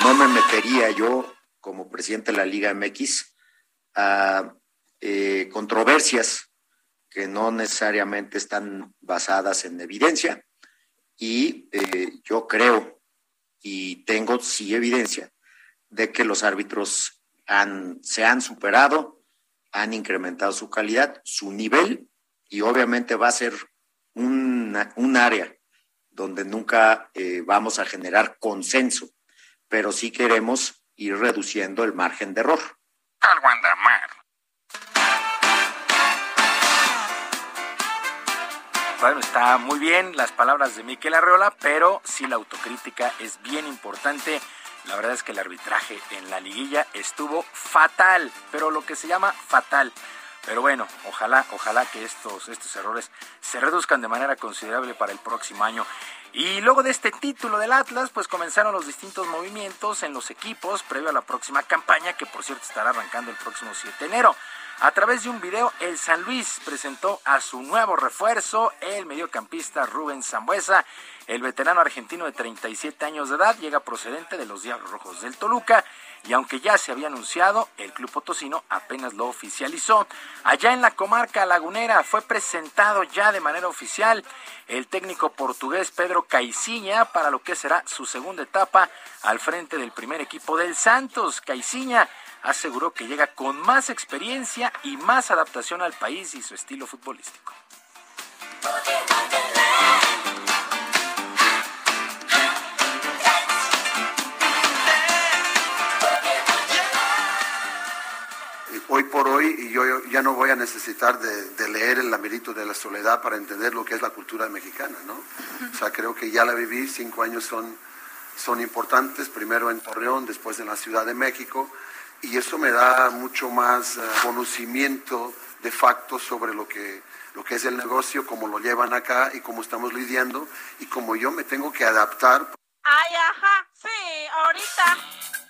S36: No me metería yo, como presidente de la Liga MX, a eh, controversias que no necesariamente están basadas en evidencia. Y eh, yo creo y tengo sí evidencia de que los árbitros han, se han superado, han incrementado su calidad, su nivel y obviamente va a ser un área donde nunca eh, vamos a generar consenso, pero sí queremos ir reduciendo el margen de error.
S37: Algo anda mal.
S35: Bueno, está muy bien las palabras de Miquel Arreola, pero sí la autocrítica es bien importante. La verdad es que el arbitraje en la liguilla estuvo fatal, pero lo que se llama fatal. Pero bueno, ojalá, ojalá que estos, estos errores se reduzcan de manera considerable para el próximo año. Y luego de este título del Atlas, pues comenzaron los distintos movimientos en los equipos previo a la próxima campaña, que por cierto estará arrancando el próximo 7 de enero. A través de un video, el San Luis presentó a su nuevo refuerzo, el mediocampista Rubén Zambuesa. El veterano argentino de 37 años de edad llega procedente de los Diablos Rojos del Toluca y aunque ya se había anunciado, el club potosino apenas lo oficializó. Allá en la comarca lagunera fue presentado ya de manera oficial el técnico portugués Pedro Caiciña para lo que será su segunda etapa al frente del primer equipo del Santos. Caiciña aseguró que llega con más experiencia y más adaptación al país y su estilo futbolístico.
S38: Hoy por hoy y yo ya no voy a necesitar de, leer el lamerito de la soledad para entender lo que es la cultura mexicana, ¿no? O sea, creo que ya la viví, cinco años son, son importantes, primero en Torreón, después en la Ciudad de México, y eso me da mucho más eh, conocimiento de facto sobre lo que, lo que es el negocio, cómo lo llevan acá y cómo estamos lidiando y cómo yo me tengo que adaptar.
S39: Ay, ajá, sí, ahorita.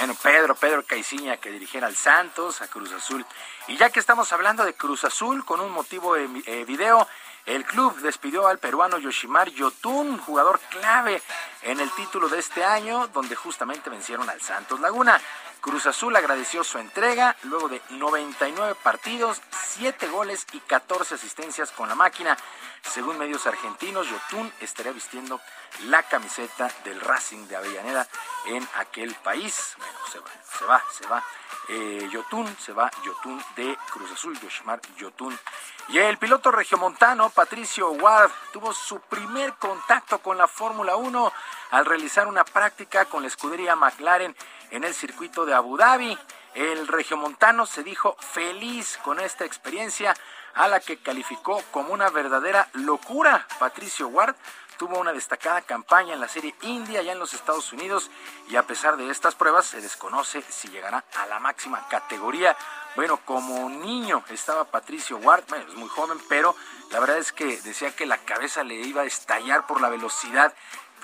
S35: Bueno, Pedro, Pedro Caiciña que dirigiera al Santos, a Cruz Azul. Y ya que estamos hablando de Cruz Azul, con un motivo eh, video, el club despidió al peruano Yoshimar Yotun, jugador clave en el título de este año, donde justamente vencieron al Santos Laguna. Cruz Azul agradeció su entrega luego de 99 partidos, 7 goles y 14 asistencias con la máquina. Según medios argentinos, Yotun estaría vistiendo la camiseta del Racing de Avellaneda en aquel país. Bueno, se va, se va, se va. Eh, Yotun, se va Yotun de Cruz Azul, Yoshimar Yotun. Y el piloto regiomontano Patricio Ward tuvo su primer contacto con la Fórmula 1 al realizar una práctica con la escudería McLaren en el circuito de Abu Dhabi. El regiomontano se dijo feliz con esta experiencia a la que calificó como una verdadera locura. Patricio Ward tuvo una destacada campaña en la serie India allá en los Estados Unidos y a pesar de estas pruebas se desconoce si llegará a la máxima categoría. Bueno, como niño estaba Patricio Ward, bueno, es muy joven, pero la verdad es que decía que la cabeza le iba a estallar por la velocidad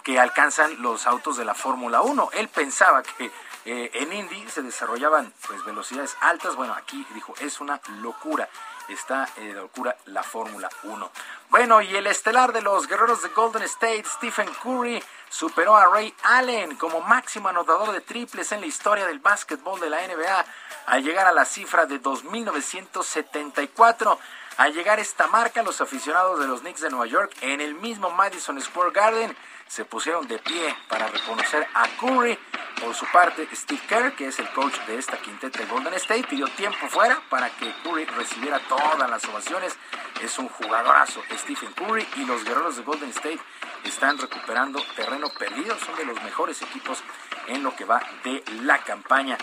S35: que alcanzan los autos de la Fórmula 1. Él pensaba que eh, en Indy se desarrollaban pues velocidades altas. Bueno, aquí dijo, es una locura. Está de locura la Fórmula 1. Bueno, y el estelar de los guerreros de Golden State, Stephen Curry, superó a Ray Allen como máximo anotador de triples en la historia del básquetbol de la NBA al llegar a la cifra de 2.974. Al llegar esta marca, los aficionados de los Knicks de Nueva York en el mismo Madison Square Garden se pusieron de pie para reconocer a Curry. Por su parte, Steve Kerr, que es el coach de esta quinteta de Golden State, pidió tiempo fuera para que Curry recibiera todas las ovaciones. Es un jugadorazo, Stephen Curry, y los guerreros de Golden State están recuperando terreno perdido. Son de los mejores equipos en lo que va de la campaña.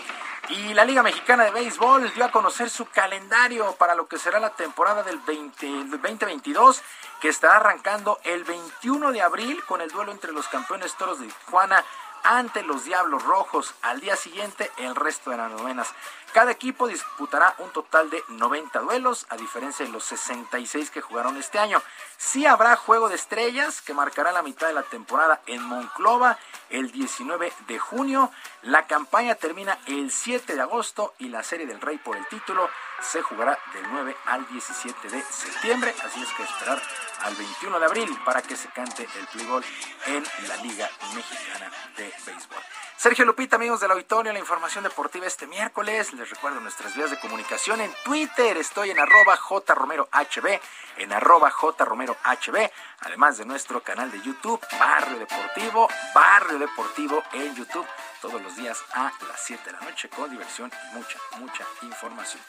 S35: Y la Liga Mexicana de Béisbol dio a conocer su calendario para lo que será la temporada del, 2022, que estará arrancando el 21 de abril con el duelo entre los campeones toros de Tijuana ante los Diablos Rojos. Al día siguiente, el resto de las novenas. Cada equipo disputará un total de 90 duelos, a diferencia de los 66 que jugaron este año. Sí habrá juego de estrellas que marcará la mitad de la temporada en Monclova el 19 de junio. La campaña termina el 7 de agosto y la Serie del Rey por el título se jugará del 9 al 17 de septiembre. Así es que esperar al 21 de abril para que se cante el playball en la Liga Mexicana de Béisbol. Sergio Lupita, amigos del auditorio, la información deportiva este miércoles. Les recuerdo nuestras vías de comunicación en Twitter. Estoy en arroba jromerohb, en arroba jromerohb, además de nuestro canal de YouTube, Barrio Deportivo, Barrio Deportivo en YouTube, todos los días a las 7 de la noche con diversión y mucha, mucha información.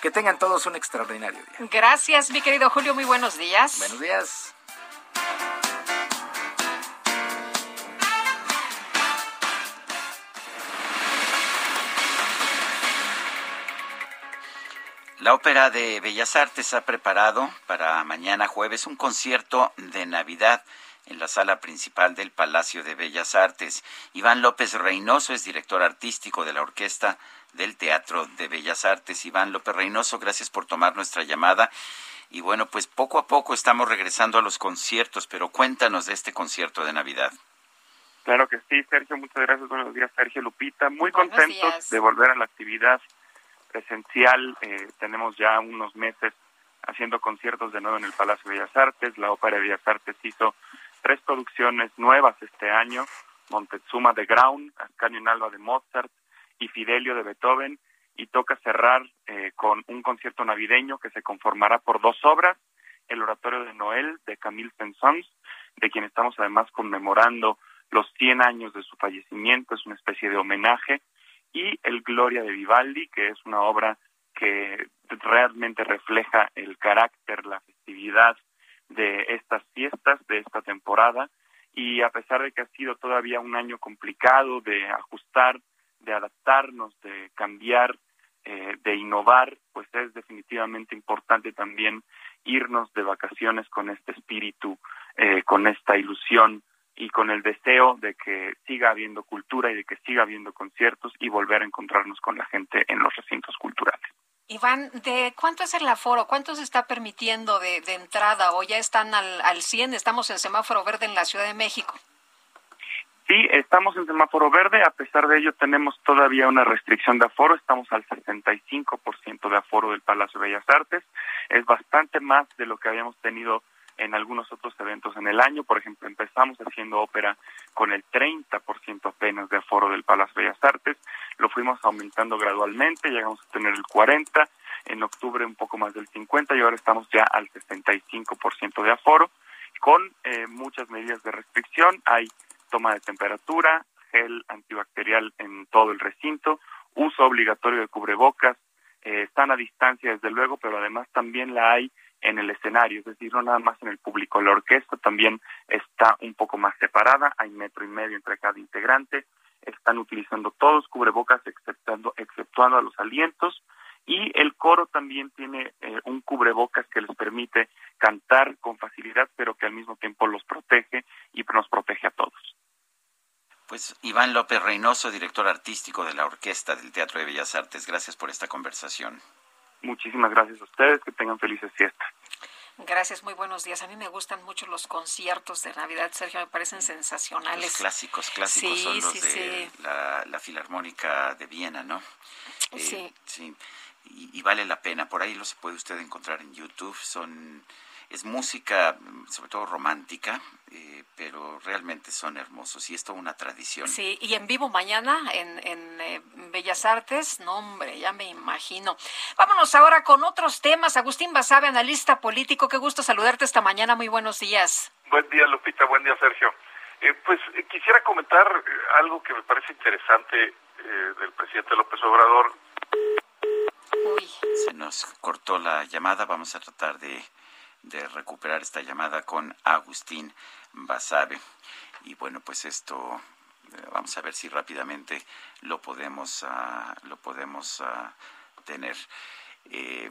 S35: Que tengan todos un extraordinario día.
S2: Gracias, mi querido Julio. Muy buenos días.
S35: Buenos días.
S1: La Ópera de Bellas Artes ha preparado para mañana jueves un concierto de Navidad en la sala principal del Palacio de Bellas Artes. Iván López Reynoso es director artístico de la Orquesta del Teatro de Bellas Artes. Iván López Reynoso, gracias por tomar nuestra llamada. Y bueno, pues poco a poco estamos regresando a los conciertos, pero cuéntanos de este concierto de Navidad.
S40: Claro que sí, Sergio, muchas gracias. Buenos días, Sergio Lupita. Muy contentos de volver a la actividad presencial. Eh, tenemos ya unos meses haciendo conciertos de nuevo en el Palacio de Bellas Artes. La Ópera de Bellas Artes hizo tres producciones nuevas este año. Montezuma de Graun, Ascanio en Alba de Mozart y Fidelio de Beethoven. Y toca cerrar eh, con un concierto navideño que se conformará por dos obras. El Oratorio de Noel de Camille Saint-Saëns, de quien estamos además conmemorando los 100 años de su fallecimiento. Es una especie de homenaje y el Gloria de Vivaldi, que es una obra que realmente refleja el carácter, la festividad de estas fiestas, de esta temporada, y a pesar de que ha sido todavía un año complicado de ajustar, de adaptarnos, de cambiar, eh, de innovar, pues es definitivamente importante también irnos de vacaciones con este espíritu, eh, con esta ilusión y con el deseo de que siga habiendo cultura y de que siga habiendo conciertos y volver a encontrarnos con la gente en los recintos culturales.
S2: Iván, ¿de cuánto es el aforo? ¿Cuánto se está permitiendo de, entrada o ya están al, al 100? Estamos en semáforo verde en la Ciudad de México.
S40: Sí, estamos en semáforo verde, a pesar de ello tenemos todavía una restricción de aforo, estamos al 65% de aforo del Palacio de Bellas Artes, es bastante más de lo que habíamos tenido en algunos otros eventos en el año. Por ejemplo, empezamos haciendo ópera con el 30% apenas de aforo del Palacio Bellas Artes, lo fuimos aumentando gradualmente, llegamos a tener el 40%, en octubre un poco más del 50% y ahora estamos ya al 65% de aforo, con eh, muchas medidas de restricción. Hay toma de temperatura, gel antibacterial en todo el recinto, uso obligatorio de cubrebocas, eh, están a distancia desde luego, pero además también la hay en el escenario, es decir, no nada más en el público. La orquesta también está un poco más separada, hay metro y medio entre cada integrante, están utilizando todos cubrebocas exceptuando, exceptuando a los alientos y el coro también tiene eh, un cubrebocas que les permite cantar con facilidad, pero que al mismo tiempo los protege y nos protege a todos.
S1: Pues Iván López Reynoso, director artístico de la Orquesta del Teatro de Bellas Artes, gracias por esta conversación.
S40: Muchísimas gracias a ustedes, que tengan felices fiestas.
S2: Gracias, muy buenos días. A mí me gustan mucho los conciertos de Navidad, Sergio, me parecen sensacionales.
S1: Los clásicos, clásicos son los de La, Filarmónica de Viena, ¿no?
S2: Eh, sí.
S1: Sí, y, vale la pena. Por ahí los puede usted encontrar en YouTube. Son es música, sobre todo romántica, eh, pero realmente son hermosos y es toda una tradición.
S2: Sí, y en vivo mañana en, en eh, Bellas Artes, no hombre, ya me imagino. Vámonos ahora con otros temas. Agustín Basabe, analista político, qué gusto saludarte esta mañana, muy buenos días.
S41: Buen día, Lupita, buen día, Sergio. Eh, pues quisiera comentar algo que me parece interesante del presidente López Obrador.
S1: Uy. Se nos cortó la llamada, vamos a tratar de de recuperar esta llamada con Agustín Basabe. Y bueno, pues esto eh, vamos a ver si rápidamente lo podemos, ah, lo podemos ah, tener. Eh,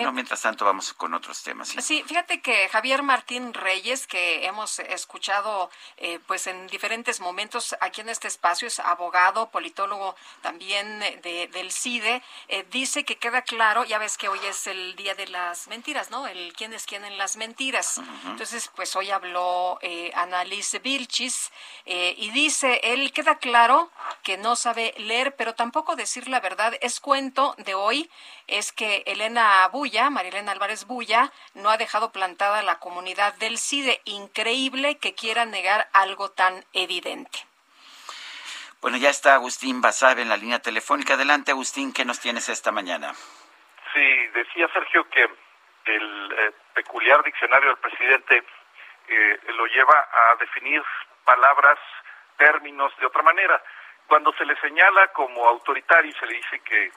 S1: no, eh, mientras tanto vamos con otros temas.
S2: ¿sí? fíjate que Javier Martín Reyes, que hemos escuchado eh, pues en diferentes momentos aquí en este espacio, es abogado, politólogo también de, del CIDE, eh, dice que queda claro, ya ves que hoy es el día de las mentiras, ¿no? El quién es quién en las mentiras. Entonces, pues hoy habló eh, Annalise Vilchis y dice, él queda claro que no sabe leer, pero tampoco decir la verdad. Es cuento de hoy, es que Elena Bulla, Marilena Álvarez Bulla, no ha dejado plantada la comunidad del CIDE. Increíble que quiera negar algo tan evidente.
S1: Bueno, ya está Agustín Basabe en la línea telefónica. Adelante, Agustín, ¿qué nos tienes esta mañana?
S41: Sí, decía Sergio que el eh, peculiar diccionario del presidente eh, lo lleva a definir palabras, términos de otra manera. Cuando se le señala como autoritario y se le dice que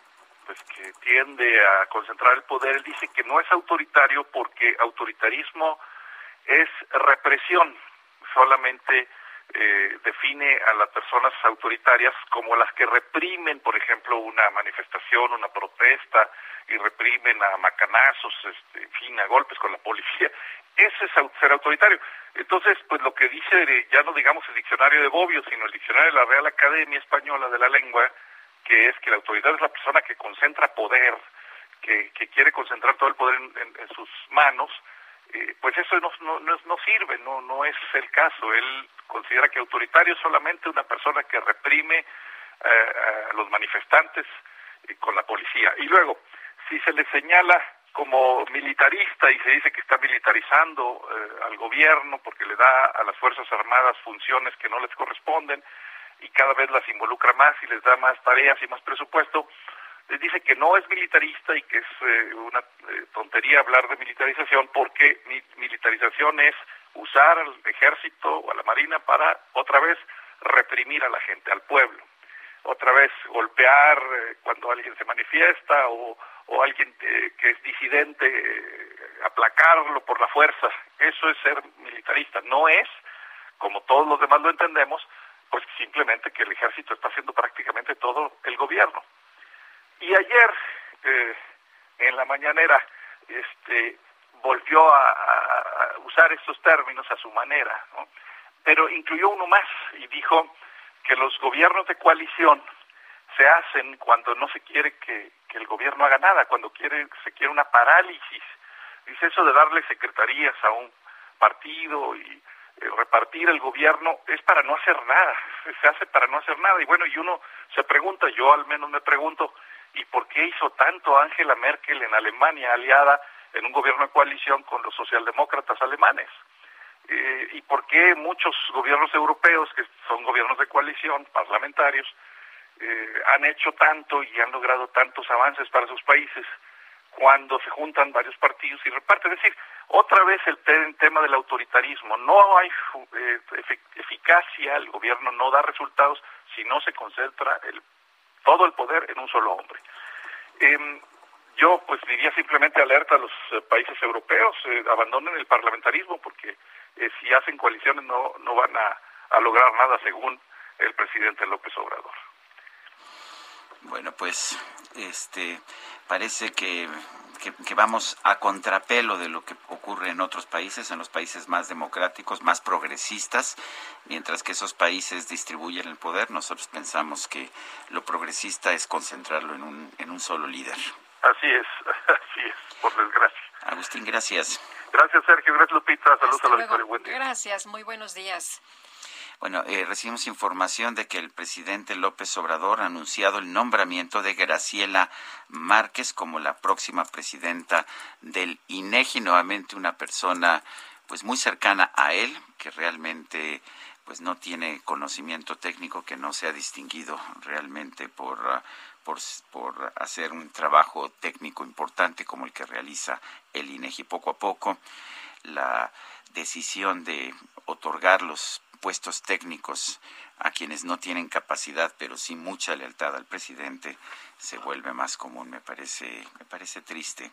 S41: pues que tiende a concentrar el poder, él dice que no es autoritario porque autoritarismo es represión, solamente eh, define a las personas autoritarias como las que reprimen, por ejemplo, una manifestación, una protesta, y reprimen a macanazos, este, en fin, a golpes con la policía. Ese es ser autoritario. Entonces, pues lo que dice, ya no digamos el diccionario de Bobbio, sino el diccionario de la Real Academia Española de la Lengua, que es que la autoridad es la persona que concentra poder, que, que quiere concentrar todo el poder en, sus manos, eh, pues eso no, no, no, sirve, no, no es el caso. Él considera que autoritario es solamente una persona que reprime eh, a los manifestantes eh, con la policía. Y luego, si se le señala como militarista y se dice que está militarizando al gobierno porque le da a las Fuerzas Armadas funciones que no les corresponden, y cada vez las involucra más y les da más tareas y más presupuesto, les dice que no es militarista y que es eh, una eh, tontería hablar de militarización porque mi militarización es usar al ejército o a la marina para otra vez reprimir a la gente, al pueblo, otra vez golpear eh, cuando alguien se manifiesta o, o alguien que es disidente, aplacarlo por la fuerza, eso es ser militarista, no es, como todos los demás lo entendemos, pues simplemente que el ejército está haciendo prácticamente todo el gobierno. Y ayer, eh, en la mañanera, este, volvió a, usar estos términos a su manera, pero incluyó uno más y dijo que los gobiernos de coalición se hacen cuando no se quiere que, que el gobierno haga nada, cuando quiere, se quiere una parálisis. Dice eso de darle secretarías a un partido y repartir el gobierno es para no hacer nada, se hace para no hacer nada. Y bueno, y uno se pregunta, yo al menos me pregunto, ¿y por qué hizo tanto Angela Merkel en Alemania, aliada en un gobierno de coalición con los socialdemócratas alemanes? Eh, ¿Y por qué muchos gobiernos europeos, que son gobiernos de coalición, parlamentarios, eh, han hecho tanto y han logrado tantos avances para sus países cuando se juntan varios partidos y reparten? Es decir, otra vez el tema del autoritarismo. No hay eh, eficacia, el gobierno no da resultados si no se concentra el, todo el poder en un solo hombre. Em, yo pues diría simplemente alerta a los eh, países europeos, eh, abandonen el parlamentarismo porque si hacen coaliciones no, no van a lograr nada según el presidente López Obrador.
S1: Bueno, pues este parece que que, vamos a contrapelo de lo que ocurre en otros países, en los países más democráticos, más progresistas, mientras que esos países distribuyen el poder, nosotros pensamos que lo progresista es concentrarlo en un, en un solo líder.
S41: Así es, así es, por desgracia.
S1: Agustín, gracias.
S41: Gracias, Sergio. Gracias, Lupita. Saludos a la Victoria.
S2: Gracias, muy buenos días.
S1: Bueno, eh, recibimos información de que el presidente López Obrador ha anunciado el nombramiento de Graciela Márquez como la próxima presidenta del INEGI, nuevamente una persona pues muy cercana a él, que realmente pues no tiene conocimiento técnico, que no se ha distinguido realmente por, ah, por, por hacer un trabajo técnico importante como el que realiza el INEGI poco a poco. La decisión de otorgar los puestos técnicos a quienes no tienen capacidad, pero sí mucha lealtad al presidente, se vuelve más común. Me parece, me parece triste.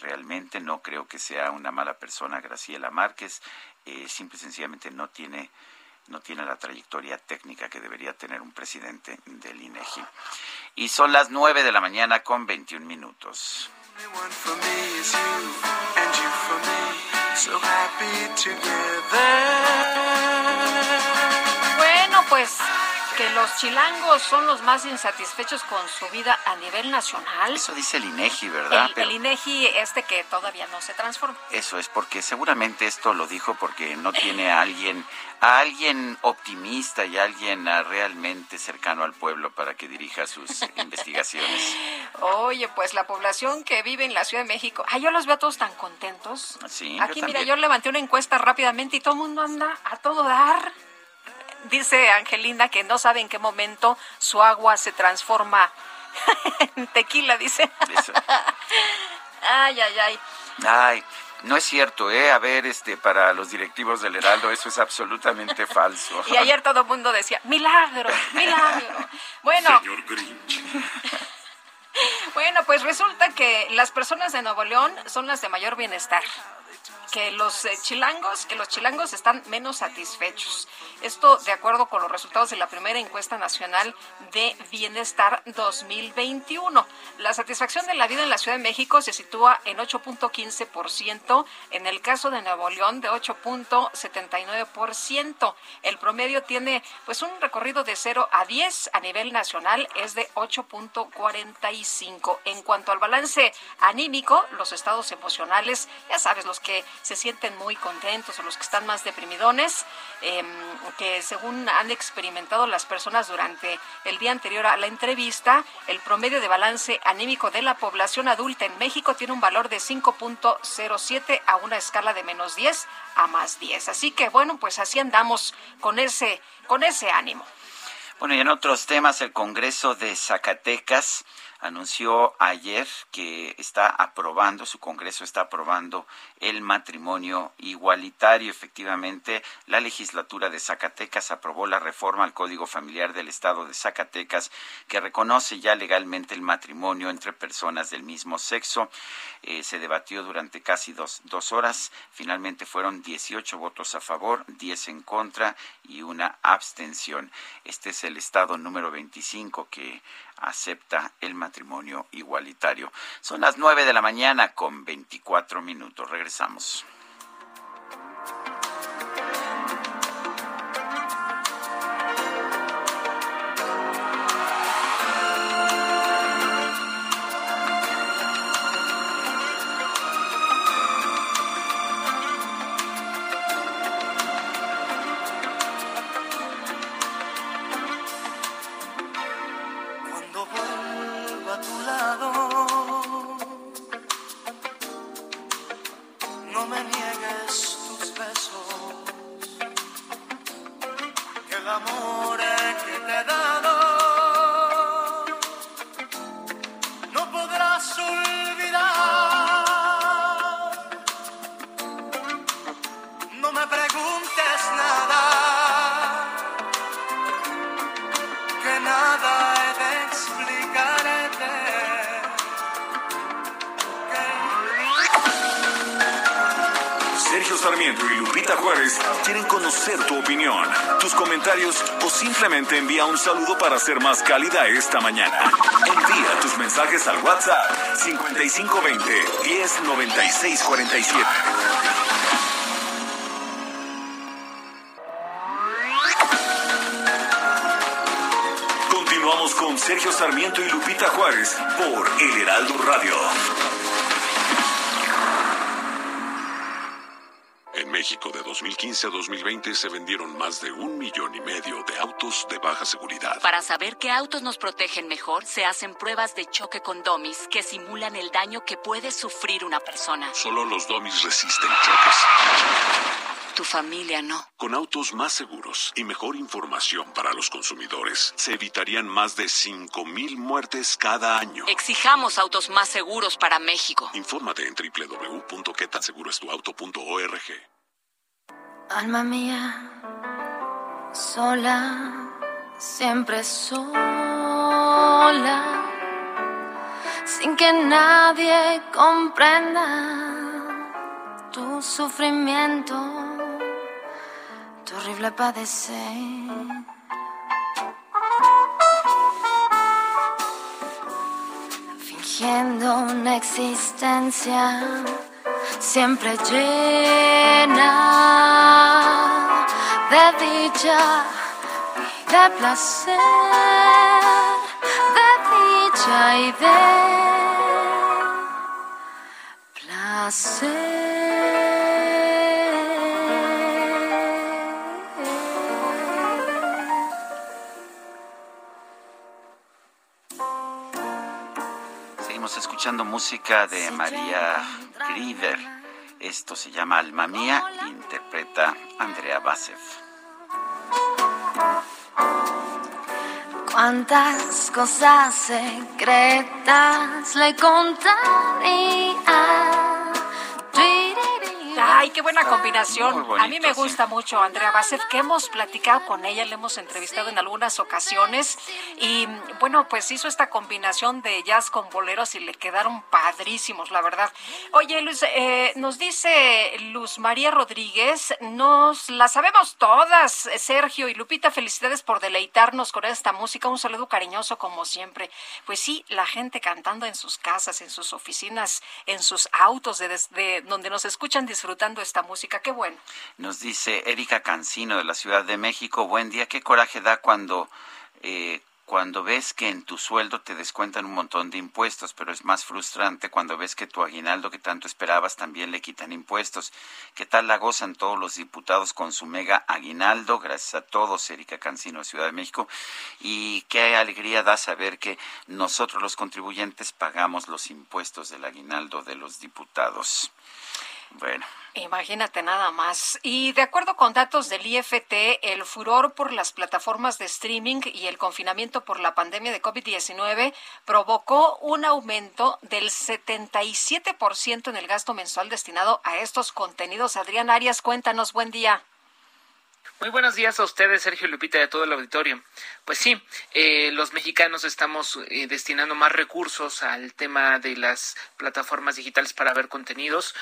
S1: Realmente no creo que sea una mala persona Graciela Márquez. Eh, simple y sencillamente no tiene no tiene la trayectoria técnica que debería tener un presidente del INEGI. Y son las nueve de la mañana con 21 minutos.
S2: Bueno, pues que los chilangos son los más insatisfechos con su vida a nivel nacional.
S1: Eso dice el INEGI, ¿verdad?
S2: El, INEGI este que todavía no se transforma.
S1: Eso es porque seguramente esto lo dijo porque no tiene a alguien, a alguien optimista y a alguien realmente cercano al pueblo para que dirija sus investigaciones.
S2: Oye, pues la población que vive en la Ciudad de México, ay, yo los veo todos tan contentos.
S1: Sí,
S2: Aquí, mira, yo levanté una encuesta rápidamente y todo el mundo anda a todo dar dice Angelina que no sabe en qué momento su agua se transforma en tequila, dice. ay, ay, ay.
S1: Ay, no es cierto, ¿eh? A ver, este, para los directivos del Heraldo eso es absolutamente falso.
S2: Y ayer todo el mundo decía, milagro, milagro. Bueno.
S5: Señor Grinch.
S2: Bueno, pues resulta que las personas de Nuevo León son las de mayor bienestar que los eh, chilangos, que los chilangos están menos satisfechos. Esto de acuerdo con los resultados de la primera encuesta nacional de bienestar 2021. La satisfacción de la vida en la Ciudad de México se sitúa en 8.15%, en el caso de Nuevo León de 8.79%. El promedio tiene pues un recorrido de 0 a 10 a nivel nacional es de 8.45. En cuanto al balance anímico, los estados emocionales, ya sabes, los que se sienten muy contentos o los que están más deprimidones, em, que según han experimentado las personas durante el día anterior a la entrevista, el promedio de balance anímico de la población adulta en México tiene un valor de 5.07 a una escala de menos 10 a más 10. Así que bueno, pues así andamos con ese, con ese ánimo.
S1: Bueno, y en otros temas, el Congreso de Zacatecas anunció ayer que está aprobando, su Congreso está aprobando el matrimonio igualitario. Efectivamente, la legislatura de Zacatecas aprobó la reforma al Código Familiar del Estado de Zacatecas que reconoce ya legalmente el matrimonio entre personas del mismo sexo. Eh, se debatió durante casi dos, dos horas. Finalmente fueron 18 votos a favor, 10 en contra y una abstención. Este es el Estado número 25 que acepta el matrimonio igualitario. Son las nueve de la mañana con 24 minutos. Regresamos.
S5: Un saludo para ser más cálida esta mañana. Envía tus mensajes al WhatsApp 5520 109647. Continuamos con Sergio Sarmiento y Lupita Juárez por El Heraldo Radio.
S42: 2015 a 2020 se vendieron más de un millón y medio de autos de baja seguridad.
S43: Para saber qué autos nos protegen mejor, se hacen pruebas de choque con domis que simulan el daño que puede sufrir una persona.
S42: Solo los domis resisten choques.
S43: Tu familia no.
S42: Con autos más seguros y mejor información para los consumidores, se evitarían más de 5.000 muertes cada año.
S43: Exijamos autos más seguros para México.
S42: Infórmate en www.quetanseguroestuauto.org.
S44: Alma mía, sola, siempre sola, sin que nadie comprenda tu sufrimiento, tu horrible padecer. fingiendo una existencia siempre llena de dicha y de placer, de dicha y de placer.
S1: escuchando música de María Grieber. Esto se llama Alma Mía, interpreta Andrea Basev.
S44: Cuántas cosas secretas le contaría
S2: Ay, qué buena combinación. a mí me gusta mucho Andrea Basset, que hemos platicado con ella, le hemos entrevistado en algunas ocasiones y bueno, pues hizo esta combinación de jazz con boleros y le quedaron padrísimos, la verdad. Oye, Luis, eh, nos dice Luz María Rodríguez, nos la sabemos todas, Sergio y Lupita, felicidades por deleitarnos con esta música, un saludo cariñoso como siempre. Pues sí, la gente cantando en sus casas, en sus oficinas, en sus autos, de donde nos escuchan disfrutando esta música. Qué bueno.
S1: Nos dice Erika Cancino de la Ciudad de México. Buen día. Qué coraje da cuando eh, cuando ves que en tu sueldo te descuentan un montón de impuestos, pero es más frustrante cuando ves que tu aguinaldo que tanto esperabas también le quitan impuestos. ¿Qué tal la gozan todos los diputados con su mega aguinaldo? Gracias a todos, Erika Cancino, Ciudad de México. Y qué alegría da saber que nosotros los contribuyentes pagamos los impuestos del aguinaldo de los diputados. Bueno.
S2: Imagínate nada más. Y de acuerdo con datos del IFT, el furor por las plataformas de streaming y el confinamiento por la pandemia de COVID-19 provocó un aumento del 77% en el gasto mensual destinado a estos contenidos. Adrián Arias, cuéntanos, buen día.
S45: Muy buenos días a ustedes, Sergio Lupita, y a todo el auditorio. Pues sí, eh, los mexicanos estamos eh, destinando más recursos al tema de las plataformas digitales para ver contenidos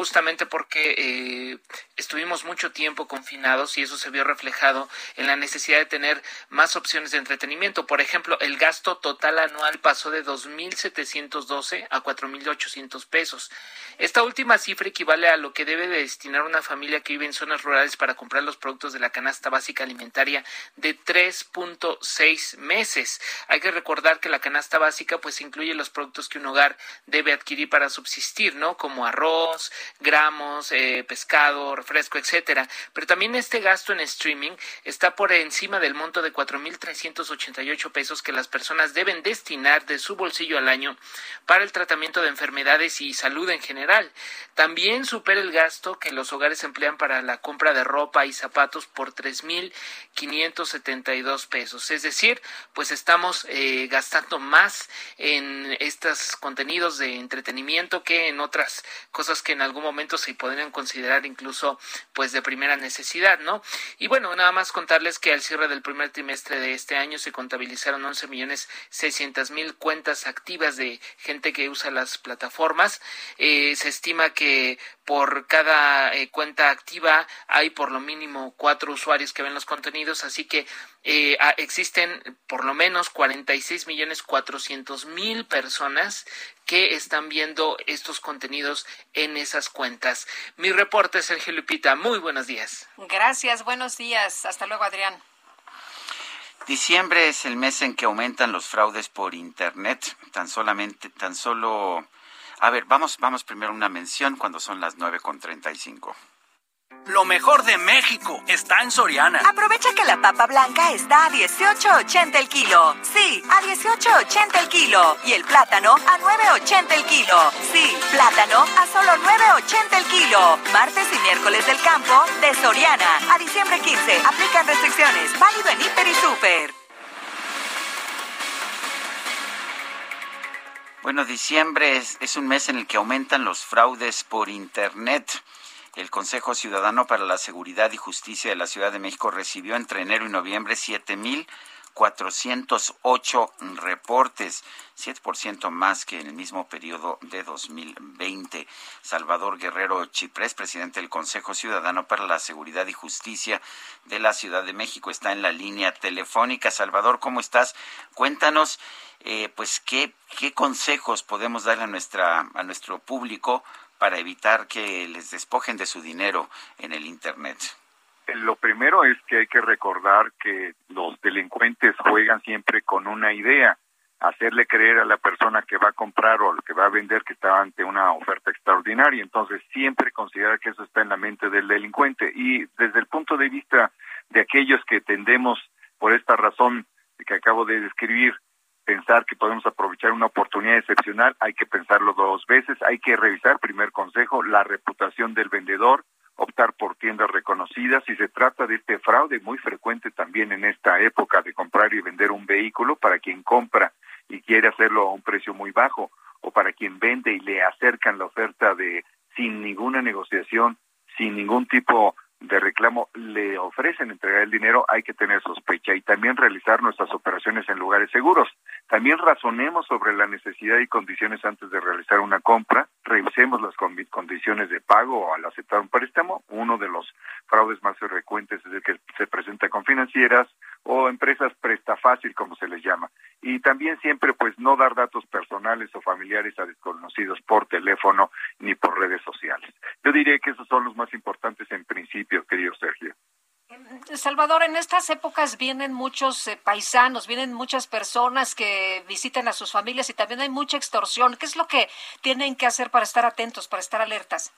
S45: justamente porque eh, estuvimos mucho tiempo confinados y eso se vio reflejado en la necesidad de tener más opciones de entretenimiento. Por ejemplo, el gasto total anual pasó de 2.712 a 4.800 pesos. Esta última cifra equivale a lo que debe de destinar una familia que vive en zonas rurales para comprar los productos de la canasta básica alimentaria de 3.6 meses. Hay que recordar que la canasta básica pues incluye los productos que un hogar debe adquirir para subsistir, ¿no? Como arroz, gramos, eh, pescado, refresco, etcétera. Pero también este gasto en streaming está por encima del monto de 4.388 pesos que las personas deben destinar de su bolsillo al año para el tratamiento de enfermedades y salud en general. También supera el gasto que los hogares emplean para la compra de ropa y zapatos por 3.572 pesos. Es decir, pues estamos eh, gastando más en estos contenidos de entretenimiento que en otras cosas que en algún momento se podrían considerar incluso pues de primera necesidad, ¿no? Y bueno, nada más contarles que al cierre del primer trimestre de este año se contabilizaron 11 millones 600 mil cuentas activas de gente que usa las plataformas. Eh, se estima que por cada eh, cuenta activa hay por lo mínimo cuatro usuarios que ven los contenidos, así que eh, existen por lo menos 46 millones 400 mil personas que están viendo estos contenidos en esas cuentas. Mi reporte, Sergio Lupita. Muy buenos días.
S2: Gracias, buenos días. Hasta luego, Adrián.
S1: Diciembre es el mes en que aumentan los fraudes por Internet. Tan solamente, tan solo... A ver, vamos, vamos primero a una mención cuando son las nueve con treinta y cinco.
S19: Lo mejor de México está en Soriana.
S17: Aprovecha que la papa blanca está a 18.80 el kilo. Sí, a 18.80 el kilo. Y el plátano a 9.80 el kilo. Sí, plátano a solo 9.80 el kilo. Martes y miércoles del campo de Soriana. A diciembre 15. Aplican restricciones. Válido en Hiper y Super.
S1: Bueno, diciembre es, es un mes en el que aumentan los fraudes por Internet. El Consejo Ciudadano para la Seguridad y Justicia de la Ciudad de México recibió entre enero y noviembre siete mil 408 reportes, 7% más que en el mismo periodo de 2020. Salvador Guerrero Chiprés, presidente del Consejo Ciudadano para la Seguridad y Justicia de la Ciudad de México, está en la línea telefónica. Salvador, ¿cómo estás? Cuéntanos, eh, pues, ¿qué, qué consejos podemos dar a, nuestra, a nuestro público para evitar que les despojen de su dinero en el Internet?
S46: Lo primero es que hay que recordar que los delincuentes juegan siempre con una idea, hacerle creer a la persona que va a comprar o que va a vender que está ante una oferta extraordinaria. Entonces, siempre considerar que eso está en la mente del delincuente. Y desde el punto de vista de aquellos que tendemos, por esta razón que acabo de describir, pensar que podemos aprovechar una oportunidad excepcional, hay que pensarlo dos veces, hay que revisar, primer consejo, la reputación del vendedor, optar por tiendas reconocidas. Si se trata de este fraude muy frecuente también en esta época de comprar y vender un vehículo para quien compra y quiere hacerlo a un precio muy bajo o para quien vende y le acercan la oferta de sin ninguna negociación, sin ningún tipo de reclamo le ofrecen entregar el dinero, hay que tener sospecha y también realizar nuestras operaciones en lugares seguros. También razonemos sobre la necesidad y condiciones antes de realizar una compra, revisemos las condiciones de pago al aceptar un préstamo. Uno de los fraudes más frecuentes es el que se presenta con financieras o empresas presta fácil, como se les llama. Y también siempre, pues, no dar datos personales o familiares a desconocidos por teléfono ni por redes sociales. Yo diría que esos son los más importantes en principio, querido Sergio.
S2: Salvador, en estas épocas vienen muchos eh, paisanos, vienen muchas personas que visiten a sus familias y también hay mucha extorsión. ¿Qué es lo que tienen que hacer para estar atentos, para estar alertas?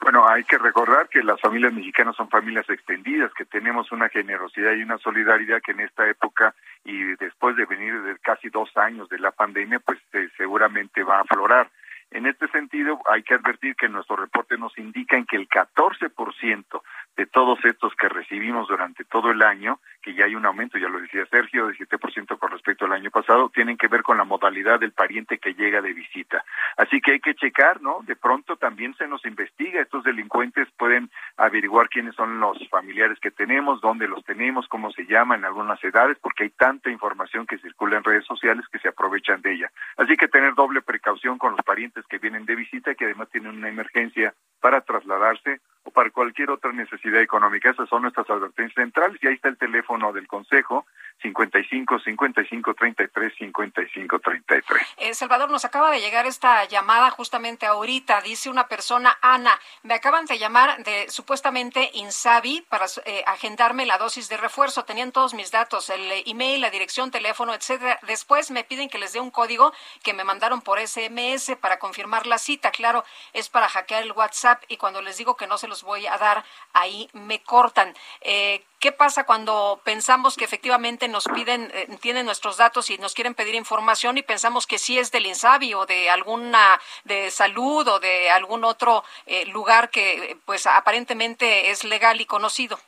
S46: Bueno, hay que recordar que las familias mexicanas son familias extendidas, que tenemos una generosidad y una solidaridad que en esta época y después de venir de casi dos años de la pandemia, pues eh, seguramente va a aflorar. En este sentido, hay que advertir que nuestro reporte nos indica que el 14% de todos estos que recibimos durante todo el año, que ya hay un aumento, ya lo decía Sergio, de 7% con respecto al año pasado, tienen que ver con la modalidad del pariente que llega de visita. Así que hay que checar, ¿no? De pronto también se nos investiga, estos delincuentes pueden averiguar quiénes son los familiares que tenemos, dónde los tenemos, cómo se llaman en algunas edades, porque hay tanta información que circula en redes sociales que se aprovechan de ella. Así que tener doble precaución con los parientes que vienen de visita, que además tienen una emergencia para trasladarse o para cualquier otra necesidad económica. Esas son nuestras advertencias centrales y ahí está el teléfono del Consejo 55 55 33 55 33.
S2: Eh, Salvador, nos acaba de llegar esta llamada justamente ahorita. Dice una persona, Ana, me acaban de llamar de supuestamente Insabi para eh, agendarme la dosis de refuerzo. Tenían todos mis datos, el email, la dirección, teléfono, etcétera. Después me piden que les dé un código que me mandaron por SMS para confirmar la cita. Claro, es para hackear el WhatsApp y cuando les digo que no se los voy a dar, ahí me cortan. Eh, ¿Qué pasa cuando pensamos que efectivamente nos piden, eh, tienen nuestros datos y nos quieren pedir información y pensamos que sí es del INSABI o de alguna de salud o de algún otro eh, lugar que pues aparentemente es legal y conocido?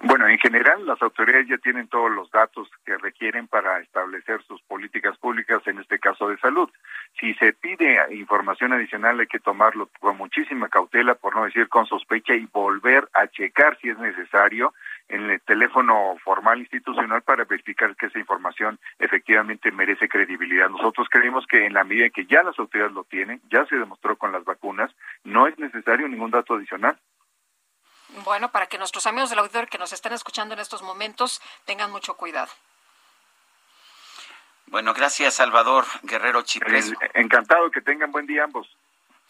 S46: Bueno, en general las autoridades ya tienen todos los datos que requieren para establecer sus políticas públicas, en este caso de salud. Si se pide información adicional hay que tomarlo con muchísima cautela, por no decir con sospecha, y volver a checar si es necesario en el teléfono formal institucional para verificar que esa información efectivamente merece credibilidad. Nosotros creemos que en la medida en que ya las autoridades lo tienen, ya se demostró con las vacunas, no es necesario ningún dato adicional.
S2: Bueno, para que nuestros amigos del auditorio que nos están escuchando en estos momentos tengan mucho cuidado.
S1: Bueno, gracias Salvador Guerrero Chiprés.
S46: encantado que tengan buen día ambos.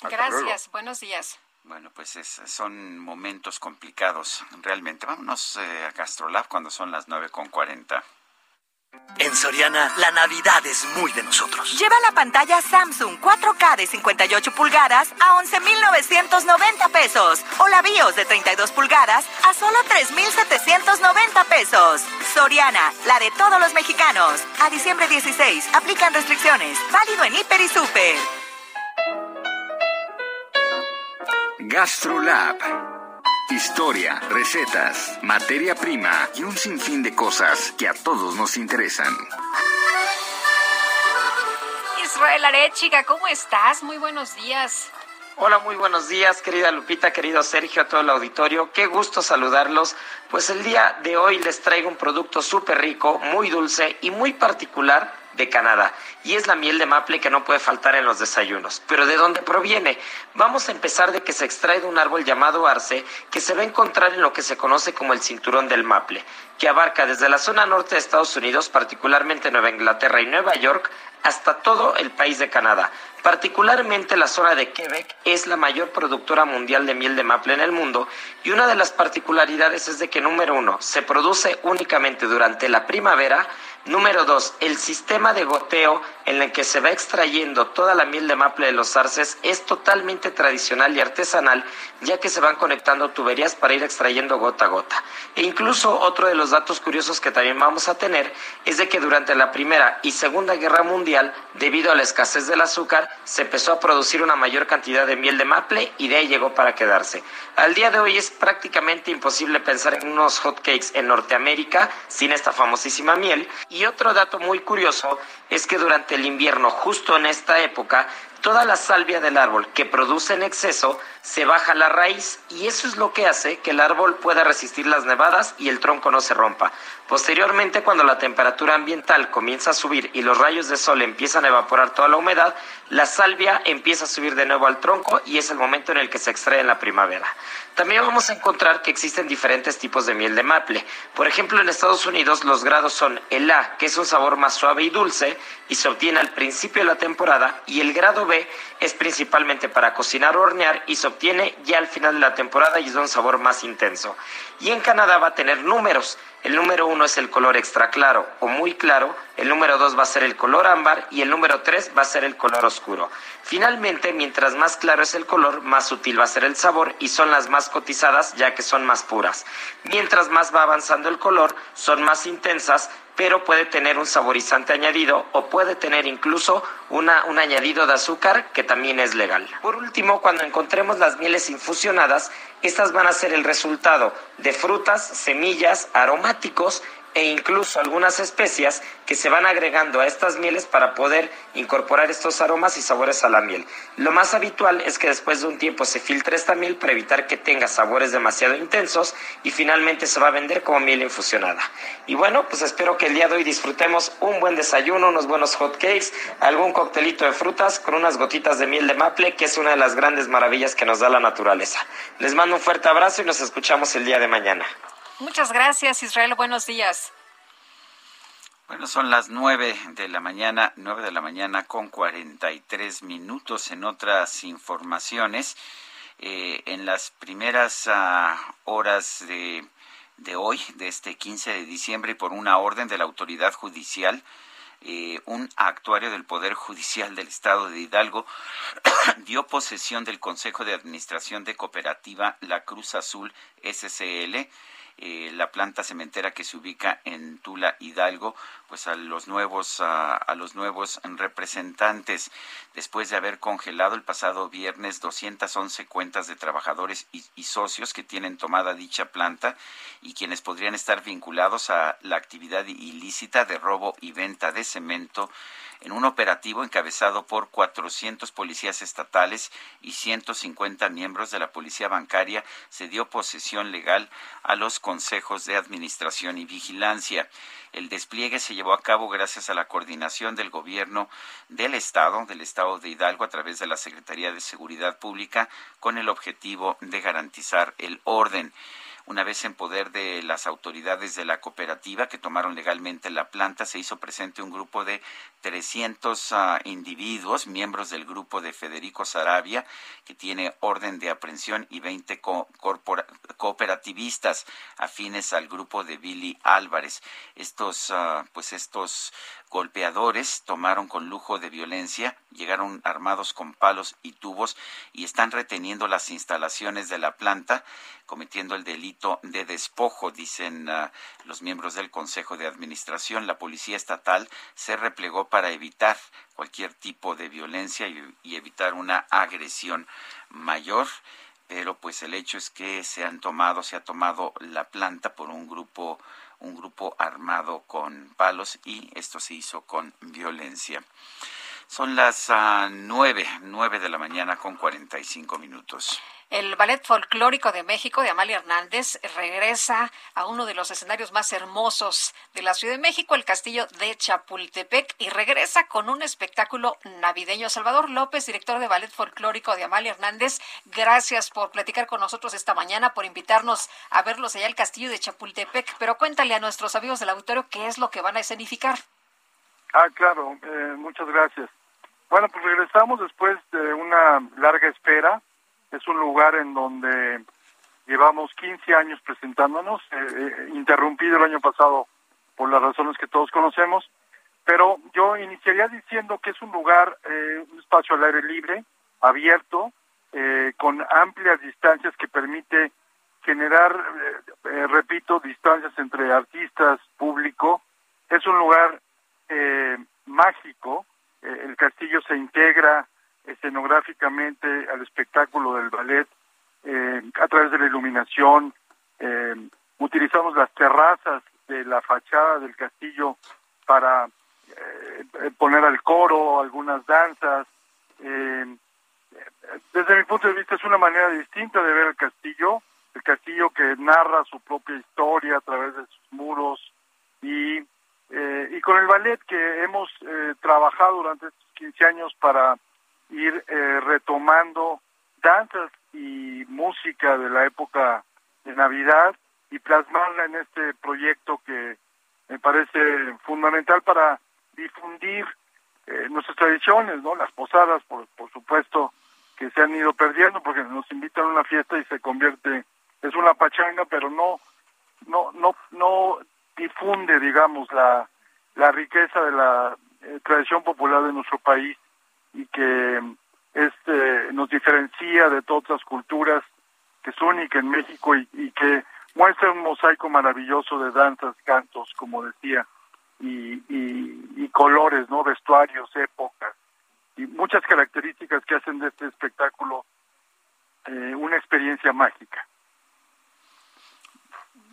S2: gracias, buenos días.
S1: Bueno, pues son momentos complicados realmente. Vámonos eh, a Gastrolab cuando son las nueve con cuarenta.
S19: En Soriana, la Navidad es muy de nosotros.
S17: Lleva la pantalla Samsung 4K de 58 pulgadas a 11,990 pesos. O la BIOS de 32 pulgadas a solo 3,790 pesos. Soriana, la de todos los mexicanos. A diciembre 16, aplican restricciones. Válido en Hiper y Super.
S5: GastroLab Historia, recetas, materia prima y un sinfín de cosas que a todos nos interesan.
S2: Israel Arechiga, ¿cómo estás? Muy buenos días.
S47: Hola, muy buenos días, querida Lupita, querido Sergio, a todo el auditorio. Qué gusto saludarlos. Pues el día de hoy les traigo un producto súper rico, muy dulce y muy particular de Canadá. Y es la miel de maple que no puede faltar en los desayunos. Pero ¿de dónde proviene? Vamos a empezar de que se extrae de un árbol llamado arce que se va a encontrar en lo que se conoce como el cinturón del maple, que abarca desde la zona norte de Estados Unidos, particularmente Nueva Inglaterra y Nueva York, hasta todo el país de Canadá. Particularmente la zona de Quebec es la mayor productora mundial de miel de maple en el mundo y una de las particularidades es de que número uno, se produce únicamente durante la primavera, número dos, el sistema de goteo en el que se va extrayendo toda la miel de maple de los arces es totalmente tradicional y artesanal, ya que se van conectando tuberías para ir extrayendo gota a gota. E incluso otro de los datos curiosos que también vamos a tener es de que durante la Primera y Segunda Guerra Debido a la escasez del azúcar, se empezó a producir una mayor cantidad de miel de maple y de ahí llegó para quedarse. Al día de hoy es prácticamente imposible pensar en unos hotcakes en Norteamérica sin esta famosísima miel. Y otro dato muy curioso es que durante el invierno, justo en esta época, toda la salvia del árbol que produce en exceso se baja la raíz y eso es lo que hace que el árbol pueda resistir las nevadas y el tronco no se rompa. Posteriormente, cuando la temperatura ambiental comienza a subir y los rayos de sol empiezan a evaporar toda la humedad, la salvia empieza a subir de nuevo al tronco y es el momento en el que se extrae en la primavera. También vamos a encontrar que existen diferentes tipos de miel de maple. Por ejemplo, en Estados Unidos los grados son el A, que es un sabor más suave y dulce y se obtiene al principio de la temporada, y el grado B es principalmente para cocinar o hornear y se obtiene ya al final de la temporada y es de un sabor más intenso. Y en Canadá va a tener números. El número uno es el color extra claro o muy claro, el número dos va a ser el color ámbar y el número tres va a ser el color oscuro. Finalmente, mientras más claro es el color, más sutil va a ser el sabor y son las más cotizadas ya que son más puras. Mientras más va avanzando el color, son más intensas pero puede tener un saborizante añadido o puede tener incluso una, un añadido de azúcar que también es legal. Por último, cuando encontremos las mieles infusionadas, estas van a ser el resultado de frutas, semillas, aromáticos e incluso algunas especias que se van agregando a estas mieles para poder incorporar estos aromas y sabores a la miel. Lo más habitual es que después de un tiempo se filtre esta miel para evitar que tenga sabores demasiado intensos y finalmente se va a vender como miel infusionada. Y bueno, pues espero que el día de hoy disfrutemos un buen desayuno, unos buenos hot cakes, algún coctelito de frutas con unas gotitas de miel de maple, que es una de las grandes maravillas que nos da la naturaleza. Les mando un fuerte abrazo y nos escuchamos el día de mañana.
S2: Muchas gracias, Israel. Buenos días.
S1: Bueno, son las nueve de la mañana, nueve de la mañana con cuarenta y tres minutos en otras informaciones. Eh, en las primeras ah, horas de, de, hoy, de este 15 de diciembre, por una orden de la autoridad judicial, eh, un actuario del Poder Judicial del Estado de Hidalgo dio posesión del Consejo de Administración de Cooperativa La Cruz Azul SCL eh, la planta cementera que se ubica en Tula Hidalgo, pues a los nuevos a, los nuevos representantes. Después de haber congelado el pasado viernes 211 cuentas de trabajadores y socios que tienen tomada dicha planta y quienes podrían estar vinculados a la actividad ilícita de robo y venta de cemento en un operativo encabezado por 400 policías estatales y 150 miembros de la Policía Bancaria, se dio posesión legal a los consejos de administración y vigilancia. El despliegue se llevó a cabo gracias a la coordinación del gobierno del Estado, del Estado de Hidalgo, a través de la Secretaría de Seguridad Pública, con el objetivo de garantizar el orden una vez en poder de las autoridades de la cooperativa que tomaron legalmente la planta, se hizo presente un grupo de 300 ah, individuos, miembros del grupo de Federico Sarabia, que tiene orden de aprehensión, y 20 cooperativistas afines al grupo de Billy Álvarez. Estos, ah, pues estos golpeadores tomaron con lujo de violencia, llegaron armados con palos y tubos y están reteniendo las instalaciones de la planta, cometiendo el delito de despojo, dicen ah, los miembros del Consejo de Administración. La Policía Estatal se replegó para evitar cualquier tipo de violencia y, y evitar una agresión mayor pero pues el hecho es que se han tomado, se ha tomado la planta por un grupo un grupo armado con palos y esto se hizo con violencia. Son las uh, nueve, nueve de la mañana con cuarenta y cinco minutos.
S2: El Ballet Folclórico de México de Amalia Hernández regresa a uno de los escenarios más hermosos de la Ciudad de México, el Castillo de Chapultepec, y regresa con un espectáculo navideño. Salvador López, director de Ballet Folclórico de Amalia Hernández, gracias por platicar con nosotros esta mañana, por invitarnos a verlos allá al Castillo de Chapultepec. Pero cuéntale a nuestros amigos del auditorio qué es lo que van a escenificar.
S48: Ah, claro, eh, muchas gracias. Bueno, pues regresamos después de una larga espera es un lugar en donde llevamos 15 años presentándonos, eh, eh, interrumpido el año pasado por las razones que todos conocemos, pero yo iniciaría diciendo que es un lugar, eh, un espacio al aire libre, abierto, con amplias distancias que permite generar, repito, distancias entre artistas, público. Es un lugar mágico, el castillo se integra escenográficamente al espectáculo del ballet eh, a través de la iluminación. Eh, utilizamos las terrazas de la fachada del castillo para eh, poner al coro, algunas danzas. desde mi punto de vista es una manera distinta de ver el castillo, el castillo que narra su propia historia a través de sus muros y, y con el ballet que hemos trabajado durante estos 15 años para ir eh, retomando danzas y música de la época de Navidad y plasmarla en este proyecto que me parece fundamental para difundir eh, nuestras tradiciones, ¿no? Las posadas, por, por supuesto, que se han ido perdiendo porque nos invitan a una fiesta y se convierte, es una pachanga, pero no, no, no, no difunde, digamos, la, la riqueza de la eh, tradición popular de nuestro país y que este nos diferencia de todas las culturas que es única en México y, que muestra un mosaico maravilloso de danzas, cantos, como decía, y, y, colores, no vestuarios, épocas y muchas características que hacen de este espectáculo eh, una experiencia mágica.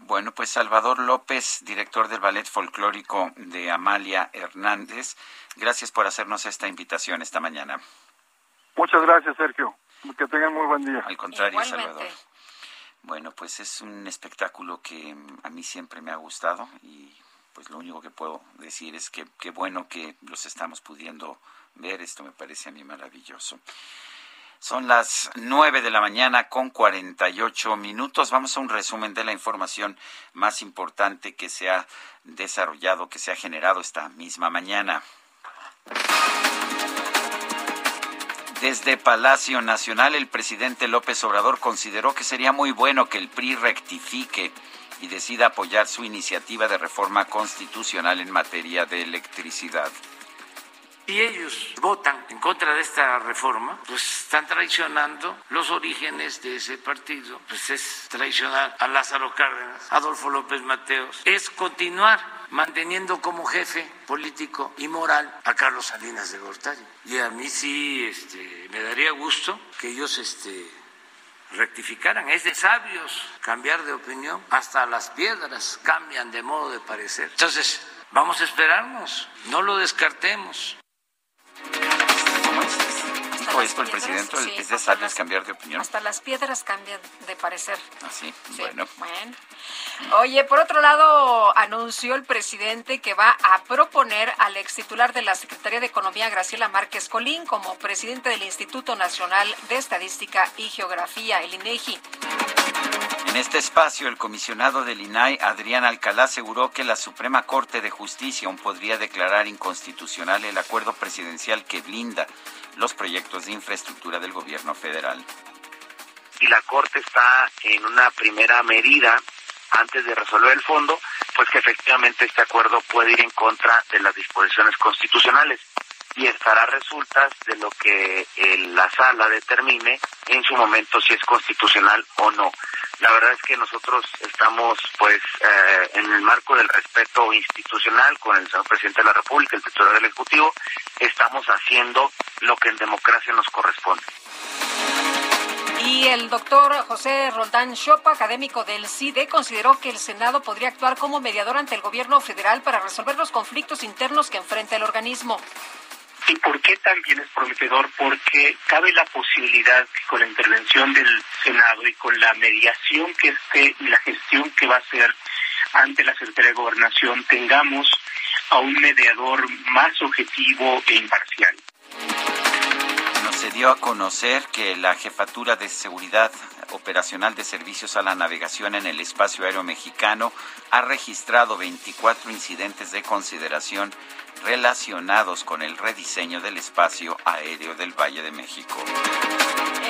S1: Bueno, pues Salvador López, director del Ballet Folclórico de Amalia Hernández, gracias por hacernos esta invitación esta mañana.
S48: Muchas gracias, Sergio. Que tengan muy buen día.
S1: Al contrario, Salvador. Bueno, pues es un espectáculo que a mí siempre me ha gustado y pues lo único que puedo decir es que qué bueno que los estamos pudiendo ver. Esto me parece a mí maravilloso. Son las nueve de la mañana con cuarenta y ocho minutos. Vamos a un resumen de la información más importante que se ha desarrollado, que se ha generado esta misma mañana. Desde Palacio Nacional, el presidente López Obrador consideró que sería muy bueno que el PRI rectifique y decida apoyar su iniciativa de reforma constitucional en materia de electricidad.
S34: Si ellos votan en contra de esta reforma, pues están traicionando los orígenes de ese partido. Pues es traicionar a Lázaro Cárdenas, Adolfo López Mateos, es continuar manteniendo como jefe político y moral a Carlos Salinas de Gortari. Y a mí sí este, me daría gusto que ellos este, rectificaran. Es de sabios cambiar de opinión. Hasta las piedras cambian de modo de parecer. Entonces, vamos a esperarnos, no lo descartemos. watch this.
S1: Dijo esto el presidente, es de sabios cambiar de opinión.
S2: Hasta las piedras cambian de parecer.
S1: Así, ah, bueno.
S2: Bueno. Oye, por otro lado, anunció el presidente que va a proponer al ex titular de la Secretaría de Economía, Graciela Márquez Colín, como presidente del Instituto Nacional de Estadística y Geografía, el INEGI.
S1: En este espacio, el comisionado del INAI, Adrián Alcalá, aseguró que la Suprema Corte de Justicia aún podría declarar inconstitucional el acuerdo presidencial que blinda los proyectos de infraestructura del gobierno federal.
S25: Si la Corte está en una primera medida antes de resolver el fondo, pues que efectivamente este acuerdo puede ir en contra de las disposiciones constitucionales y estará resultas de lo que eh, la sala determine en su momento si es constitucional o no. La verdad es que nosotros estamos, pues, eh, en el marco del respeto institucional con el señor presidente de la República, el titular del Ejecutivo, estamos haciendo lo que en democracia nos corresponde.
S2: Y el doctor José Roldán Chopa, académico del CIDE, consideró que el Senado podría actuar como mediador ante el gobierno federal para resolver los conflictos internos que enfrenta el organismo.
S31: ¿Y por qué también es prometedor? Porque cabe la posibilidad que con la intervención del Senado y con la mediación que esté y la gestión que va a hacer ante la Secretaría de Gobernación tengamos a un mediador más objetivo e imparcial.
S1: se dio a conocer que la Jefatura de Seguridad Operacional de Servicios a la Navegación en el Espacio Aéreo Mexicano ha registrado 24 incidentes de consideración relacionados con el rediseño del espacio aéreo del Valle de México.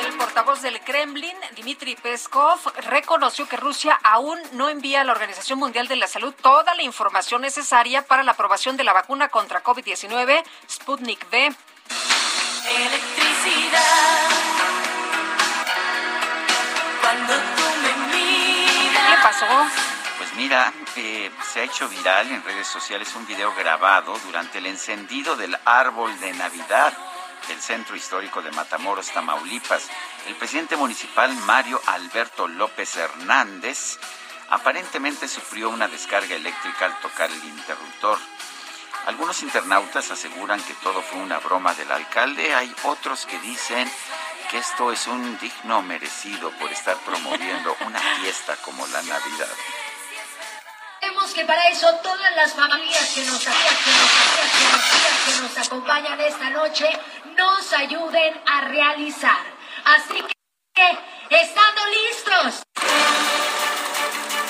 S2: El portavoz del Kremlin, Dmitry Peskov, reconoció que Rusia aún no envía a la Organización Mundial de la Salud toda la información necesaria para la aprobación de la vacuna contra COVID-19 Sputnik V. Electricidad. Cuando tú me miras. ¿Qué pasó?
S1: Pues mira, se ha hecho viral en redes sociales un video grabado durante el encendido del árbol de Navidad del Centro Histórico de Matamoros, Tamaulipas. El presidente municipal Mario Alberto López Hernández aparentemente sufrió una descarga eléctrica al tocar el interruptor. Algunos internautas aseguran que todo fue una broma del alcalde, hay otros que dicen que esto es un digno merecido por estar promoviendo una fiesta como la Navidad.
S49: Queremos que para eso todas las familias que nos, que nos, que nos acompañan esta noche nos ayuden a realizar. Así que, estando listos.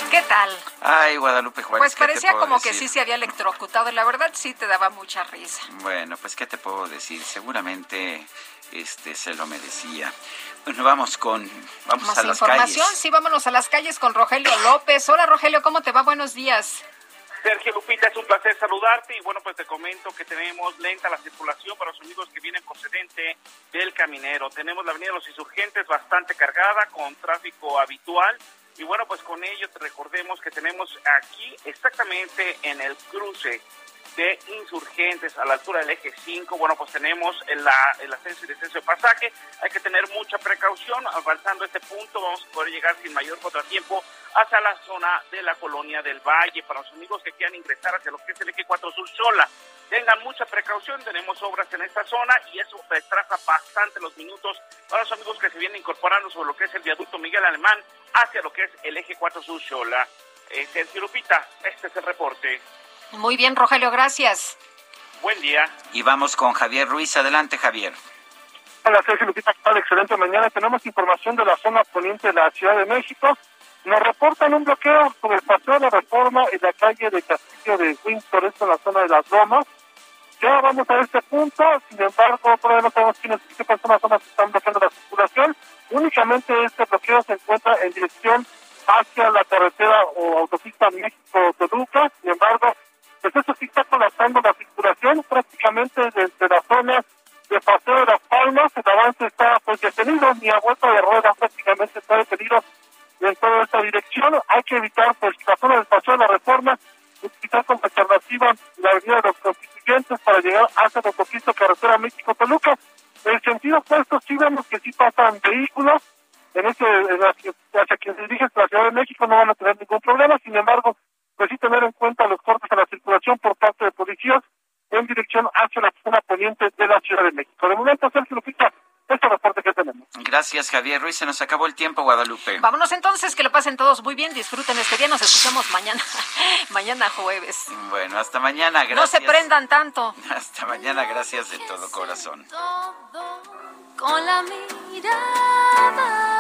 S2: ¿Qué tal?
S1: Ay, Guadalupe Juárez.
S2: Pues parecía como que sí se había electrocutado. La verdad sí te daba mucha risa.
S1: Bueno, pues ¿qué te puedo decir? Seguramente este se lo merecía. Bueno, vamos con vamos
S2: Más
S1: a las
S2: información,
S1: calles.
S2: sí, vámonos a las calles con Rogelio López. Hola Rogelio, ¿cómo te va? Buenos días.
S50: Sergio Lupita, es un placer saludarte y bueno, pues te comento que tenemos lenta la circulación para los amigos que vienen procedente del caminero. Tenemos la avenida de los insurgentes bastante cargada con tráfico habitual y bueno, pues con ello te recordemos que tenemos aquí exactamente en el cruce de insurgentes a la altura del eje 5. Bueno, pues tenemos el, ascenso y descenso de pasaje. Hay que tener mucha precaución. Avanzando este punto, vamos a poder llegar sin mayor contratiempo hacia la zona de la colonia del Valle. Para los amigos que quieran ingresar hacia lo que es el eje 4 Sur Sola, tengan mucha precaución. Tenemos obras en esta zona y eso retrasa bastante los minutos para los amigos que se vienen incorporando sobre lo que es el viaducto Miguel Alemán hacia lo que es el eje 4 Sur Sola. Eh, Sergio Lupita, este es el reporte.
S2: Muy bien, Rogelio, gracias.
S50: Buen día.
S1: Y vamos con Javier Ruiz. Adelante, Javier.
S51: Hola, Sergio Lupita, ¿qué tal? Excelente mañana. Tenemos información de la zona poniente de la Ciudad de México. Nos reportan un bloqueo sobre el paseo de Reforma y la calle de Castillo de Windsor, esto en la zona de las Lomas. Ya vamos a este punto, sin embargo, todavía no sabemos quiénes, qué personas son las que están bloqueando la circulación. Únicamente este bloqueo se encuentra en dirección hacia la carretera o autopista México-Toluca. Sin embargo, pues eso sí está colapsando la circulación prácticamente desde la zona de Paseo de las Palmas. El avance está pues detenido, ni a vuelta de rueda prácticamente está detenido en toda esta dirección. Hay que evitar pues la zona del Paseo de la Reforma, utilizar como alternativa la avenida de los constituyentes para llegar hacia la autopista carretera México-Toluca. En sentido opuesto sí vemos que sí pasan vehículos, en ese, hacia quien se dirige la Ciudad de México no van a tener ningún problema, sin embargo, pues sí tener en cuenta los cortes a la circulación por parte de policías en dirección hacia la zona poniente de la Ciudad de México. De momento, Sergio Lupita, este reporte que tenemos.
S1: Gracias, Javier Ruiz. Se nos acabó el tiempo, Guadalupe.
S2: Vámonos entonces, que lo pasen todos muy bien, disfruten este día, nos escuchamos mañana, mañana jueves.
S1: Bueno, hasta mañana, gracias.
S2: No se prendan tanto.
S1: Hasta mañana, gracias de todo corazón.
S44: Con la mirada.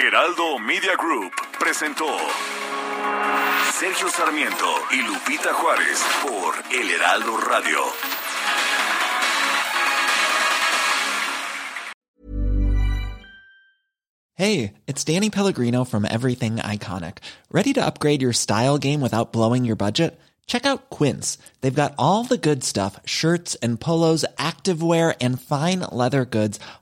S5: Heraldo Media Group presentó Sergio Sarmiento y Lupita Juárez por El Heraldo Radio.
S52: Hey, it's Danny Pellegrino from Everything Iconic. Ready to upgrade your style game without blowing your budget? Check out Quince. They've got all the good stuff shirts and polos, activewear, and fine leather goods,